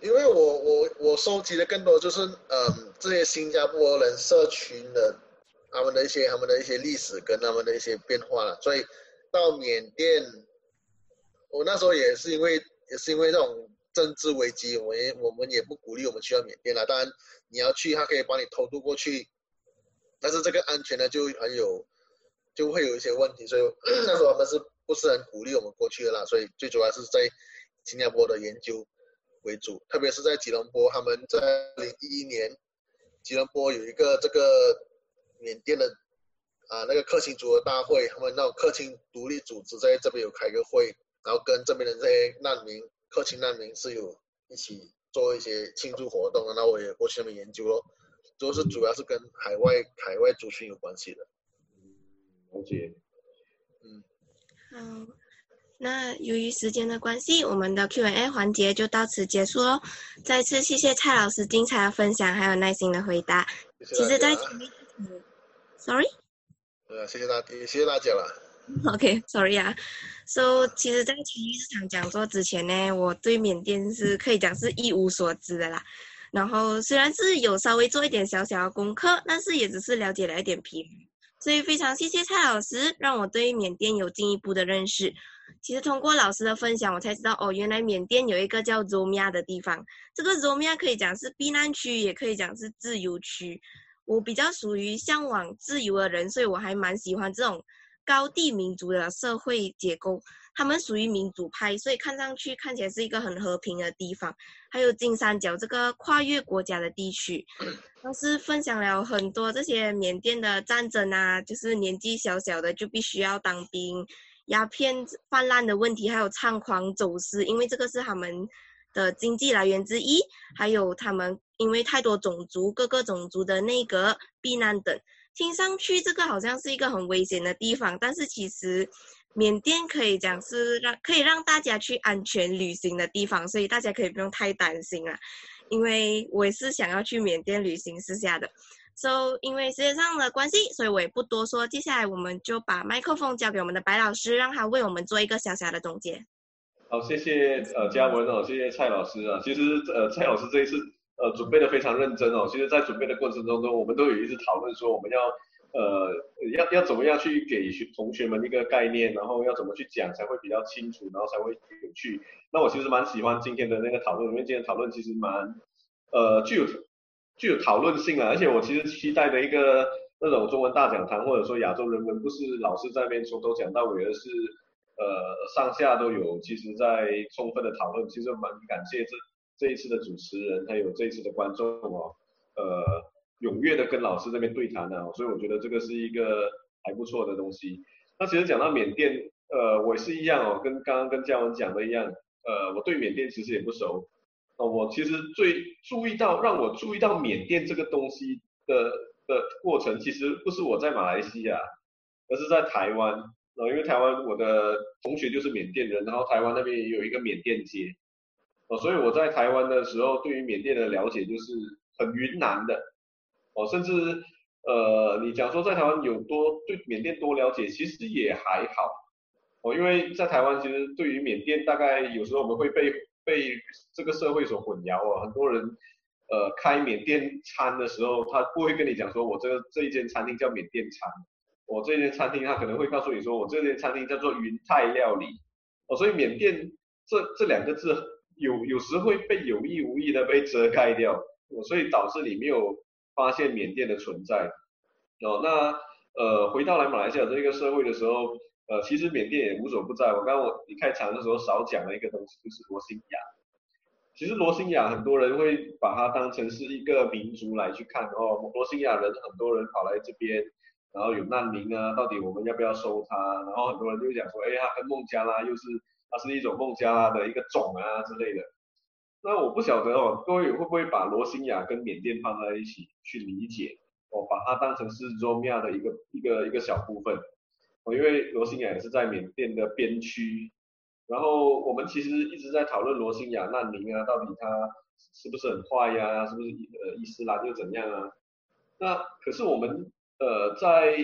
因为我我我收集的更多就是嗯这些新加坡人社群的他们的一些他们的一些历史跟他们的一些变化了，所以到缅甸，我那时候也是因为也是因为那种政治危机，我也我们也不鼓励我们去到缅甸了。当然你要去，他可以帮你偷渡过去，但是这个安全呢就很有就会有一些问题，所以 [CLEARS THROAT] 那时候我们是不是很鼓励我们过去的啦？所以最主要是在新加坡的研究。为主，特别是在吉隆坡，他们在二零一一年，吉隆坡有一个这个缅甸的啊那个克钦族的大会，他们那种克钦独立组织在这边有开个会，然后跟这边的这些难民克钦难民是有一起做一些庆祝活动的，那我也过去那边研究咯，都是主要是跟海外海外族群有关系的。了解。嗯。好。那由于时间的关系，我们的 Q&A 环节就到此结束喽。再次谢谢蔡老师精彩的分享，还有耐心的回答。其实，在前面，Sorry，呃，谢谢大家，谢谢大姐了。[LAUGHS] OK，Sorry 啊。So，其实，在前一场讲座之前呢，我对缅甸是可以讲是一无所知的啦。然后，虽然是有稍微做一点小小的功课，但是也只是了解了一点皮毛。所以，非常谢谢蔡老师，让我对缅甸有进一步的认识。其实通过老师的分享，我才知道哦，原来缅甸有一个叫 Zomia 的地方。这个 Zomia 可以讲是避难区，也可以讲是自由区。我比较属于向往自由的人，所以我还蛮喜欢这种高地民族的社会结构。他们属于民主派，所以看上去看起来是一个很和平的地方。还有金三角这个跨越国家的地区，当时分享了很多这些缅甸的战争啊，就是年纪小小的就必须要当兵，鸦片泛滥的问题，还有猖狂走私，因为这个是他们的经济来源之一。还有他们因为太多种族，各个种族的内阁避难等，听上去这个好像是一个很危险的地方，但是其实。缅甸可以讲是让可以让大家去安全旅行的地方，所以大家可以不用太担心了。因为我也是想要去缅甸旅行试下的，so 因为时间上的关系，所以我也不多说。接下来我们就把麦克风交给我们的白老师，让他为我们做一个小小的总结。好，谢谢呃嘉文哦，谢谢蔡老师啊。其实呃蔡老师这一次呃准备的非常认真哦。其实，在准备的过程当中，我们都有一直讨论说我们要。呃，要要怎么样去给学同学们一个概念，然后要怎么去讲才会比较清楚，然后才会有趣。那我其实蛮喜欢今天的那个讨论，因为今天讨论其实蛮，呃，具有具有讨论性啊。而且我其实期待的一个那种中文大讲堂，或者说亚洲人文，不是老师在那边从头讲到尾，而是呃上下都有，其实在充分的讨论。其实蛮感谢这这一次的主持人，还有这一次的观众哦，呃。踊跃的跟老师这边对谈呢、啊，所以我觉得这个是一个还不错的东西。那其实讲到缅甸，呃，我也是一样哦，跟刚刚跟嘉文讲的一样，呃，我对缅甸其实也不熟。哦，我其实最注意到让我注意到缅甸这个东西的的过程，其实不是我在马来西亚，而是在台湾。哦，因为台湾我的同学就是缅甸人，然后台湾那边也有一个缅甸街。哦，所以我在台湾的时候，对于缅甸的了解就是很云南的。哦，甚至，呃，你讲说在台湾有多对缅甸多了解，其实也还好。哦，因为在台湾其实对于缅甸，大概有时候我们会被被这个社会所混淆哦。很多人，呃，开缅甸餐的时候，他不会跟你讲说我这个这一间餐厅叫缅甸餐，我这间餐厅他可能会告诉你说我这间餐厅叫做云泰料理。哦，所以缅甸这这两个字有有时会被有意无意的被遮盖掉，哦，所以导致你没有。发现缅甸的存在，哦，那呃，回到来马来西亚这个社会的时候，呃，其实缅甸也无所不在。我刚刚我一开场的时候少讲了一个东西，就是罗兴亚。其实罗兴亚很多人会把它当成是一个民族来去看哦，罗兴亚人很多人跑来这边，然后有难民啊，到底我们要不要收他？然后很多人就讲说，哎，他跟孟加拉又是，他是一种孟加拉的一个种啊之类的。那我不晓得哦，各位会不会把罗兴亚跟缅甸放在一起去理解？哦，把它当成是 Zomia 的一个一个一个小部分。哦，因为罗兴亚也是在缅甸的边区。然后我们其实一直在讨论罗兴亚难民啊，到底他是不是很坏呀？是不是呃伊斯兰又怎样啊？那可是我们呃在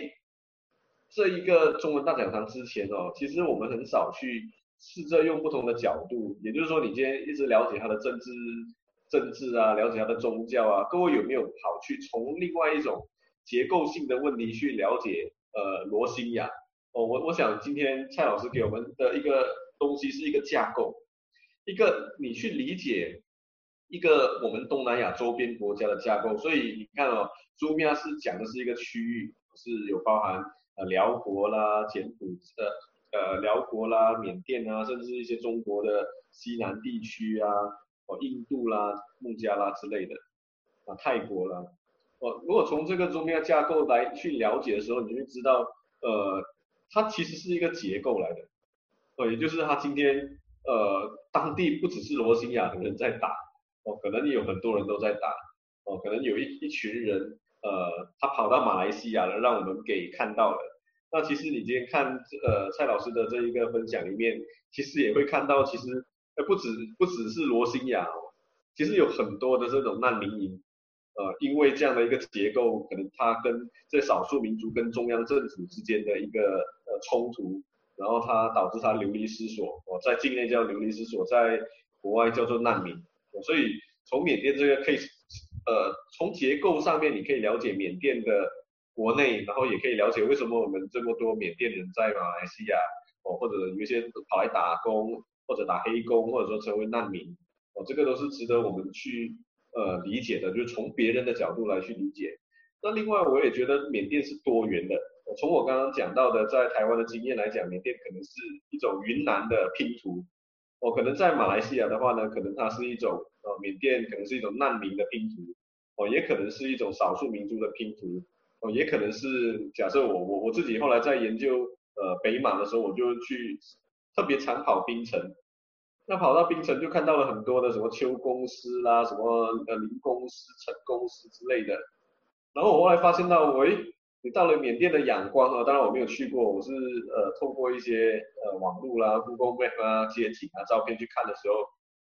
这一个中文大讲堂之前哦，其实我们很少去。试着用不同的角度，也就是说，你今天一直了解他的政治、政治啊，了解他的宗教啊，各位有没有跑去从另外一种结构性的问题去了解呃罗新亚？哦，我我想今天蔡老师给我们的一个东西是一个架构，一个你去理解一个我们东南亚周边国家的架构。所以你看哦，Zomia 是讲的是一个区域，是有包含呃寮国啦、柬埔寨。呃，辽国啦、缅甸啊，甚至一些中国的西南地区啊，哦，印度啦、孟加拉之类的，啊，泰国啦，哦，如果从这个中央架构来去了解的时候，你就会知道，呃，它其实是一个结构来的，哦，也就是他今天，呃，当地不只是罗兴亚的人在打，哦，可能有很多人都在打，哦，可能有一一群人，呃，他跑到马来西亚了，让我们给看到了。那其实你今天看这呃蔡老师的这一个分享里面，其实也会看到，其实呃不止不只是罗兴亚哦，其实有很多的这种难民营，呃，因为这样的一个结构，可能它跟这少数民族跟中央政府之间的一个呃冲突，然后它导致他流离失所，哦，在境内叫流离失所，在国外叫做难民，所以从缅甸这个 case，呃，从结构上面你可以了解缅甸的。国内，然后也可以了解为什么我们这么多缅甸人在马来西亚，哦，或者有些跑来打工，或者打黑工，或者说成为难民，哦，这个都是值得我们去呃理解的，就是从别人的角度来去理解。那另外，我也觉得缅甸是多元的。从我刚刚讲到的，在台湾的经验来讲，缅甸可能是一种云南的拼图。哦，可能在马来西亚的话呢，可能它是一种呃，缅甸可能是一种难民的拼图。哦，也可能是一种少数民族的拼图。哦，也可能是假设我我我自己后来在研究呃北马的时候，我就去特别常跑冰城。那跑到冰城就看到了很多的什么邱公司啦，什么呃林公司、陈公司之类的。然后我后来发现到，喂，你到了缅甸的仰光啊，当然我没有去过，我是呃透过一些呃网络啦、Google Map 啊、街景啊、照片去看的时候，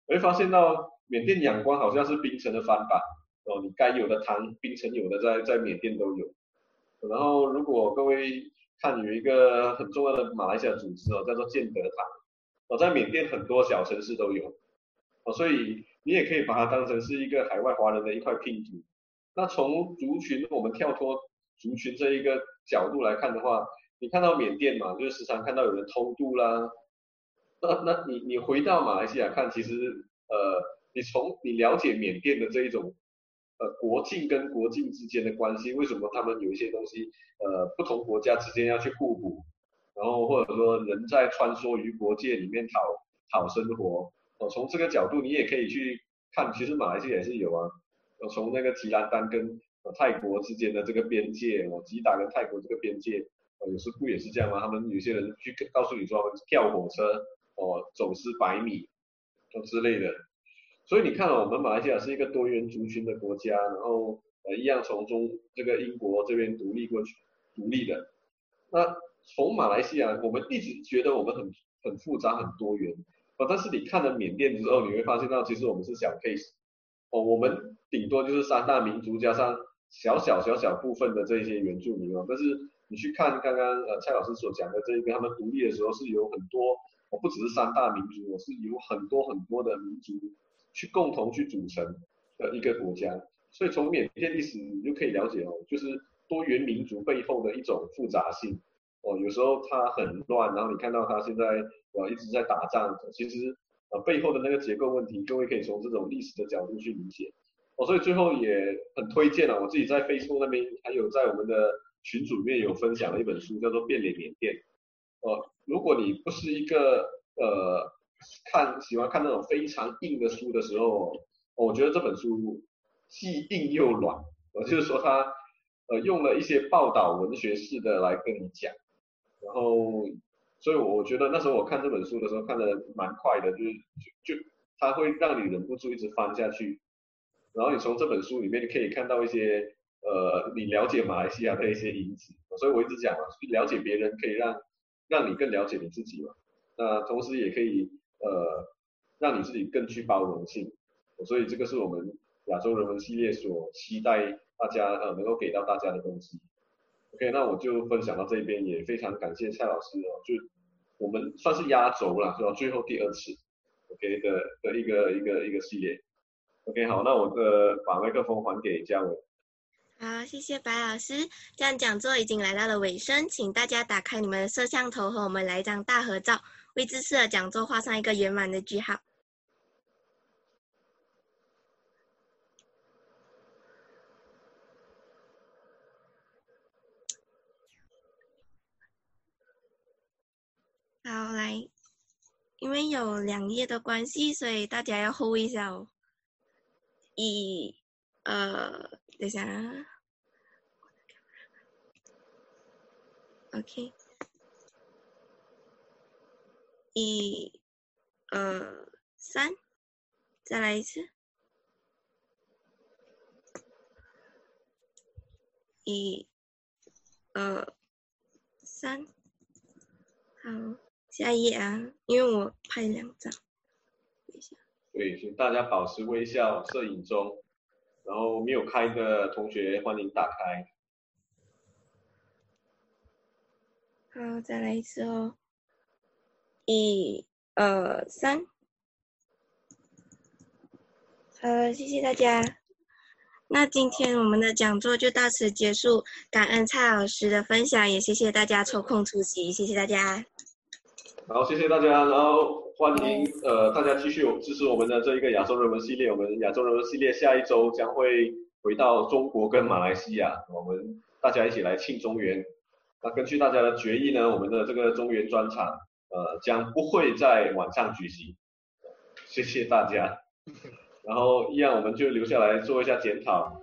我会发现到缅甸仰光好像是冰城的翻版哦，你该有的糖，冰城有的在在缅甸都有。然后如果各位看有一个很重要的马来西亚组织哦，叫做建德堂，我，在缅甸很多小城市都有，哦，所以你也可以把它当成是一个海外华人的一块拼图。那从族群，我们跳脱族群这一个角度来看的话，你看到缅甸嘛，就是时常看到有人偷渡啦。那那你你回到马来西亚看，其实呃，你从你了解缅甸的这一种呃国境跟国境之间的关系，为什么他们有一些东西呃不同国家之间要去互补，然后或者说人在穿梭于国界里面讨讨生活，哦，从这个角度你也可以去看，其实马来西亚也是有啊。从那个吉兰丹跟泰国之间的这个边界，哦，吉打跟泰国这个边界，哦，有时不也是这样吗？他们有些人去告诉你说，他们跳火车，哦，走私白米，哦之类的。所以你看了，我们马来西亚是一个多元族群的国家，然后呃一样从中这个英国这边独立过去，独立的。那从马来西亚，我们一直觉得我们很很复杂很多元，哦，但是你看了缅甸之后，你会发现到其实我们是小 case。哦，我们顶多就是三大民族加上小小小小部分的这些原住民哦，但是你去看刚刚呃蔡老师所讲的这一个，他们独立的时候是有很多，哦不只是三大民族，我是有很多很多的民族去共同去组成的一个国家，所以从缅甸历史你就可以了解哦，就是多元民族背后的一种复杂性哦，有时候它很乱，然后你看到它现在呃一直在打仗，其实。呃，背后的那个结构问题，各位可以从这种历史的角度去理解。哦，所以最后也很推荐啊，我自己在 Facebook 那边，还有在我们的群组里面有分享了一本书，叫做《变脸缅甸》。呃，如果你不是一个呃看喜欢看那种非常硬的书的时候，我觉得这本书既硬又软。我，就是说它呃用了一些报道文学式的来跟你讲，然后。所以我觉得那时候我看这本书的时候看得蛮快的，就是就就它会让你忍不住一直翻下去，然后你从这本书里面你可以看到一些呃你了解马来西亚的一些影子，所以我一直讲嘛，了解别人可以让让你更了解你自己嘛，那同时也可以呃让你自己更具包容性，所以这个是我们亚洲人文系列所期待大家呃能够给到大家的东西。OK，那我就分享到这边，也非常感谢蔡老师哦，就我们算是压轴了，是吧？最后第二次，OK 的的一个一个一个系列。OK，好，那我的把麦克风还给嘉伟。好，谢谢白老师。这样讲座已经来到了尾声，请大家打开你们的摄像头，和我们来一张大合照，为这次的讲座画上一个圆满的句号。好，来，因为有两页的关系，所以大家要 hold 一下哦。一，呃，等一下啊。OK。一，二，三，再来一次。一，二，三，好。下一页啊，因为我拍两张，等一下。对，请大家保持微笑，摄影中。然后没有开的同学，欢迎打开。好，再来一次哦。一、二、三。好，谢谢大家。那今天我们的讲座就到此结束，感恩蔡老师的分享，也谢谢大家抽空出席，谢谢大家。好谢谢大家，然后欢迎呃大家继续支持我们的这一个亚洲人文系列。我们亚洲人文系列下一周将会回到中国跟马来西亚，我们大家一起来庆中原。那根据大家的决议呢，我们的这个中原专场呃将不会在晚上举行。谢谢大家。[LAUGHS] 然后一样我们就留下来做一下检讨。